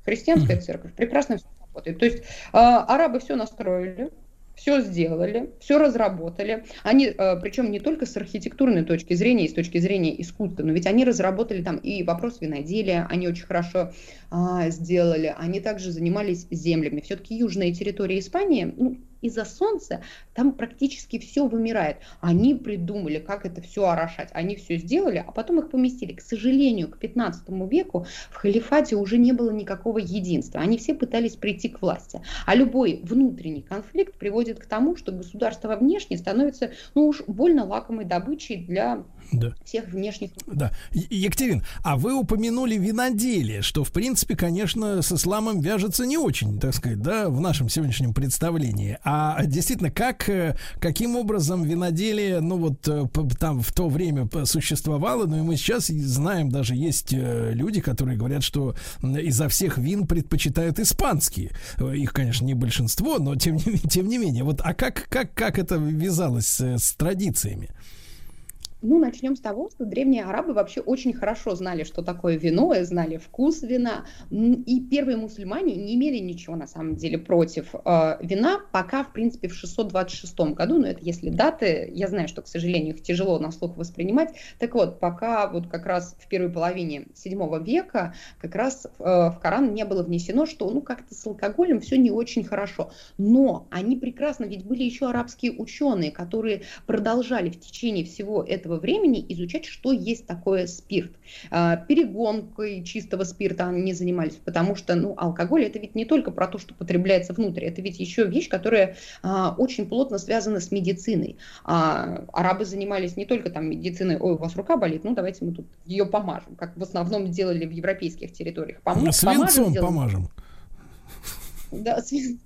Христианская церковь. Прекрасно все работает. То есть э, арабы все настроили, все сделали, все разработали. Они, э, причем не только с архитектурной точки зрения, и с точки зрения искусства, но ведь они разработали там и вопрос виноделия, они очень хорошо а, сделали. Они также занимались землями. Все-таки южная территория Испании, ну, из-за солнца там практически все вымирает. Они придумали, как это все орошать. Они все сделали, а потом их поместили. К сожалению, к 15 веку в халифате уже не было никакого единства. Они все пытались прийти к власти. А любой внутренний конфликт приводит к тому, что государство внешне становится ну уж больно лакомой добычей для Да. всех внешних Да. Екатерин, а вы упомянули виноделие, что, в принципе, конечно, с исламом вяжется не очень, так сказать, да, в нашем сегодняшнем представлении. А действительно, как, э, каким образом виноделие, ну вот э, там в то время существовало, ну и мы сейчас знаем, даже есть э, люди, которые говорят, что изо всех вин предпочитают испанские. Их, конечно, не большинство, но тем не, [laughs] тем не менее. Вот, а как, как, как это вязалось э, с традициями? Ну, начнем с того, что древние арабы вообще очень хорошо знали, что такое вино, и знали вкус вина. И первые мусульмане не имели ничего, на самом деле, против э, вина, пока, в принципе, в 626 году, но это если даты, я знаю, что, к сожалению, их тяжело на слух воспринимать. Так вот, пока вот как раз в первой половине 7 века как раз э, в Коран не было внесено, что, ну, как-то с алкоголем все не очень хорошо. Но они прекрасно, ведь были еще арабские ученые, которые продолжали в течение всего этого времени изучать, что есть такое спирт. А, Перегонкой чистого спирта они не занимались, потому что ну, алкоголь это ведь не только про то, что потребляется внутрь, это ведь еще вещь, которая а, очень плотно связана с медициной. А, арабы занимались не только там медициной, ой, у вас рука болит, ну давайте мы тут ее помажем, как в основном делали в европейских территориях. Помо- Свинцом сделаем. помажем. Да, свин-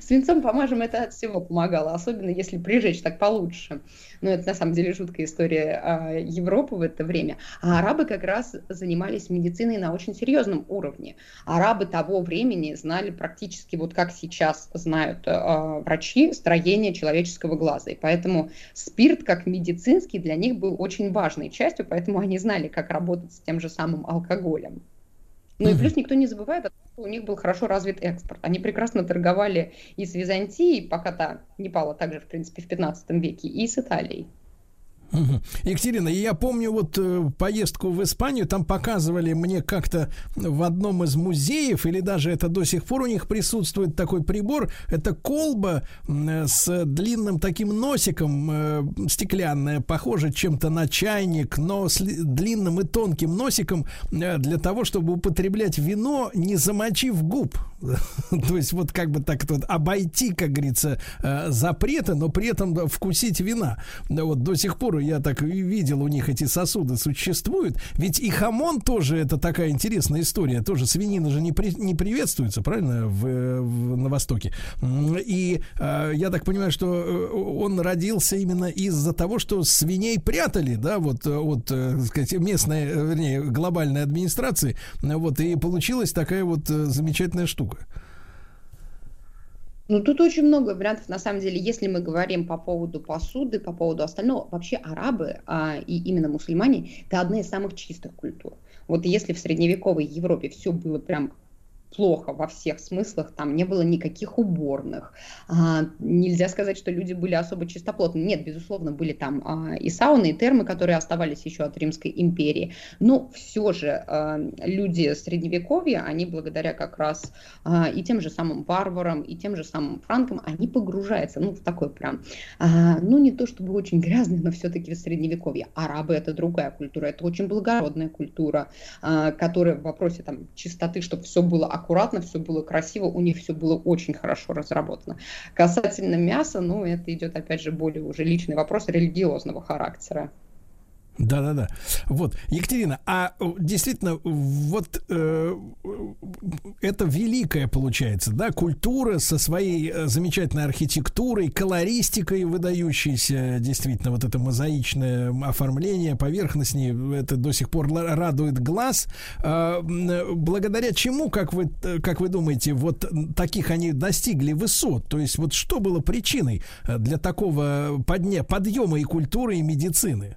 Свинцом помажем, это от всего помогало, особенно если прижечь так получше. Но это на самом деле жуткая история а, Европы в это время. А арабы как раз занимались медициной на очень серьезном уровне. Арабы того времени знали практически вот как сейчас знают а, врачи строение человеческого глаза. И поэтому спирт как медицинский для них был очень важной частью, поэтому они знали, как работать с тем же самым алкоголем. Ну и плюс никто не забывает, о том, что у них был хорошо развит экспорт. Они прекрасно торговали и с Византией, пока та не пала также, в принципе, в 15 веке, и с Италией. Екатерина, я помню вот э, поездку в Испанию, там показывали мне как-то в одном из музеев, или даже это до сих пор у них присутствует такой прибор, это колба э, с длинным таким носиком, э, стеклянная, похоже чем-то на чайник, но с ли- длинным и тонким носиком для того, чтобы употреблять вино, не замочив губ. [laughs] То есть вот как бы так вот обойти, как говорится, запреты, но при этом вкусить вина. Вот до сих пор я так и видел, у них эти сосуды существуют. Ведь и хамон тоже это такая интересная история. Тоже свинина же не, при- не приветствуется, правильно, в, в- на Востоке. И э, я так понимаю, что э, он родился именно из-за того, что свиней прятали, да, вот э, от, э, так сказать, местной, вернее, глобальной администрации. Вот, и получилась такая вот замечательная штука. Ну, тут очень много вариантов, на самом деле, если мы говорим по поводу посуды, по поводу остального, вообще арабы а, и именно мусульмане – это одна из самых чистых культур. Вот если в средневековой Европе все было прям плохо во всех смыслах, там не было никаких уборных. А, нельзя сказать, что люди были особо чистоплотны. Нет, безусловно, были там а, и сауны, и термы, которые оставались еще от Римской империи. Но все же а, люди средневековья, они благодаря как раз а, и тем же самым варварам, и тем же самым франкам, они погружаются, ну, в такой прям, а, ну, не то чтобы очень грязный, но все-таки в средневековье. Арабы это другая культура, это очень благородная культура, а, которая в вопросе там чистоты, чтобы все было аккуратно, все было красиво, у них все было очень хорошо разработано. Касательно мяса, ну, это идет, опять же, более уже личный вопрос религиозного характера. Да, да, да. Вот, Екатерина, а э, действительно, вот э, это великая получается, да, культура со своей э, замечательной архитектурой, колористикой выдающейся, действительно, вот это мозаичное оформление поверхности, это до сих пор радует глаз. А, м, благодаря чему, как вы, э, как вы думаете, вот таких они достигли высот? То есть вот что было причиной э, для такого подня, подъема и культуры, и медицины?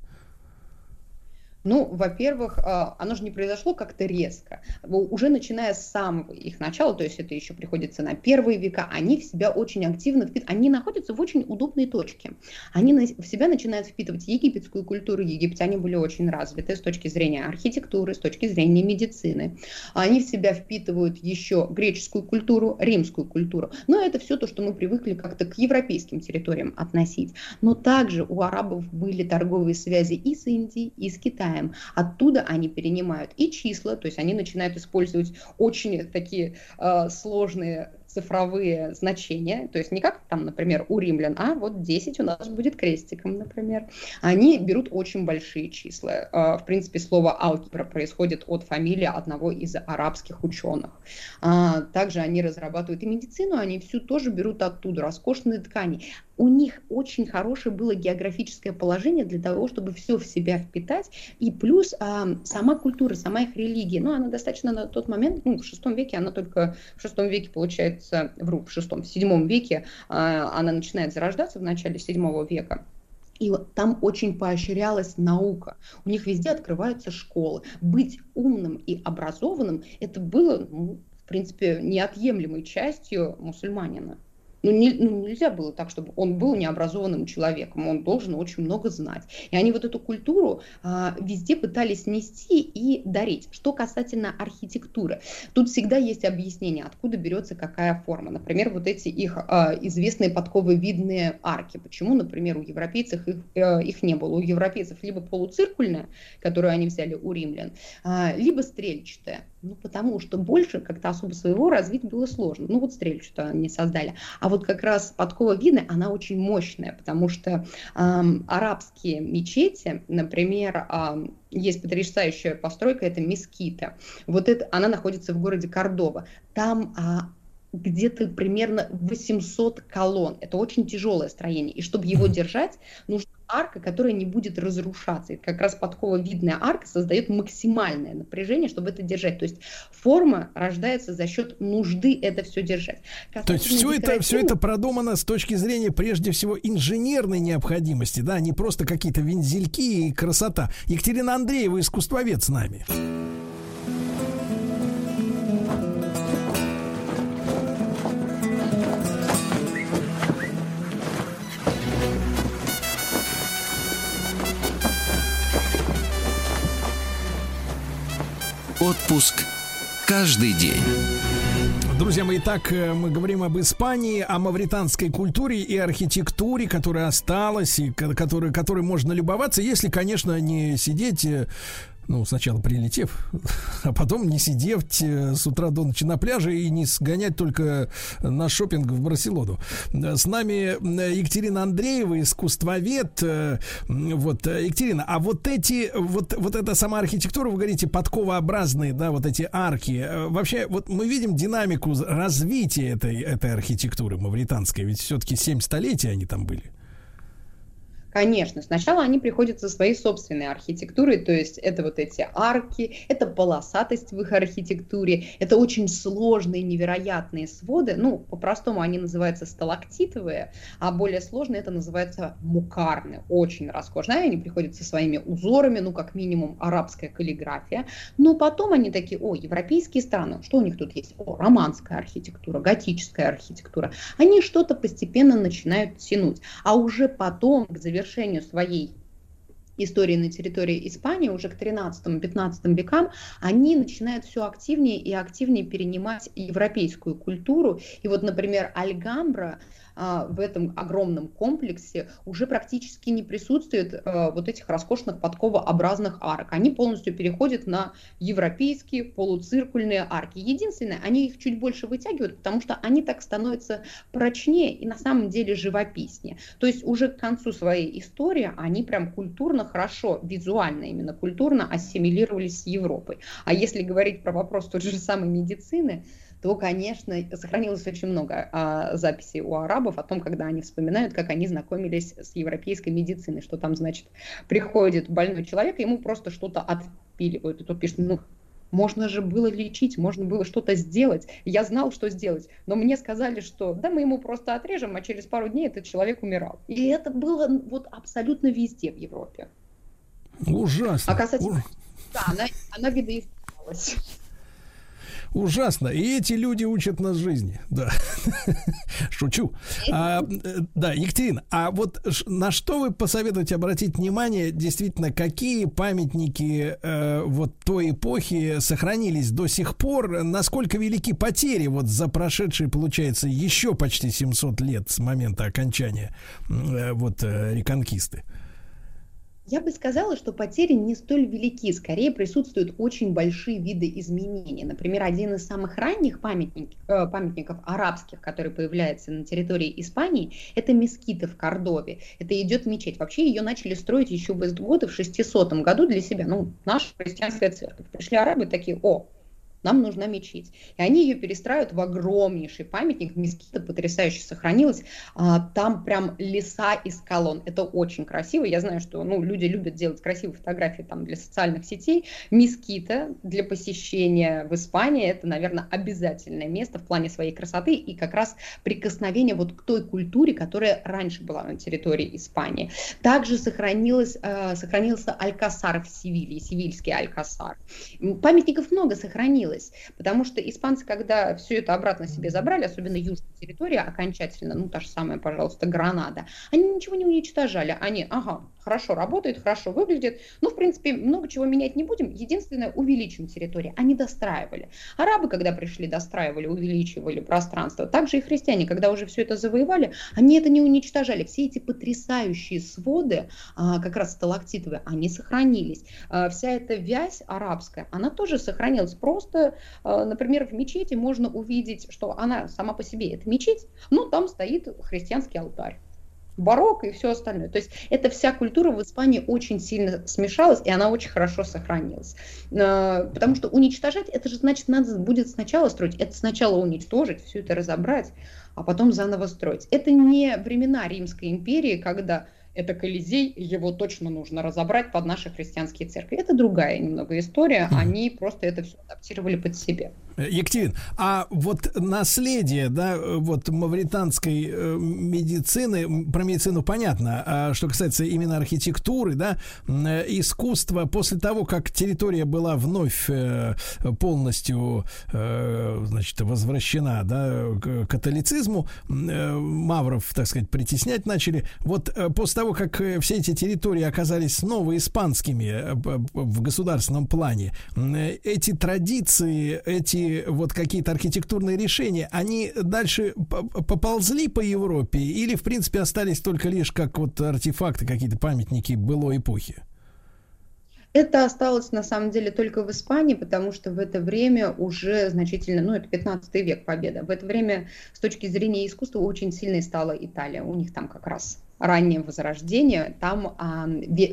Ну, во-первых, а, оно же не произошло как-то резко. Уже начиная с самого их начала, то есть это еще приходится на первые века, они в себя очень активно впитывают. Они находятся в очень удобной точке. Они в себя начинают впитывать египетскую культуру. Египтяне были очень развиты с точки зрения архитектуры, с точки зрения медицины. Они в себя впитывают еще греческую культуру, римскую культуру. Но это все то, что мы привыкли как-то к европейским территориям относить. Но также у арабов были торговые связи и с Индией, и с Китаем. Оттуда они перенимают и числа, то есть они начинают использовать очень такие э, сложные цифровые значения, то есть не как там, например, у римлян, а вот 10 у нас будет крестиком, например. Они берут очень большие числа. Э, В принципе, слово алгебра происходит от фамилии одного из арабских ученых. А, Также они разрабатывают и медицину, они всю тоже берут оттуда, роскошные ткани. У них очень хорошее было географическое положение для того, чтобы все в себя впитать. И плюс а, сама культура, сама их религия, ну, она достаточно на тот момент, ну, в шестом веке, она только в шестом веке, получается, вру, в шестом, в седьмом веке а, она начинает зарождаться в начале седьмого века. И там очень поощрялась наука. У них везде открываются школы. Быть умным и образованным это было, ну, в принципе, неотъемлемой частью мусульманина. Ну, не- ну, нельзя было так, чтобы он был необразованным человеком, он должен очень много знать. И они вот эту культуру а, везде пытались нести и дарить. Что касательно архитектуры, тут всегда есть объяснение, откуда берется какая форма. Например, вот эти их а, известные подковывидные арки. Почему, например, у европейцев их, э, их не было? У европейцев либо полуциркульная, которую они взяли у римлян, а, либо стрельчатая. Ну, потому что больше как-то особо своего развить было сложно. Ну, вот стрельчатую они создали. А вот как раз подкова видная, она очень мощная, потому что ам, арабские мечети, например, ам, есть потрясающая постройка, это мескита. Вот это, она находится в городе Кордова. Там а, где-то примерно 800 колонн. Это очень тяжелое строение. И чтобы его держать, нужна арка, которая не будет разрушаться. И как раз подкововидная арка создает максимальное напряжение, чтобы это держать. То есть форма рождается за счет нужды это все держать. То есть все это, все это продумано с точки зрения, прежде всего, инженерной необходимости, да, не просто какие-то вензельки и красота. Екатерина Андреева, искусствовед с нами. Отпуск каждый день. Друзья мои, так э, мы говорим об Испании, о мавританской культуре и архитектуре, которая осталась и ко- которой, которой можно любоваться, если, конечно, не сидеть э, ну, сначала прилетев, а потом не сидеть э, с утра до ночи на пляже и не сгонять только на шопинг в Барселону. С нами э, Екатерина Андреева, искусствовед. Э, Вот, э, Екатерина, а вот эти, вот, вот эта сама архитектура, вы говорите, подковообразные, да, вот эти арки. Вообще, вот мы видим динамику развития этой, этой архитектуры мавританской, ведь все-таки 7 столетий они там были. Конечно, сначала они приходят со своей собственной архитектурой, то есть это вот эти арки, это полосатость в их архитектуре, это очень сложные, невероятные своды, ну, по-простому они называются сталактитовые, а более сложные это называется мукарны, очень роскошные, они приходят со своими узорами, ну, как минимум, арабская каллиграфия, но потом они такие, о, европейские страны, что у них тут есть? О, романская архитектура, готическая архитектура, они что-то постепенно начинают тянуть, а уже потом, к завершению своей истории на территории Испании уже к 13-15 векам, они начинают все активнее и активнее перенимать европейскую культуру. И вот, например, Альгамбра в этом огромном комплексе уже практически не присутствует а, вот этих роскошных подковообразных арок. Они полностью переходят на европейские полуциркульные арки. Единственное, они их чуть больше вытягивают, потому что они так становятся прочнее и на самом деле живописнее. То есть уже к концу своей истории они прям культурно хорошо, визуально именно культурно ассимилировались с Европой. А если говорить про вопрос той же самой медицины, то, конечно, сохранилось очень много а, записей у арабов о том, когда они вспоминают, как они знакомились с европейской медициной, что там, значит, приходит больной человек, ему просто что-то отпиливают, и тот пишет, ну, можно же было лечить, можно было что-то сделать. Я знал, что сделать, но мне сказали, что да, мы ему просто отрежем, а через пару дней этот человек умирал. И это было вот абсолютно везде в Европе. Ужасно. А касательно... Уж- Да, она, она видоизменялась. Ужасно. И эти люди учат нас жизни. Да. [laughs] Шучу. А, э, да, Екатерина, а вот на что вы посоветуете обратить внимание, действительно, какие памятники э, вот той эпохи сохранились до сих пор? Насколько велики потери вот за прошедшие, получается, еще почти 700 лет с момента окончания э, вот э, реконкисты? Я бы сказала, что потери не столь велики, скорее присутствуют очень большие виды изменений. Например, один из самых ранних памятник- э, памятников арабских, который появляется на территории Испании, это мескиты в Кордове. Это идет мечеть. Вообще ее начали строить еще в Эстгоды в 600 году для себя. Ну, наша христианская церковь. Пришли арабы такие, о, нам нужна мечеть. И они ее перестраивают в огромнейший памятник. Мескита потрясающе сохранилась. А, там прям леса из колонн. Это очень красиво. Я знаю, что ну, люди любят делать красивые фотографии там, для социальных сетей. Мескита для посещения в Испании это, наверное, обязательное место в плане своей красоты и как раз прикосновение вот к той культуре, которая раньше была на территории Испании. Также сохранилось, э, сохранился Алькасар в Севилье, севильский Алькасар. Памятников много сохранилось, потому что испанцы, когда все это обратно себе забрали, особенно южная территория окончательно, ну та же самая, пожалуйста, Гранада, они ничего не уничтожали, они, ага, хорошо работает, хорошо выглядит, ну, в принципе, много чего менять не будем, единственное, увеличим территорию, они достраивали. Арабы, когда пришли, достраивали, увеличивали пространство, также и христиане, когда уже все это завоевали, они это не уничтожали, все эти потрясающие своды, а, как раз сталактитовые, они сохранились. А, Вся эта вязь арабская, она тоже сохранилась. Просто, а, например, в мечети можно увидеть, что она сама по себе это мечеть, но там стоит христианский алтарь. барокко и все остальное. То есть эта вся культура в Испании очень сильно смешалась, и она очень хорошо сохранилась. Э, Потому что уничтожать, это же значит, надо будет сначала строить. Это сначала уничтожить, все это разобрать, а потом заново строить. Это не времена Римской империи, когда это Колизей, его точно нужно разобрать под наши христианские церкви. Это другая немного история, они просто это все адаптировали под себя. Екатерин, а вот наследие, да, вот мавританской э, медицины, про медицину понятно, а что касается именно архитектуры, да, искусства, после того, как территория была вновь э, полностью, э, значит, возвращена, да, к католицизму, мавров, так сказать, притеснять начали, вот после того, как все эти территории оказались снова испанскими в государственном плане, эти традиции, эти вот какие-то архитектурные решения, они дальше поползли по Европе или, в принципе, остались только лишь как вот артефакты, какие-то памятники былой эпохи? Это осталось на самом деле только в Испании, потому что в это время уже значительно, ну это 15 век победа, в это время с точки зрения искусства очень сильной стала Италия. У них там как раз раннее возрождение, там а,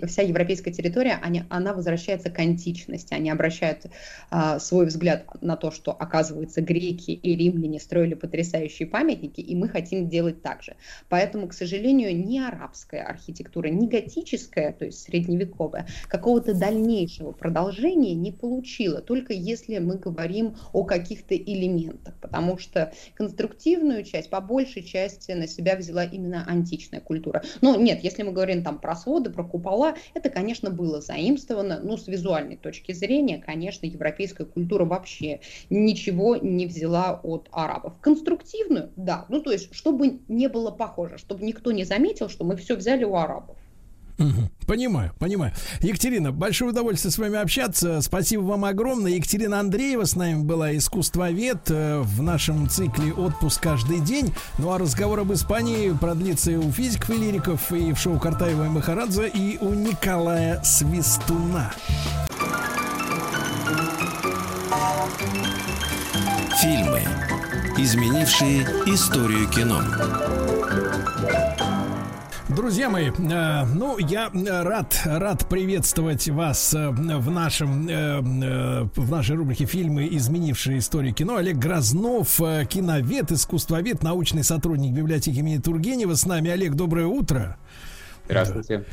вся европейская территория, они, она возвращается к античности, они обращают а, свой взгляд на то, что, оказывается, греки и римляне строили потрясающие памятники, и мы хотим делать так же. Поэтому, к сожалению, ни арабская архитектура, ни готическая, то есть средневековая, какого-то дальнейшего продолжения не получила, только если мы говорим о каких-то элементах, потому что конструктивную часть, по большей части на себя взяла именно античная культура. Ну, нет, если мы говорим там про своды, про купола, это, конечно, было заимствовано, но с визуальной точки зрения, конечно, европейская культура вообще ничего не взяла от арабов. Конструктивную, да, ну, то есть, чтобы не было похоже, чтобы никто не заметил, что мы все взяли у арабов. Понимаю, понимаю. Екатерина, большое удовольствие с вами общаться. Спасибо вам огромное. Екатерина Андреева с нами была, искусствовед э, в нашем цикле «Отпуск каждый день». Ну а разговор об Испании продлится у физиков и лириков, и в шоу Картаева и Махарадзе, и у Николая Свистуна. Фильмы, изменившие историю кино. Друзья мои, э, ну, я э, рад, рад приветствовать вас э, в нашем, э, э, в нашей рубрике «Фильмы, изменившие историю кино». Олег Грознов, э, киновед, искусствовед, научный сотрудник библиотеки имени Тургенева. С нами Олег, доброе утро. Здравствуйте.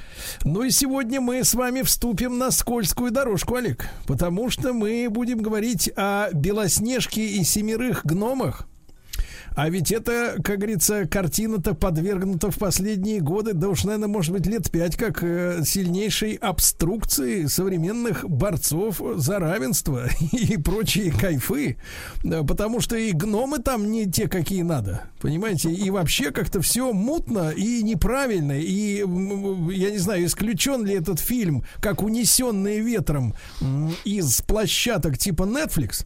Ну и сегодня мы с вами вступим на скользкую дорожку, Олег, потому что мы будем говорить о Белоснежке и семерых гномах. А ведь это, как говорится, картина-то подвергнута в последние годы, да уж, наверное, может быть, лет пять, как э, сильнейшей обструкции современных борцов за равенство [laughs] и прочие кайфы. Потому что и гномы там не те, какие надо. Понимаете? И вообще как-то все мутно и неправильно. И, я не знаю, исключен ли этот фильм, как унесенные ветром из площадок типа Netflix.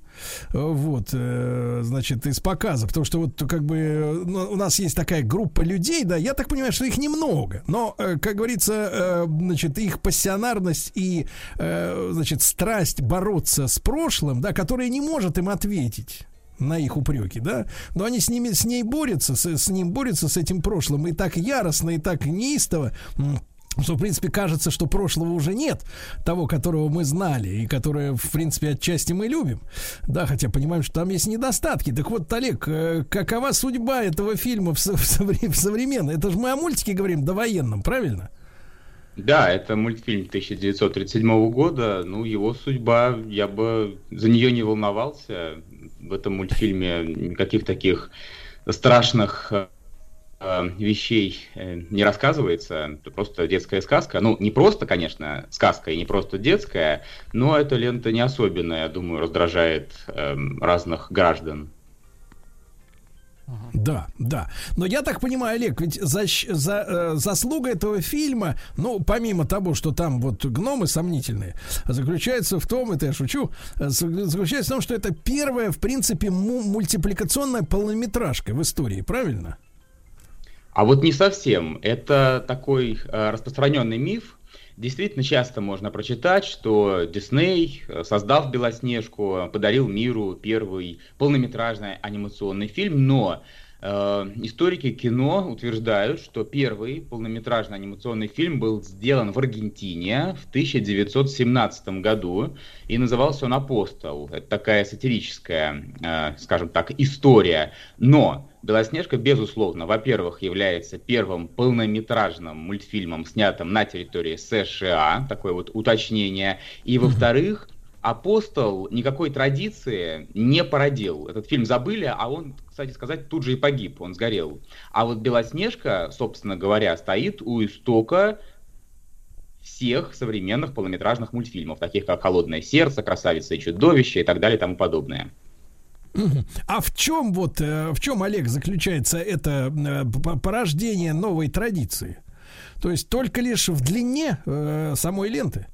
Э, Вот, э, значит, из показа. Потому что вот как бы ну, у нас есть такая группа людей, да, я так понимаю, что их немного. Но, э, как говорится, э, значит, их пассионарность и, э, значит, страсть бороться с прошлым, да, которая не может им ответить на их упреки, да, но они с ними, с ней борются, с, с ним борются, с этим прошлым, и так яростно, и так неистово, что, в принципе, кажется, что прошлого уже нет, того, которого мы знали, и которое, в принципе, отчасти мы любим. Да, хотя понимаем, что там есть недостатки. Так вот, Олег, э, какова судьба этого фильма в, со- совре- в современном? Это же мы о мультике говорим, довоенном, правильно? Да, это мультфильм 1937 года. Ну, его судьба, я бы за нее не волновался. В этом мультфильме никаких таких страшных э, вещей э, не рассказывается. Это просто детская сказка. Ну, не просто, конечно, сказка и не просто детская, но эта лента не особенно, я думаю, раздражает эм, разных граждан. Да, да. Но я так понимаю, Олег, ведь защ- за, э, заслуга этого фильма, ну, помимо того, что там вот гномы сомнительные, заключается в том, это я шучу, э, за- заключается в том, что это первая, в принципе, му- мультипликационная полнометражка в истории, правильно? А вот не совсем. Это такой э, распространенный миф. Действительно часто можно прочитать, что Дисней, э, создав Белоснежку, подарил миру первый полнометражный анимационный фильм, но Э, Историки кино утверждают, что первый полнометражный анимационный фильм был сделан в Аргентине в 1917 году, и назывался он «Апостол». Это такая сатирическая, э, скажем так, история. Но «Белоснежка», безусловно, во-первых, является первым полнометражным мультфильмом, снятым на территории США, такое вот уточнение, и, во-вторых, Апостол никакой традиции не породил. Этот фильм забыли, а он, кстати сказать, тут же и погиб, он сгорел. А вот Белоснежка, собственно говоря, стоит у истока всех современных полнометражных мультфильмов, таких как «Холодное сердце», «Красавица и чудовище» и так далее и тому подобное. А в чем вот, э, в чем, Олег, заключается это э, порождение новой традиции? То есть только лишь в длине э, самой ленты?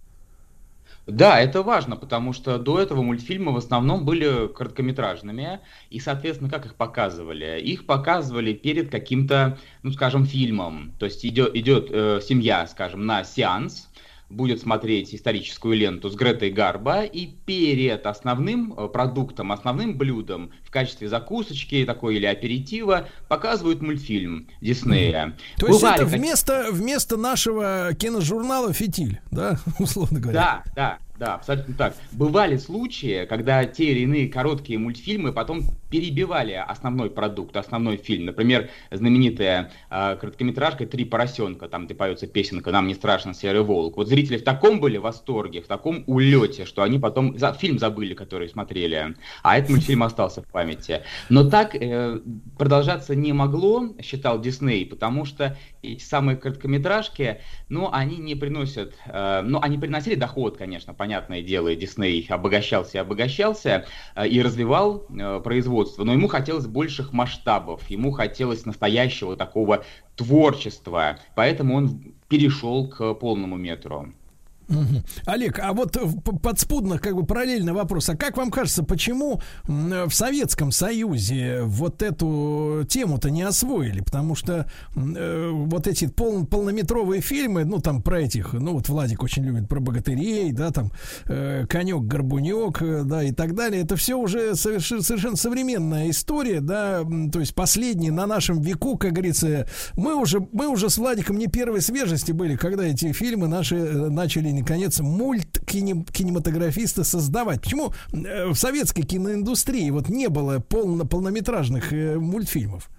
Да, это важно, потому что до этого мультфильмы в основном были короткометражными, и, соответственно, как их показывали? Их показывали перед каким-то, ну, скажем, фильмом. То есть идет, идет э, семья, скажем, на сеанс, будет смотреть историческую ленту с Гретой Гарбо, и перед основным э, продуктом, основным блюдом в качестве закусочки такой или аперитива показывают мультфильм Диснея. То есть Бывали это вместо, вместо нашего киножурнала «Фитиль», да, [laughs] условно говоря? Да, да, да, абсолютно так. Бывали случаи, когда те или иные короткие мультфильмы потом перебивали основной продукт, основной фильм. Например, знаменитая э, короткометражка «Три поросенка», там где поется песенка «Нам не страшно, серый волк». Вот зрители в таком были восторге, в таком улете, что они потом за, фильм забыли, который смотрели, а этот мультфильм остался в памяти. Но так э, продолжаться не могло, считал Дисней, потому что самые короткометражки, ну, они не приносят, э, ну, они приносили доход, конечно, понятное дело, и Дисней обогащался и обогащался, э, и развивал э, производство, но ему хотелось больших масштабов, ему хотелось настоящего такого творчества, поэтому он перешел к полному метру. Мгм. Олег, а вот подспудно, как бы параллельный вопрос. А как вам кажется, почему в Советском Союзе вот эту тему-то не освоили? Потому что э, вот эти пол- полнометровые фильмы, ну там про этих, ну вот Владик очень любит про богатырей, да, там э, конек, горбунек, э, да, и так далее. Это все уже совершенно, совершенно современная история, да, то есть последний на нашем веку, как говорится, мы уже, мы уже с Владиком не первой свежести были, когда эти фильмы наши э, начали, наконец, мульт кинематографисты создавать. Почему э, в советской киноиндустрии вот не было полно, полнометражных э, мультфильмов?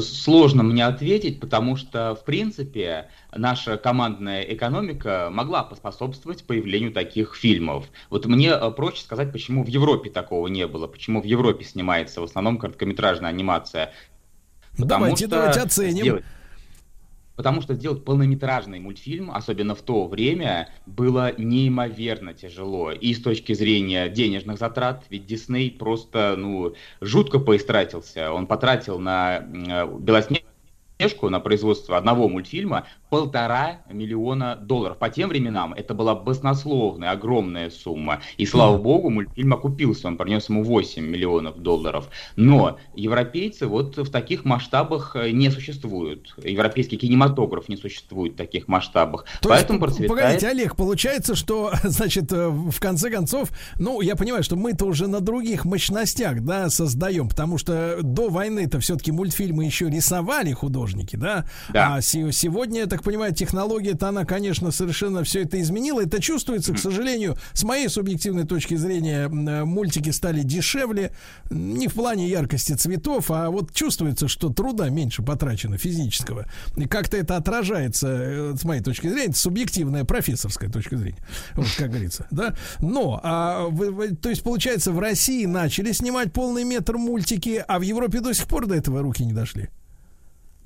Сложно мне ответить, потому что, в принципе, наша командная экономика могла поспособствовать появлению таких фильмов. Вот мне э, проще сказать, почему в Европе такого не было, почему в Европе снимается в основном короткометражная анимация. Ну, Потому давайте, что давайте оценим. сделать- Потому что сделать полнометражный мультфильм, особенно в то время, было неимоверно тяжело. И с точки зрения денежных затрат, ведь Дисней просто, ну, жутко поистратился. Он потратил на э, Белоснежку, на производство одного мультфильма полтора миллиона долларов. По тем временам это была баснословная, огромная сумма. И слава богу, мультфильм окупился, он принес ему 8 миллионов долларов. Но европейцы вот в таких масштабах э, не существуют. Европейский кинематограф не существует в таких масштабах. То Поэтому есть, процветает... погодите, Олег, получается, что, [laughs] значит, э, в конце концов, ну, я понимаю, что мы-то уже на других мощностях, да, создаем, потому что до войны-то все-таки мультфильмы еще рисовали художники, да, Да. а се- сегодня, я так понимаю, технология-то, она, конечно, совершенно все это изменила, это чувствуется, к сожалению, с моей субъективной точки зрения, э, мультики стали дешевле, не в плане яркости цветов, а вот чувствуется, что труда меньше потрачено физического. И как-то это отражается, э, с моей точки зрения, это субъективная профессорская точка зрения, вот как говорится, да. Но, а, вы- то есть, получается, в России начали снимать полный метр мультики, а в Европе до сих пор до этого руки не дошли.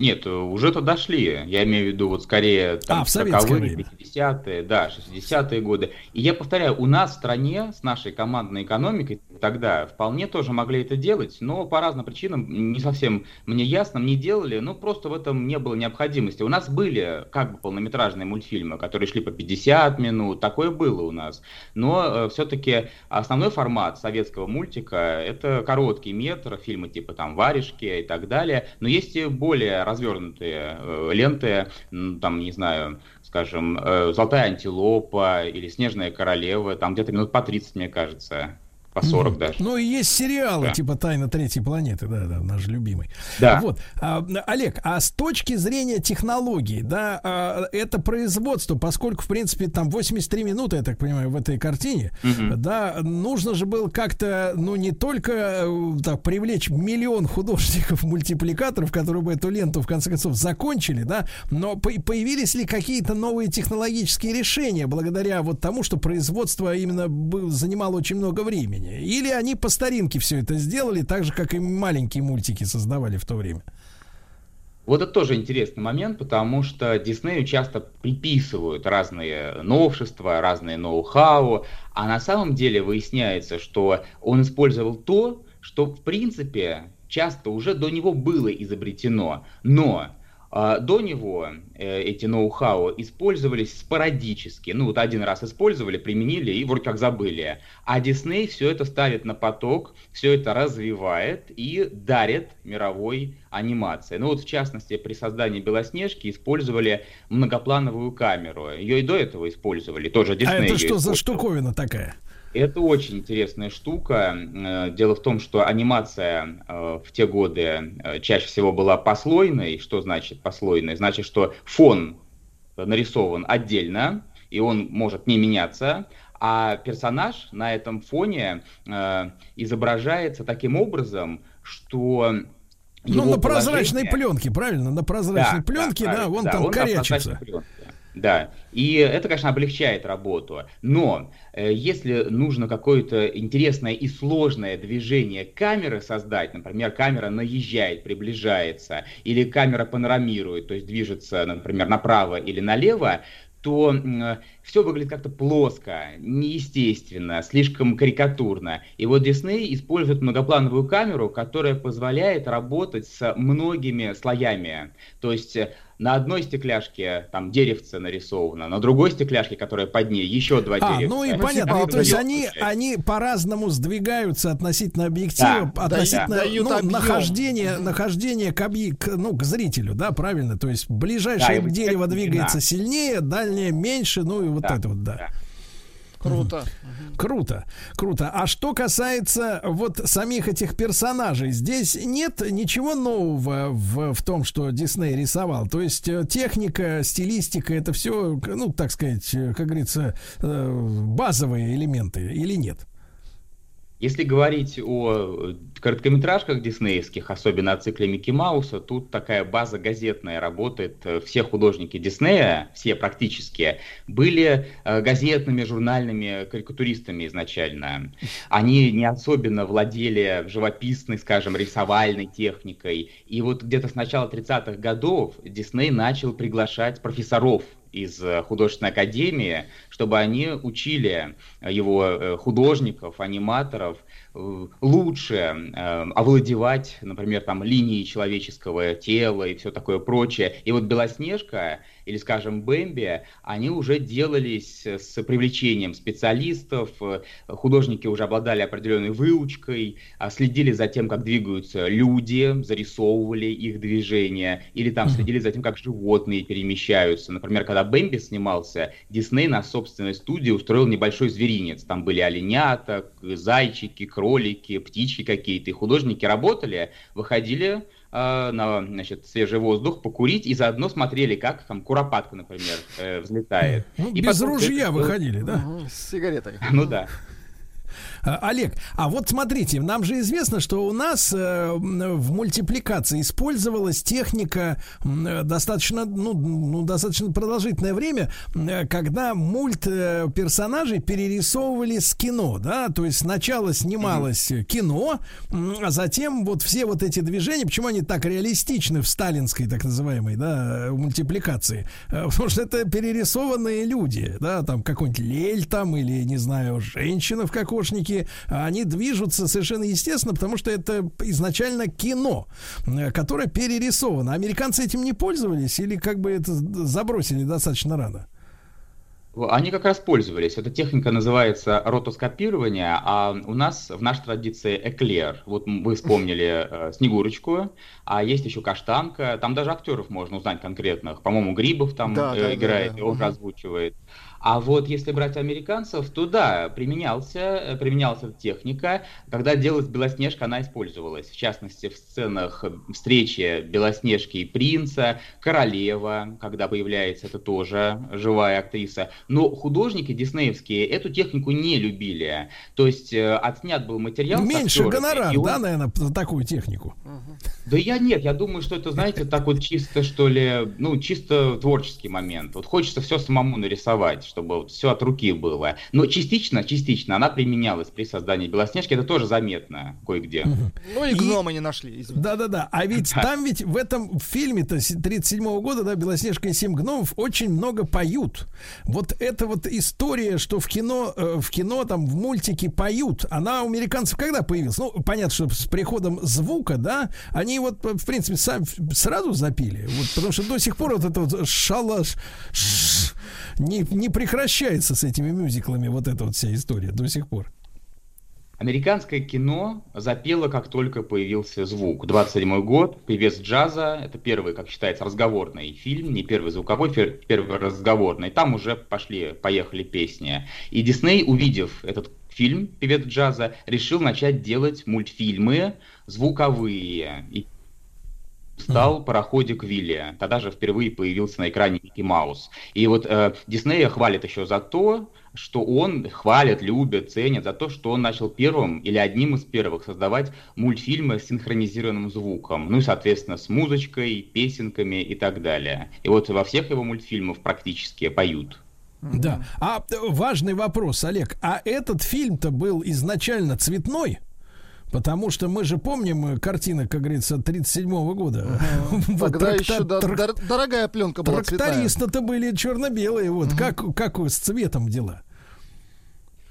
Нет, уже-то дошли. Я имею в виду вот скорее там А, в советское 40-е, время. 50-е, да, 60-е годы. И я повторяю, у нас в стране с нашей командной экономикой тогда вполне тоже могли это делать, но по разным причинам, не совсем мне ясно, не делали, ну просто в этом не было необходимости. У нас были как бы полнометражные мультфильмы, которые шли по 50 минут, такое было у нас. Но все-таки основной формат советского мультика это короткий метр, фильмы типа там «Варежки» и так далее. Но есть и более развернутые э, ленты, м, там, не знаю, скажем, э, «Золотая антилопа» или «Снежная королева», там где-то минут по 30, мне кажется. По 40 даже. Ну и есть сериалы Да. типа «Тайна третьей планеты», да, да, наш любимый. Да. Вот, а, Олег, а с точки зрения технологий, да, а, это производство, поскольку, в принципе, там 83 минуты, я так понимаю, в этой картине, Мгм. да, нужно же было как-то, ну, не только э, так, привлечь миллион художников-мультипликаторов, которые бы эту ленту, в конце концов, закончили, да, но по- появились ли какие-то новые технологические решения благодаря вот тому, что производство именно занимало очень много времени? Или они по старинке все это сделали, так же, как и маленькие мультики создавали в то время? Вот это тоже интересный момент, потому что Диснею часто приписывают разные новшества, разные ноу-хау, а на самом деле выясняется, что он использовал то, что в принципе часто уже до него было изобретено, но до него э, эти ноу-хау использовались спорадически. Ну вот один раз использовали, применили и вроде как забыли. А Дисней все это ставит на поток, все это развивает и дарит мировой анимации. Ну вот в частности при создании Белоснежки использовали многоплановую камеру. Ее и до этого использовали, тоже Дисней. а это что за штуковина такая? Это очень интересная штука. Э, Дело в том, что анимация э, в те годы э, чаще всего была послойной. Что значит послойной? Значит, что фон нарисован отдельно, и он может не меняться, а персонаж на этом фоне изображается таким образом, что Ну, его на прозрачной положение- пленке, правильно? На прозрачной да, пленке, да, правильно, вон да, там он на корячится. пленке. Да, и это, конечно, облегчает работу. Но э, если нужно какое-то интересное и сложное движение камеры создать, например, камера наезжает, приближается, или камера панорамирует, то есть движется, например, направо или налево, то все выглядит как-то плоско, неестественно, слишком карикатурно. И вот Дисней использует многоплановую камеру, которая позволяет работать с многими слоями. То есть э, на одной стекляшке там деревце нарисовано, на другой стекляшке, которая под ней, еще два А, деревца. ну и понятно, то есть они, они по-разному сдвигаются относительно объектива, Да, относительно да, ну, нахождения, нахождения к, объ- к, ну, к зрителю, да, правильно? То есть ближайшее Да, дерево двигается сильнее, дальнее меньше, ну и вот Да, это вот, да. да. Круто. Круто, круто. А что касается вот самих этих персонажей, здесь нет ничего нового в, в том, что Дисней рисовал. То есть э, техника, стилистика, это все, ну, так сказать, э, как говорится, э, базовые элементы или нет? Если говорить о э, короткометражках диснеевских, особенно о цикле Микки Мауса, тут такая база газетная работает. Э, Все художники Диснея, все практически, были э, газетными, журнальными карикатуристами изначально. Они не особенно владели живописной, скажем, рисовальной техникой. И вот где-то с начала 30-х годов Дисней начал приглашать профессоров из э, художественной академии, чтобы они учили э, его э, художников, аниматоров лучше э, овладевать, например, там линией человеческого тела и все такое прочее. И вот Белоснежка или, скажем, Бэмби, они уже делались с привлечением специалистов, э, художники уже обладали определенной выучкой, а, следили за тем, как двигаются люди, зарисовывали их движения, или там следили за тем, как животные перемещаются. Например, когда Бэмби снимался, Дисней на собственной студии устроил небольшой зверинец. Там были оленята, зайчики, кролики, птички какие-то. И художники работали, выходили э, на значит, свежий воздух, покурить и заодно смотрели, как там куропатка, например, э, взлетает. Ну, И без потом ружья это выходили, да? С сигаретой. Ну да. А, Олег, а вот смотрите, нам же известно, что у нас э, в мультипликации использовалась техника э, достаточно, ну, ну, достаточно продолжительное время, э, когда мульт э, персонажей перерисовывали с кино, да, то есть сначала снималось кино, а затем вот все вот эти движения, почему они так реалистичны в сталинской так называемой, да, э, мультипликации, Э, потому что это перерисованные люди, да, там какой-нибудь Лель там или, не знаю, женщина в кокошнике, а они движутся совершенно естественно, потому что это изначально кино, э, которое перерисовано. Американцы этим не пользовались или как бы это забросили достаточно рано? Они как раз пользовались. Эта техника называется ротоскопирование, а у нас в нашей традиции эклер. Вот вы вспомнили э, Снегурочку, а есть еще Каштанка. Там даже актеров можно узнать конкретных. По-моему, Грибов там Да, э, да, да, играет, да. и он Мгм. озвучивает. А вот если брать американцев, то да, применялся, э, применялась эта техника. Когда делалась Белоснежка, она использовалась. В частности, в сценах встречи Белоснежки и принца, королева, когда появляется, это тоже живая актриса. Но художники диснеевские эту технику не любили. То есть э, отснят был материал. Меньше гонорар, он- да, наверное, за такую технику. да я нет, я думаю, что это, знаете, так вот чисто, что ли, ну, чисто творческий момент. Вот хочется все самому нарисовать, чтобы все от руки было. Но частично, частично она применялась при создании Белоснежки, это тоже заметно кое-где. Ну и гнома не нашли. Да-да-да. А ведь [laughs] там ведь в этом фильме-то 37 года, да, Белоснежка и семь гномов очень много поют. Вот эта вот история, что в кино, э, в кино там в мультике поют, она у американцев когда появилась? Ну, понятно, что с приходом звука, да, они вот, в принципе, сам, сразу запили. Вот, потому что до сих пор вот это вот шалаш ш- не, не прекращается с этими мюзиклами, вот эта вот вся история до сих пор. Американское кино запело, как только появился звук. 27 год, певец джаза, это первый, как считается, разговорный фильм, не первый звуковой, первый разговорный. Там уже пошли, поехали песни. И Дисней, увидев этот фильм, певец джаза, решил начать делать мультфильмы звуковые. И стал пароходик Вилли. Тогда же впервые появился на экране Микки Маус. И вот э, Диснея хвалит еще за то, что он хвалит, любит, ценит за то, что он начал первым или одним из первых создавать мультфильмы с синхронизированным звуком. Ну и, соответственно, с музычкой, песенками и так далее. И вот во всех его мультфильмах практически поют. Да. А э, важный вопрос, Олег. А этот фильм-то был изначально цветной? Потому что мы же помним э, картины, как говорится, 37 года. [laughs] Вот Тогда еще да- трак- дор- дорогая пленка была цветная. Трактористы-то были черно-белые. Вот как, как с цветом дела?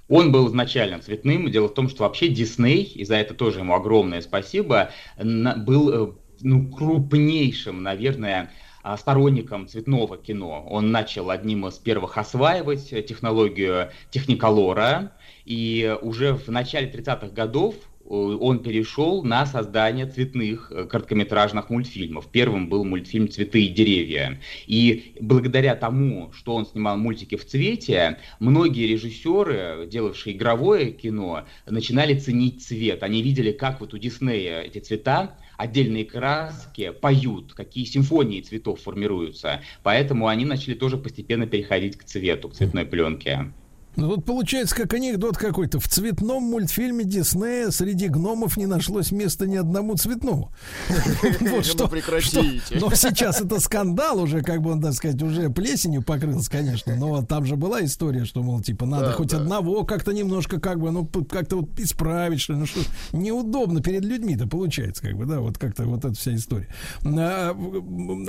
Он был изначально цветным. Дело в том, что вообще Дисней, и за это тоже ему огромное спасибо, на- был э, ну, крупнейшим, наверное, а, сторонником цветного кино. Он начал одним из первых осваивать э, технологию техниколора, и уже в начале 30-х годов он перешел на создание цветных э, короткометражных мультфильмов. Первым был мультфильм «Цветы и деревья». И благодаря тому, что он снимал мультики в цвете, многие режиссеры, делавшие игровое кино, начинали ценить цвет. Они видели, как вот у Диснея эти цвета, отдельные краски поют, какие симфонии цветов формируются. Поэтому они начали тоже постепенно переходить к цвету, к цветной пленке. Ну, вот получается как анекдот какой-то. В цветном мультфильме Диснея среди гномов не нашлось места ни одному цветному. [laughs] Вот что. Прекратите. Но сейчас это скандал уже, как бы он, так сказать, уже плесенью покрылся, конечно. Но там же была история, что, мол, типа, надо хоть одного как-то немножко, как бы, ну, как-то вот исправить, что ли. Ну, что неудобно перед людьми-то получается, как бы, да, вот как-то вот эта вся история. А,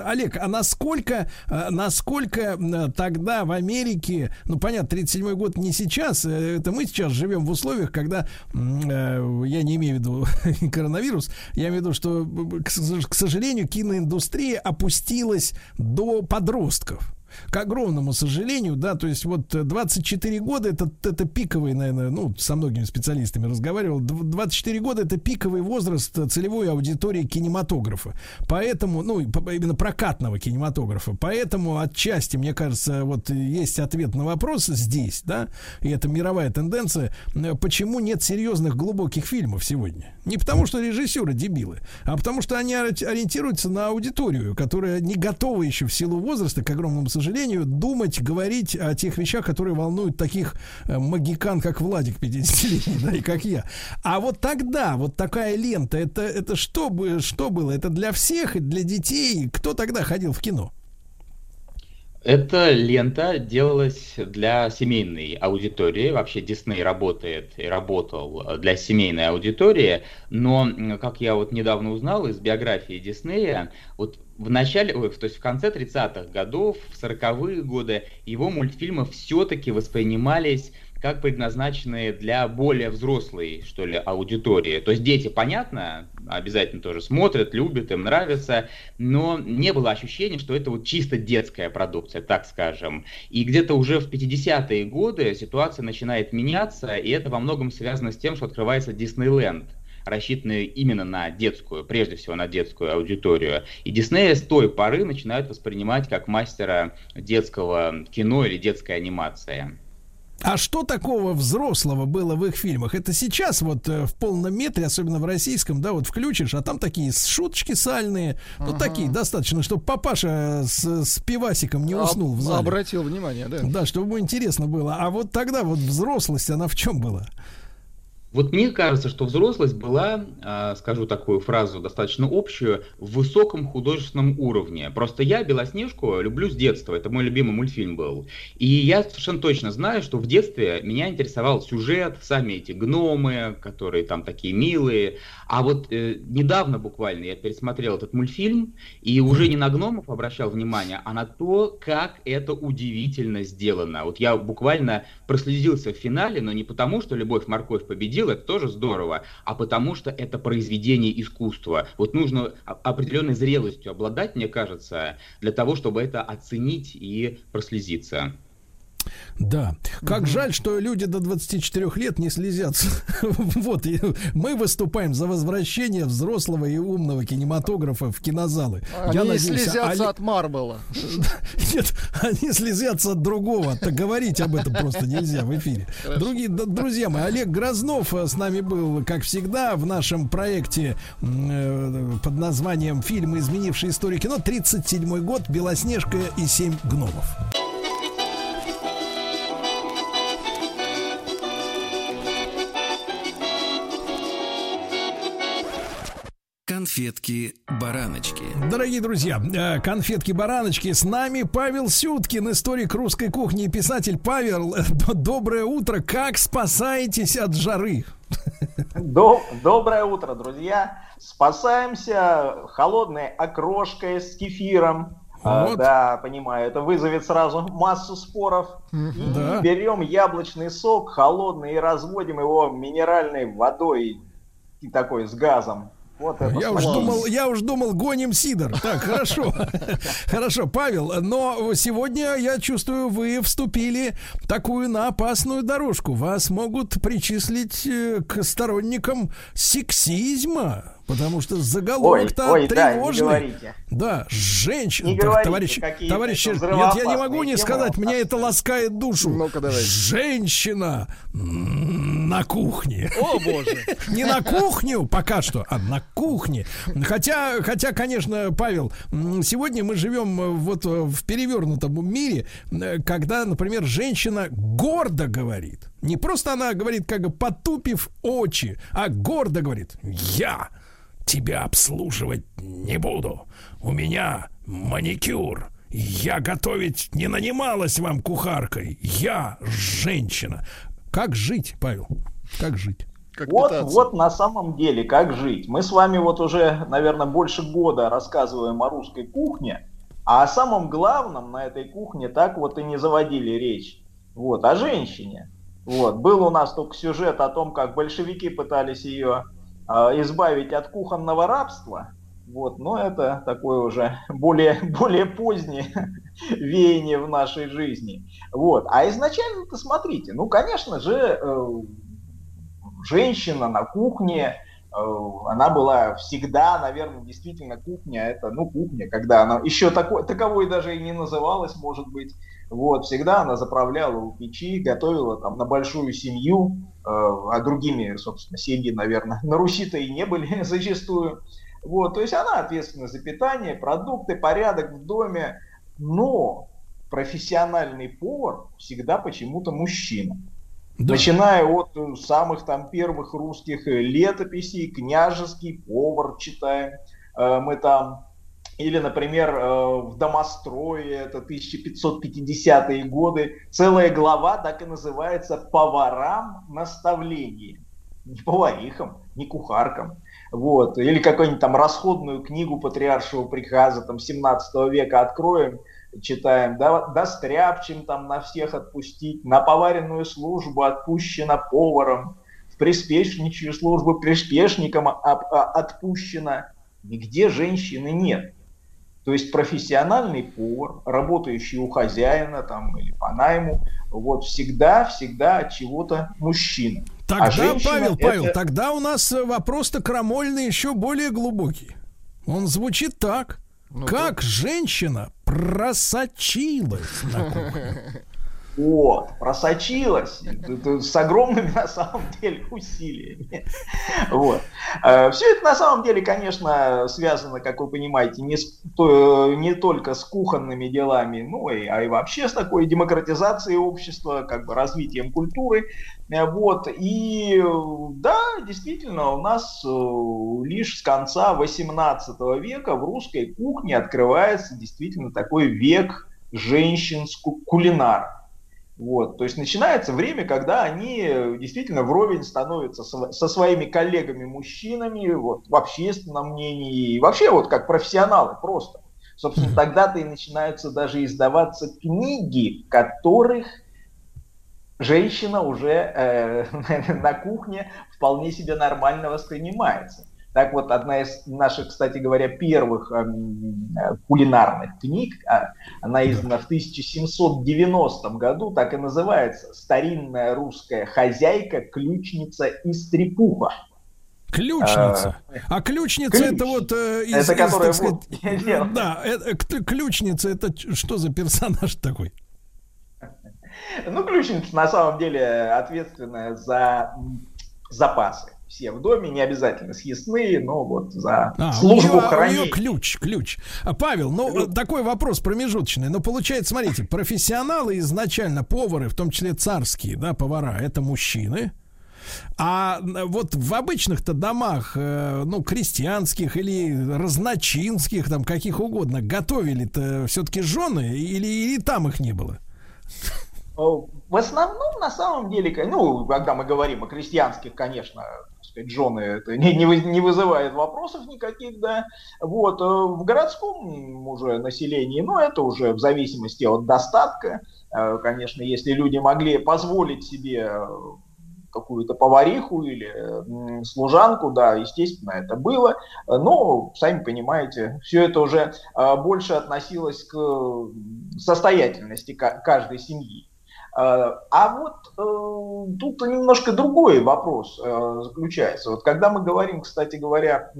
Олег, а насколько, а, насколько тогда в Америке, ну, понятно, 37 год не сейчас, э, это мы сейчас живем в условиях, когда, э, я не имею в виду [laughs] коронавирус, я имею в виду, что, с- к сожалению, киноиндустрия опустилась до подростков. К огромному сожалению, да, то есть вот э, 24 года это, это пиковый, наверное, ну, со многими специалистами разговаривал, дв- 24 года это пиковый возраст э, целевой аудитории кинематографа. Поэтому, ну, именно прокатного кинематографа. Поэтому отчасти, мне кажется, вот э, есть ответ на вопрос здесь, да, и это мировая тенденция, э, почему нет серьезных глубоких фильмов сегодня. Не потому, что режиссеры дебилы, а потому, что они ори- ориентируются на аудиторию, которая не готова еще в силу возраста, к огромному сожалению, думать, говорить о тех вещах, которые волнуют таких э, магикан, как Владик 50-летний, да, и как я. А вот тогда, вот такая лента, это, это что, бы- что было? Это для всех, и для детей? Кто тогда ходил в кино? Эта лента делалась для семейной аудитории. Вообще Дисней работает и работал для семейной аудитории. Но, как я вот недавно узнал из биографии Диснея, вот в начале, ой, то есть в конце 30-х годов, в 40-е годы, его мультфильмы все-таки воспринимались как предназначенные для более взрослой, что ли, аудитории. То есть дети, понятно, обязательно тоже смотрят, любят, им нравится, но не было ощущения, что это вот чисто детская продукция, так скажем. И где-то уже в 50-е годы ситуация начинает меняться, и это во многом связано с тем, что открывается Диснейленд рассчитаны именно на детскую, прежде всего на детскую аудиторию. И Диснея с той поры начинают воспринимать как мастера детского кино или детской анимации. А что такого взрослого было в их фильмах? Это сейчас вот э, в полном метре, особенно в российском, да, вот включишь, а там такие шуточки сальные, ну такие достаточно, чтобы папаша с, с пивасиком не уснул в зале. Обратил внимание, да. Да, чтобы ему интересно было. А вот тогда вот взрослость, она в чем была? Вот мне кажется, что взрослость была, а, скажу такую фразу достаточно общую, в высоком художественном уровне. Просто я Белоснежку люблю с детства, это мой любимый мультфильм был. И я совершенно точно знаю, что в детстве меня интересовал сюжет, сами эти гномы, которые там такие милые. А вот э, недавно буквально я пересмотрел этот мультфильм и уже не на гномов обращал внимание, а на то, как это удивительно сделано. Вот я буквально прослезился в финале, но не потому, что «Любовь, морковь» победила, это тоже здорово, а потому что это произведение искусства. Вот нужно определенной зрелостью обладать, мне кажется, для того, чтобы это оценить и прослезиться. Да. Как жаль, что люди до 24 лет не слезятся. [laughs] вот, и мы выступаем за возвращение взрослого и умного кинематографа в кинозалы. Они Я надеюсь, слезятся Олег- от Марбела. [laughs] Нет, они слезятся от другого. Так говорить об этом просто нельзя в эфире. Другие, друзья мои, Олег Грознов э, с нами был, как всегда, в нашем проекте э, под названием «Фильмы, изменившие историю кино». 37 год, «Белоснежка и семь гномов». Конфетки-бараночки. Дорогие друзья, э, конфетки-бараночки, с нами Павел Сюткин, историк русской кухни и писатель. Павел, э, доброе утро. Как спасаетесь от жары? До- Доброе утро, друзья. Спасаемся холодной окрошкой с кефиром. А, Вот. да, понимаю, это вызовет сразу массу споров. И Да. берем яблочный сок холодный и разводим его минеральной водой и такой с газом. Вот это Я уж думал, я уж думал, гоним сидор. Так, хорошо. [laughs] Хорошо, Павел, но сегодня, я чувствую, вы вступили такую на опасную дорожку. Вас могут причислить э, к сторонникам сексизма. Потому что заголовок-то Ой, ой, да, не тревожный. говорите. Да, женщина. Не говорите товарищи, это нет, я не могу не сказать, меня это ласкает душу. Женщина м, на кухне. О, боже. [laughs] Не на кухню пока что, а на кухне. Хотя, хотя, конечно, Павел, сегодня мы живем вот в перевернутом мире, когда, например, женщина гордо говорит. Не просто она говорит, как бы потупив очи, а гордо говорит, я тебя обслуживать не буду. У меня маникюр. Я готовить не нанималась вам кухаркой. Я женщина. Как жить, Павел? Как жить? Вот, вот на самом деле, как жить. Мы с вами вот уже, наверное, больше года рассказываем о русской кухне, а о самом главном на этой кухне так вот и не заводили речь. Вот, о женщине. Вот, был у нас только сюжет о том, как большевики пытались ее избавить от кухонного рабства. Вот, но это такое уже [laughs] более, более позднее [laughs] веяние в нашей жизни. Вот. А изначально-то смотрите, ну, конечно же, э, женщина на кухне, она была всегда, наверное, действительно кухня, это, ну, кухня, когда она еще такой, таковой даже и не называлась, может быть, вот, всегда она заправляла у печи, готовила там на большую семью, э, а другими, собственно, семьи, наверное, [laughs] на Руси-то и не были [laughs] зачастую, вот, то есть она ответственна за питание, продукты, порядок в доме, но профессиональный повар всегда почему-то мужчина. Начиная от э, самых там первых русских э, летописей, княжеский повар читаем, э, мы там, или, например, э, в Домострое, это 1550-е годы, целая глава так и называется «Поварам наставление». Не поварихам, не кухаркам. Вот. Или какую-нибудь там расходную книгу патриаршего приказа там 17 века откроем, читаем, да, да стряпчем там на всех отпустить, на поваренную службу отпущено поваром, в приспешничью службу приспешникам а- а- отпущено. Нигде женщины нет. То есть профессиональный повар, работающий у хозяина там, или по найму, вот всегда, всегда от чего-то мужчина. Тогда, женщина Павел, это- Павел, тогда у нас э, вопрос-то крамольный еще более глубокий. Он звучит так. как женщина просочилась на кухню? Вот, просочилась с огромными на самом деле усилиями. Вот. Все это на самом деле, конечно, связано, как вы понимаете, не, с- то- не только с кухонными делами, ну и, а и вообще с такой демократизацией общества, как бы развитием культуры. Э, Вот. И да, действительно, у нас э, лишь с конца 18 века в русской кухне открывается действительно такой век женщин-кулинаров. Вот, то есть начинается время, когда они э, действительно вровень становятся со, со своими коллегами-мужчинами вот, в общественном мнении и вообще вот как профессионалы просто. Собственно, тогда-то и начинаются даже издаваться книги, в которых женщина уже э, [laughs] на кухне вполне себе нормально воспринимается. Так вот, одна из наших, кстати говоря, первых эм, э, кулинарных книг, а, она издана в 1790 году, так и называется «Старинная русская хозяйка, ключница и стрепуха». Ключница. А ключница Ключ. это вот э, из, Это из, которая так сказать, вот [laughs] да, это, к- ключница это что за персонаж такой? Ну, ключница на самом деле ответственная за запасы. Все в доме, не обязательно съестные, но вот за А, службу у нее, у хранения. нее ключ, ключ. А, Павел, ну, э, такой вопрос промежуточный. Но получается, смотрите, профессионалы изначально, повары, в том числе царские, да, повара, это мужчины. А вот в обычных-то домах, э, ну, крестьянских или разночинских, там, каких угодно, готовили-то все-таки жены или, или там их не было? О, В основном, на самом деле, ну, когда мы говорим о крестьянских, конечно, сказать, жены, это не, не, не вызывает вопросов никаких, да. Вот, э, в городском уже населении, ну, это уже в зависимости от достатка. Э, Конечно, если люди могли позволить себе э, какую-то повариху или служанку, да, естественно, это было. Э, Но, сами понимаете, все это уже э, больше относилось к э, состоятельности ка- каждой семьи. Э, А вот э, тут немножко другой вопрос э, заключается. Вот когда мы говорим, кстати говоря,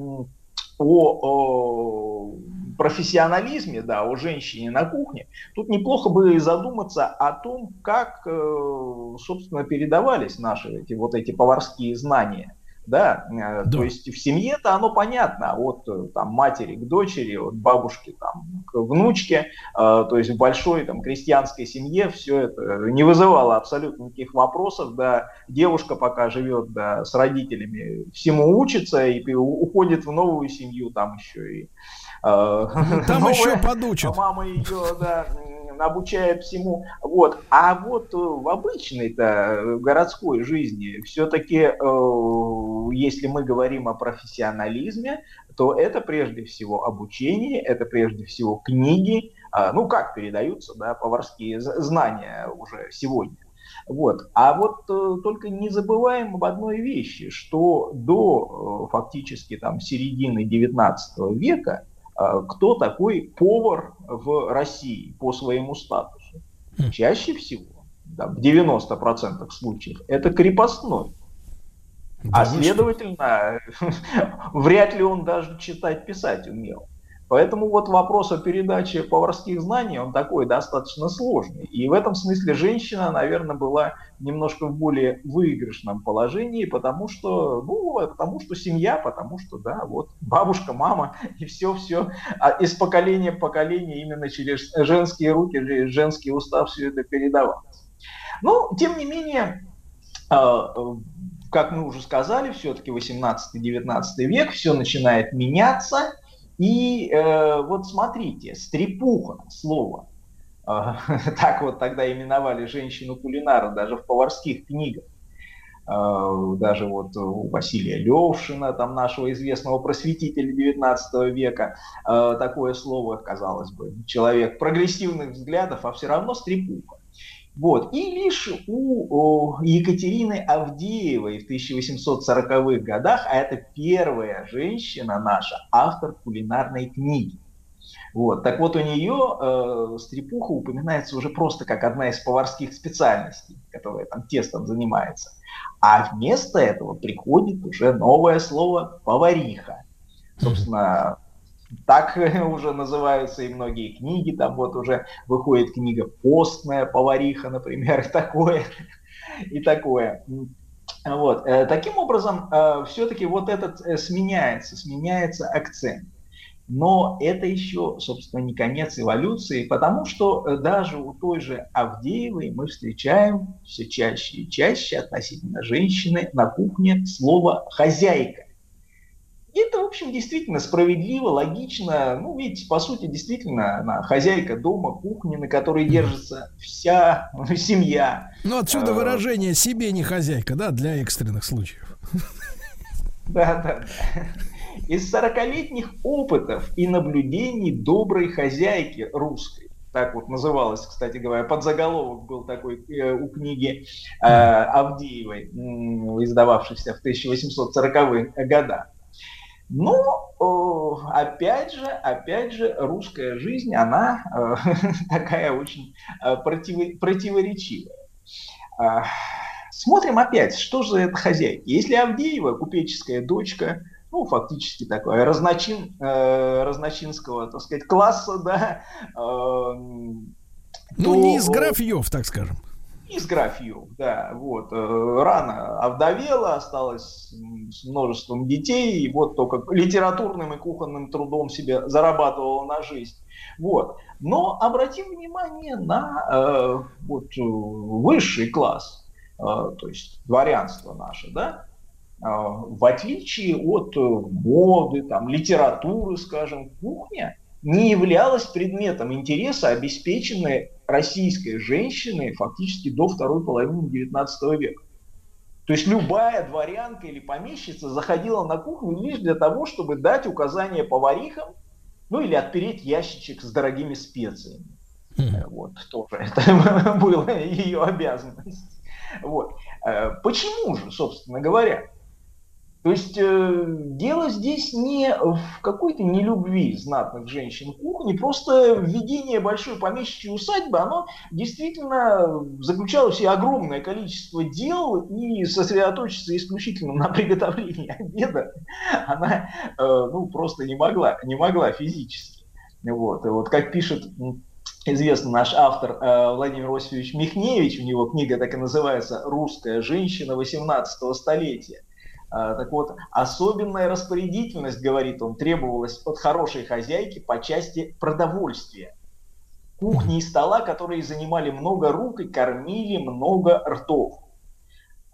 о, профессионализме, да, о женщине на кухне, тут неплохо бы задуматься о том, как, э, собственно, передавались наши эти, вот эти поварские знания. Да, э, то есть в семье-то оно понятно, от э, там, матери к дочери, от бабушки там, к внучке, э, то есть в большой там, крестьянской семье все это не вызывало абсолютно никаких вопросов, да, девушка пока живет да, с родителями, всему учится и уходит в новую семью, там еще и э, Там [laughs] новая еще подучат. Мама ее, да, обучает всему. Вот. А вот э, в обычной-то э, городской жизни все-таки, если мы говорим о профессионализме, то это прежде всего обучение, это прежде всего книги, а, ну как передаются, да, поварские знания уже сегодня. Вот. А вот э, только не забываем об одной вещи, что до э, фактически там середины 19 века э, кто такой повар в России по своему статусу? Чаще всего, да, в 90% случаев, это крепостной. А следовательно, [laughs] вряд ли он даже читать, писать умел. Поэтому вот вопрос о передаче поварских знаний, он такой достаточно сложный. И в этом смысле женщина, наверное, была немножко в более выигрышном положении, потому что, ну, потому что семья, потому что, да, вот бабушка, мама, [laughs] и все-все из поколения в поколение именно через женские руки, через женский устав все это передавалось. Но, тем не менее, а, э, как мы уже сказали, все-таки 18-19 век, все начинает меняться. И э, вот смотрите, стрепуха слово. Э, [laughs] так вот тогда именовали женщину-кулинара даже в поварских книгах. Э, даже вот у Василия Левшина, там нашего известного просветителя 19 века, э, такое слово, казалось бы, человек прогрессивных взглядов, а все равно стрепуха. Вот. И лишь у о, Екатерины Авдеевой в 1840-х годах, а это первая женщина наша, автор кулинарной книги. Вот. Так вот, у нее э, стрепуха упоминается уже просто как одна из поварских специальностей, которая там тестом занимается. А вместо этого приходит уже новое слово «повариха». Собственно, так [laughs] уже называются и многие книги. Там вот уже выходит книга «Постная повариха», например, [laughs] такое. И такое. Вот. Э, Таким образом, все-таки вот этот э, сменяется, сменяется акцент. Но это еще, собственно, не конец эволюции, потому что э, даже у той же Авдеевой мы встречаем все чаще и чаще относительно женщины на кухне слово «хозяйка». И это, в общем, действительно справедливо, логично. Ну, видите, по сути, действительно, она хозяйка дома, кухни, на которой держится вся [laughs] семья. Ну, отсюда Э, выражение «себе не хозяйка», да, для экстренных случаев. [laughs] Да, да, да. Из 40-летних опытов и наблюдений доброй хозяйки русской, так вот называлось, кстати говоря, подзаголовок был такой э, у книги э, Авдеевой, м, издававшейся в 1840-х годах. Но, э, опять же, опять же, русская жизнь, она э, [laughs] такая очень э, противо- противоречивая. А, Смотрим опять, что же это хозяйки. Если Авдеева, купеческая дочка, ну, фактически такое, разночин, э, разночинского, так сказать, класса, да, э, Ну, то- не из графьев, так скажем. Из графьев, да, вот, э, рано овдовела, осталась с множеством детей, и вот только литературным и кухонным трудом себе зарабатывала на жизнь. Вот. Но обратим внимание на э, вот, э, высший класс, э, то есть дворянство наше, да, Э, в отличие от э, моды, там, литературы, скажем, кухня не являлась предметом интереса, обеспеченной российской женщиной фактически до второй половины XIX века. То есть любая дворянка или помещица заходила на кухню лишь для того, чтобы дать указания поварихам, ну или отпереть ящичек с дорогими специями. Э, Вот, тоже это [laughs] была ее обязанность. Вот. Э, Почему же, собственно говоря? То есть э, дело здесь не в какой-то нелюбви знатных женщин к кухне, просто введение большой помещичьей усадьбы, оно действительно заключало в себе огромное количество дел и сосредоточиться исключительно на приготовлении обеда она э, ну, просто не могла, не могла физически. Вот. И вот как пишет известный наш автор э, Владимир Осипович Михневич, у него книга так и называется «Русская женщина 18 столетия». А, Так вот, особенная распорядительность, говорит он, требовалась от хорошей хозяйки по части продовольствия. Кухни и стола, которые занимали много рук и кормили много ртов.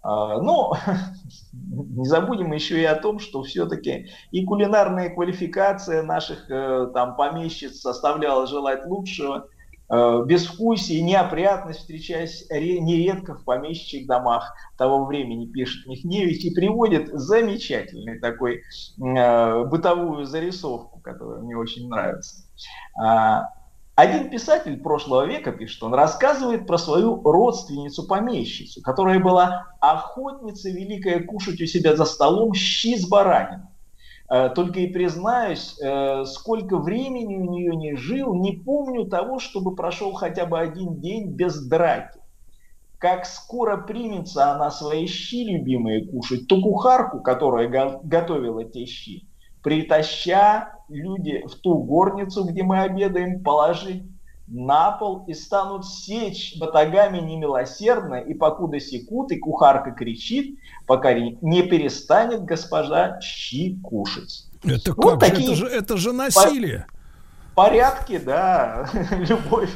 А, Но [laughs] не забудем еще и о том, что все-таки и кулинарная квалификация наших э, там помещиц составляла желать лучшего. Э, Безвкусие и неопрятность, встречаясь ре- нередко в помещичьих домах того времени, пишет Михневич, и приводит замечательный такой э, бытовую зарисовку, которая мне очень нравится. А, Один писатель прошлого века, пишет он, рассказывает про свою родственницу-помещицу, которая была охотница великая кушать у себя за столом щи с бараниной. Э, Только и признаюсь, э, сколько времени у нее не жил, не помню того, чтобы прошел хотя бы один день без драки. Как скоро примется она свои щи любимые кушать, то кухарку, которая го- готовила те щи, притаща люди в ту горницу, где мы обедаем, положить на пол и станут сечь батагами немилосердно, и покуда секут, и кухарка кричит, пока не перестанет госпожа щи кушать. Это Вот как же? Это же, это же насилие. порядки, да, [laughs] любовь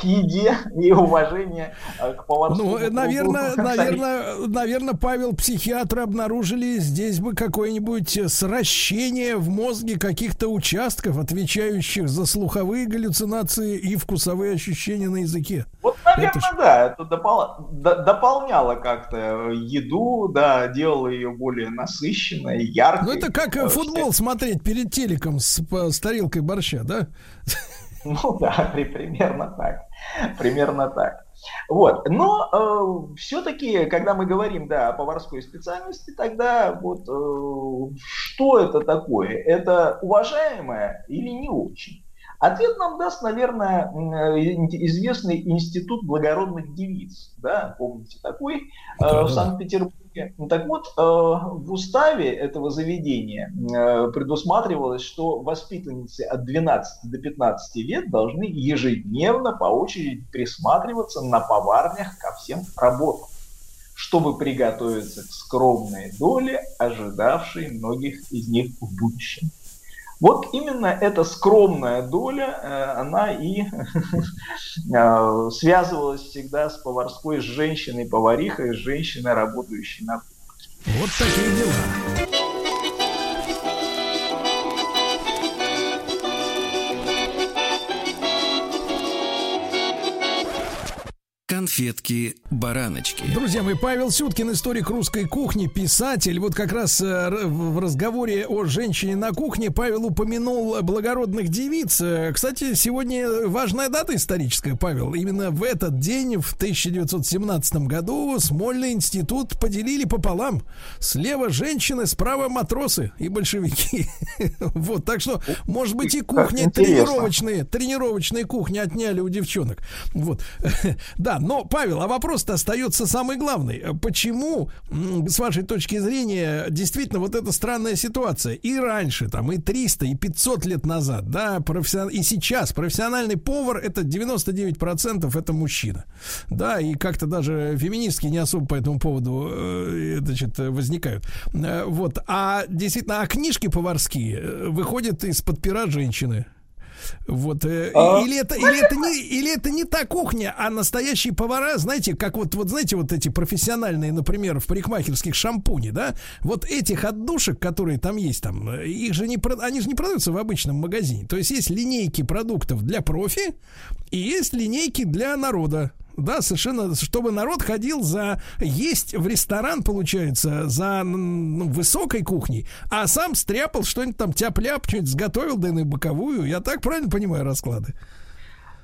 к еде и уважение э, к поварскому Ну, э, труду. наверное, [laughs] наверное, наверное, Павел, психиатры обнаружили здесь бы какое-нибудь э, сращение в мозге каких-то участков, отвечающих за слуховые галлюцинации и вкусовые ощущения на языке. Вот, наверное, Это да, это допол- до- дополняло как-то еду, да, делало ее более насыщенной, яркой. Ну, это как э, Э, футбол смотреть перед телеком с, с тарелкой борща, да? [laughs] [laughs] Ну да, при- примерно так. Примерно так. Вот. Но все-таки, когда мы говорим да, о поварской специальности, тогда вот э, что это такое? Это уважаемое или не очень? Ответ нам даст, наверное, э, известный институт благородных девиц. Да, помните такой э, Да, в. Санкт-Петербурге. Так вот, э, в уставе этого заведения предусматривалось, что воспитанницы от 12 до 15 лет должны ежедневно по очереди присматриваться на поварнях ко всем работам чтобы приготовиться к скромной доле, ожидавшей многих из них в будущем. Вот именно эта скромная доля, э, она и [laughs] э, связывалась всегда с поварской, с женщиной-поварихой, с женщиной, работающей на кухне. Вот такие дела. Конфетки-бараночки. Друзья мои, Павел Сюткин, историк русской кухни, писатель. Вот как раз э, в разговоре о женщине на кухне Павел упомянул благородных девиц. Э, Кстати, сегодня важная дата историческая, Павел. Именно в этот день, в 1917 году, Смольный институт поделили пополам. Слева женщины, справа матросы и большевики. [laughs] Вот, так что, может быть, и кухня интересно. тренировочные, тренировочные кухни отняли у девчонок. Вот. [laughs] Да, но, Павел, а вопрос-то остается самый главный. Почему, с вашей точки зрения, действительно вот эта странная ситуация и раньше, там, и 300, и 500 лет назад, да, профессион- и сейчас профессиональный повар это 99% это мужчина. Да, и как-то даже феминистки не особо по этому поводу э, значит, возникают. Э, Вот. А действительно, а книжки поварские э, выходят из-под пера женщины. Вот. э, А, Или это, или, это не, или это не та кухня, а настоящие повара, знаете, как вот, вот знаете, вот эти профессиональные, например, в парикмахерских шампуни, да, вот этих отдушек, которые там есть, там, их же не, они же не продаются в обычном магазине. То есть есть линейки продуктов для профи и есть линейки для народа. Да, совершенно, чтобы народ ходил за есть в ресторан, получается, за ну, высокой кухней, а сам стряпал что-нибудь там тяп-ляп, что-нибудь сготовил, да и на боковую. Я так правильно понимаю расклады?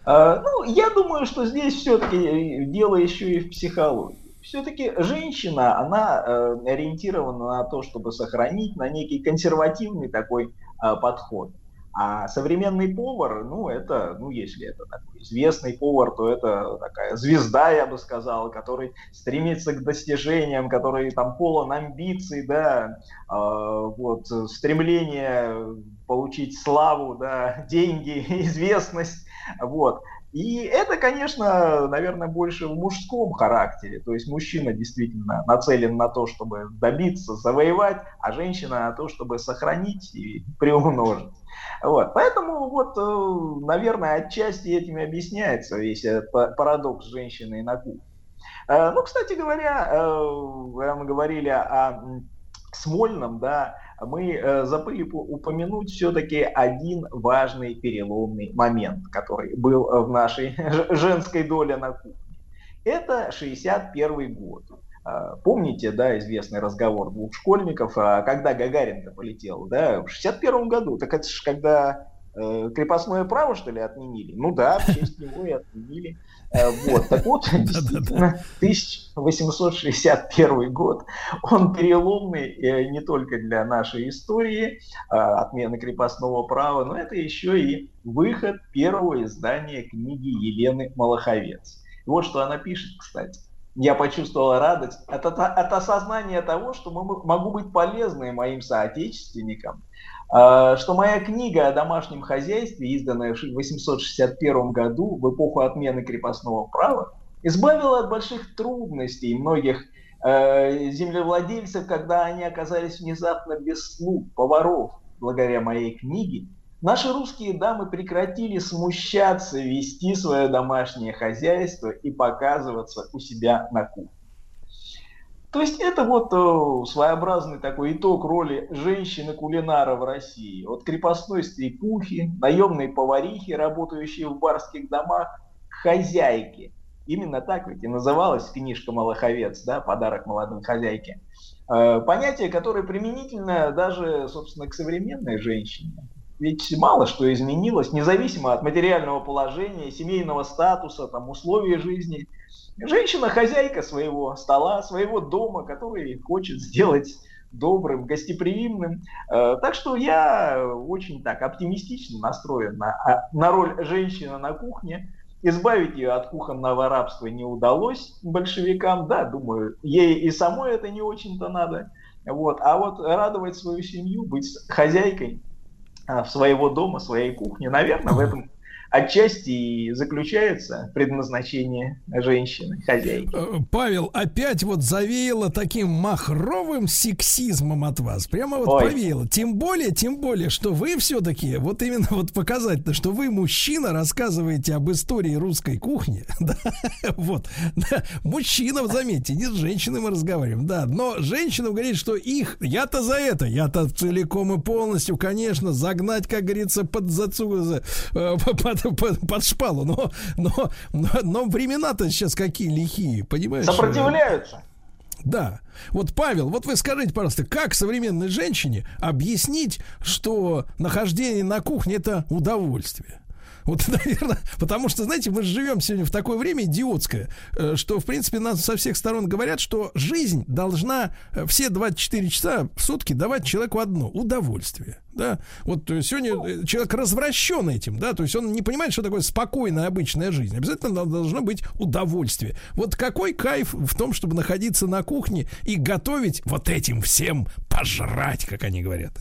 А, Ну, я думаю, что здесь все-таки дело еще и в психологии. Все-таки женщина, она э, ориентирована на то, чтобы сохранить на некий консервативный такой а, подход. А современный повар, ну, это, ну, если это такой известный повар, то это такая звезда, я бы сказал, который стремится к достижениям, который там полон амбиций, да, а, вот, стремление получить славу, да, [laughs] деньги, известность, вот. И это, конечно, наверное, больше в мужском характере. То есть мужчина действительно нацелен на то, чтобы добиться, завоевать, а женщина на то, чтобы сохранить и приумножить. Вот. Поэтому, вот, э, наверное, отчасти этим и объясняется весь этот па- парадокс женщины на кухне. Э, Ну, кстати говоря, э, мы говорили о Смольном, да, мы э, забыли по- упомянуть все-таки один важный переломный момент, который был э, в нашей [laughs] женской доле на кухне. Это 61 год. Э, Помните, да, известный разговор двух школьников, а когда Гагарин-то полетел, да, в 61 году. Так это же когда э, крепостное право, что ли, отменили? Ну да, в честь него и отменили. Э, Вот, так вот, [laughs] действительно, 1861 год, он переломный не только для нашей истории, а, отмены крепостного права, но это еще и выход первого издания книги Елены Малаховец. Вот что она пишет, кстати. Я почувствовал радость от, от- от осознания того, что мы- могу быть полезной моим соотечественникам, а, что моя книга о домашнем хозяйстве, изданная в 861 году, в эпоху отмены крепостного права, избавила от больших трудностей многих э, землевладельцев, когда они оказались внезапно без слуг, поваров. Благодаря моей книге наши русские дамы прекратили смущаться, вести свое домашнее хозяйство и показываться у себя на кухне. То есть это вот э, своеобразный такой итог роли женщины-кулинара в России. От крепостной стрепухи, наемной поварихи, работающей в барских домах, к хозяйке. Именно так ведь и называлась книжка «Малаховец», да, «Подарок молодой хозяйке». Э, Понятие, которое применительно даже, собственно, к современной женщине. Ведь мало что изменилось, независимо от материального положения, семейного статуса, там, условий жизни – Женщина хозяйка своего стола, своего дома, который хочет сделать добрым, гостеприимным. Э, Так что я очень так оптимистично настроен на, а, на роль женщины на кухне. Избавить ее от кухонного рабства не удалось большевикам, да, думаю, ей и самой это не очень-то надо. Вот. А вот радовать свою семью, быть хозяйкой а, своего дома, своей кухни, наверное, в этом отчасти и заключается предназначение женщины, хозяйки. Э, Павел, опять вот завеяло таким махровым сексизмом от вас. Прямо вот Ой. повеяло. Тем более, тем более, что вы все-таки, вот именно вот показательно, что вы, мужчина, рассказываете об истории русской кухни. [laughs] Да, вот. Да. Мужчина, заметьте, не с женщиной мы разговариваем. Да, но женщина говорит, что их, я-то за это, я-то целиком и полностью, конечно, загнать, как говорится, под зацу, за- э, под, [laughs] под- под шпалу. Но, но, но, но времена-то сейчас какие лихие, понимаешь? Сопротивляются. Да. Вот, Павел, вот вы скажите, пожалуйста, как современной женщине объяснить, что нахождение на кухне это удовольствие? Вот, [laughs] наверное, потому что, знаете, мы живем сегодня в такое время идиотское, э, что, в принципе, нас со всех сторон говорят, что жизнь должна э, все 24 часа в сутки давать человеку одно – удовольствие. Да, вот э, сегодня э, человек развращен этим, да, то есть он не понимает, что такое спокойная обычная жизнь. Обязательно дол- должно быть удовольствие. Вот какой кайф в том, чтобы находиться на кухне и готовить вот этим всем пожрать, как они говорят.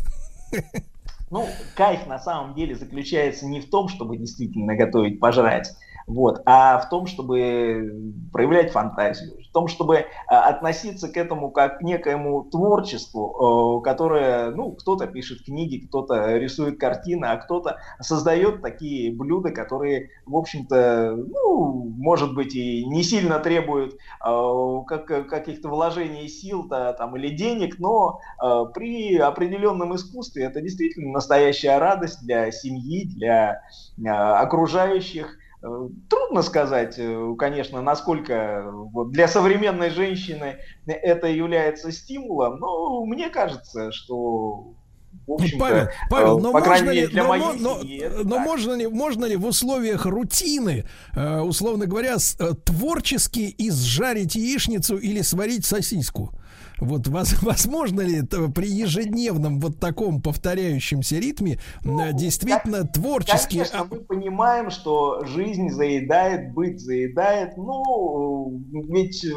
[laughs] Ну, кайф на самом деле заключается не в том, чтобы действительно готовить, пожрать, вот, а в том, чтобы проявлять фантазию, в том, чтобы а, относиться к этому как к некоему творчеству, э, которое, ну, кто-то пишет книги, кто-то рисует картины, а кто-то создает такие блюда, которые, в общем-то, ну, может быть, и не сильно требуют э, как, каких-то вложений сил да, там, или денег, но э, при определенном искусстве это действительно настоящая радость для семьи, для э, окружающих. Трудно сказать, э, конечно, насколько э, вот, для современной женщины это является стимулом, но мне кажется, что Павел, Павел, э, но по можно ли, для но, моей мо- но- семьи но можно ли, можно ли в условиях рутины, условно говоря, творчески изжарить яичницу или сварить сосиску? Вот воз- [laughs] возможно ли это при ежедневном вот таком повторяющемся ритме э, действительно творчески Ну, Конечно, мы понимаем, что жизнь заедает, быт заедает. Ну, ведь э,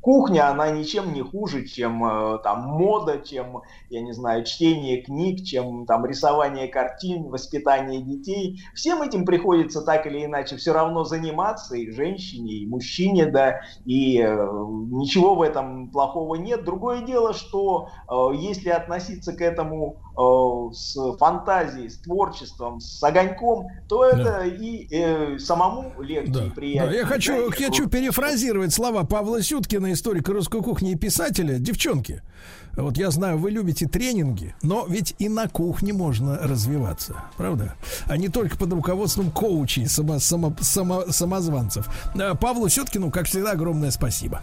кухня, она ничем не хуже, чем э, там мода, чем, я не знаю, чтение книг, чем там рисование картин, воспитание детей. Всем этим приходится так или иначе все равно заниматься, и женщине, и мужчине, да, и э, ничего в этом плохого нет. Другое дело, что э, если относиться к этому э, с фантазией, с творчеством, с огоньком, то это и э, самому легче и Да, приятнее. я хочу, Знаете, хочу перефразировать слова Павла Сюткина, историка русской кухни и писателя. Девчонки, вот я знаю, вы любите тренинги, но ведь и на кухне можно развиваться, правда? А не только под руководством коучей, само, само- само- самозванцев. А Павлу Сюткину, как всегда, огромное спасибо.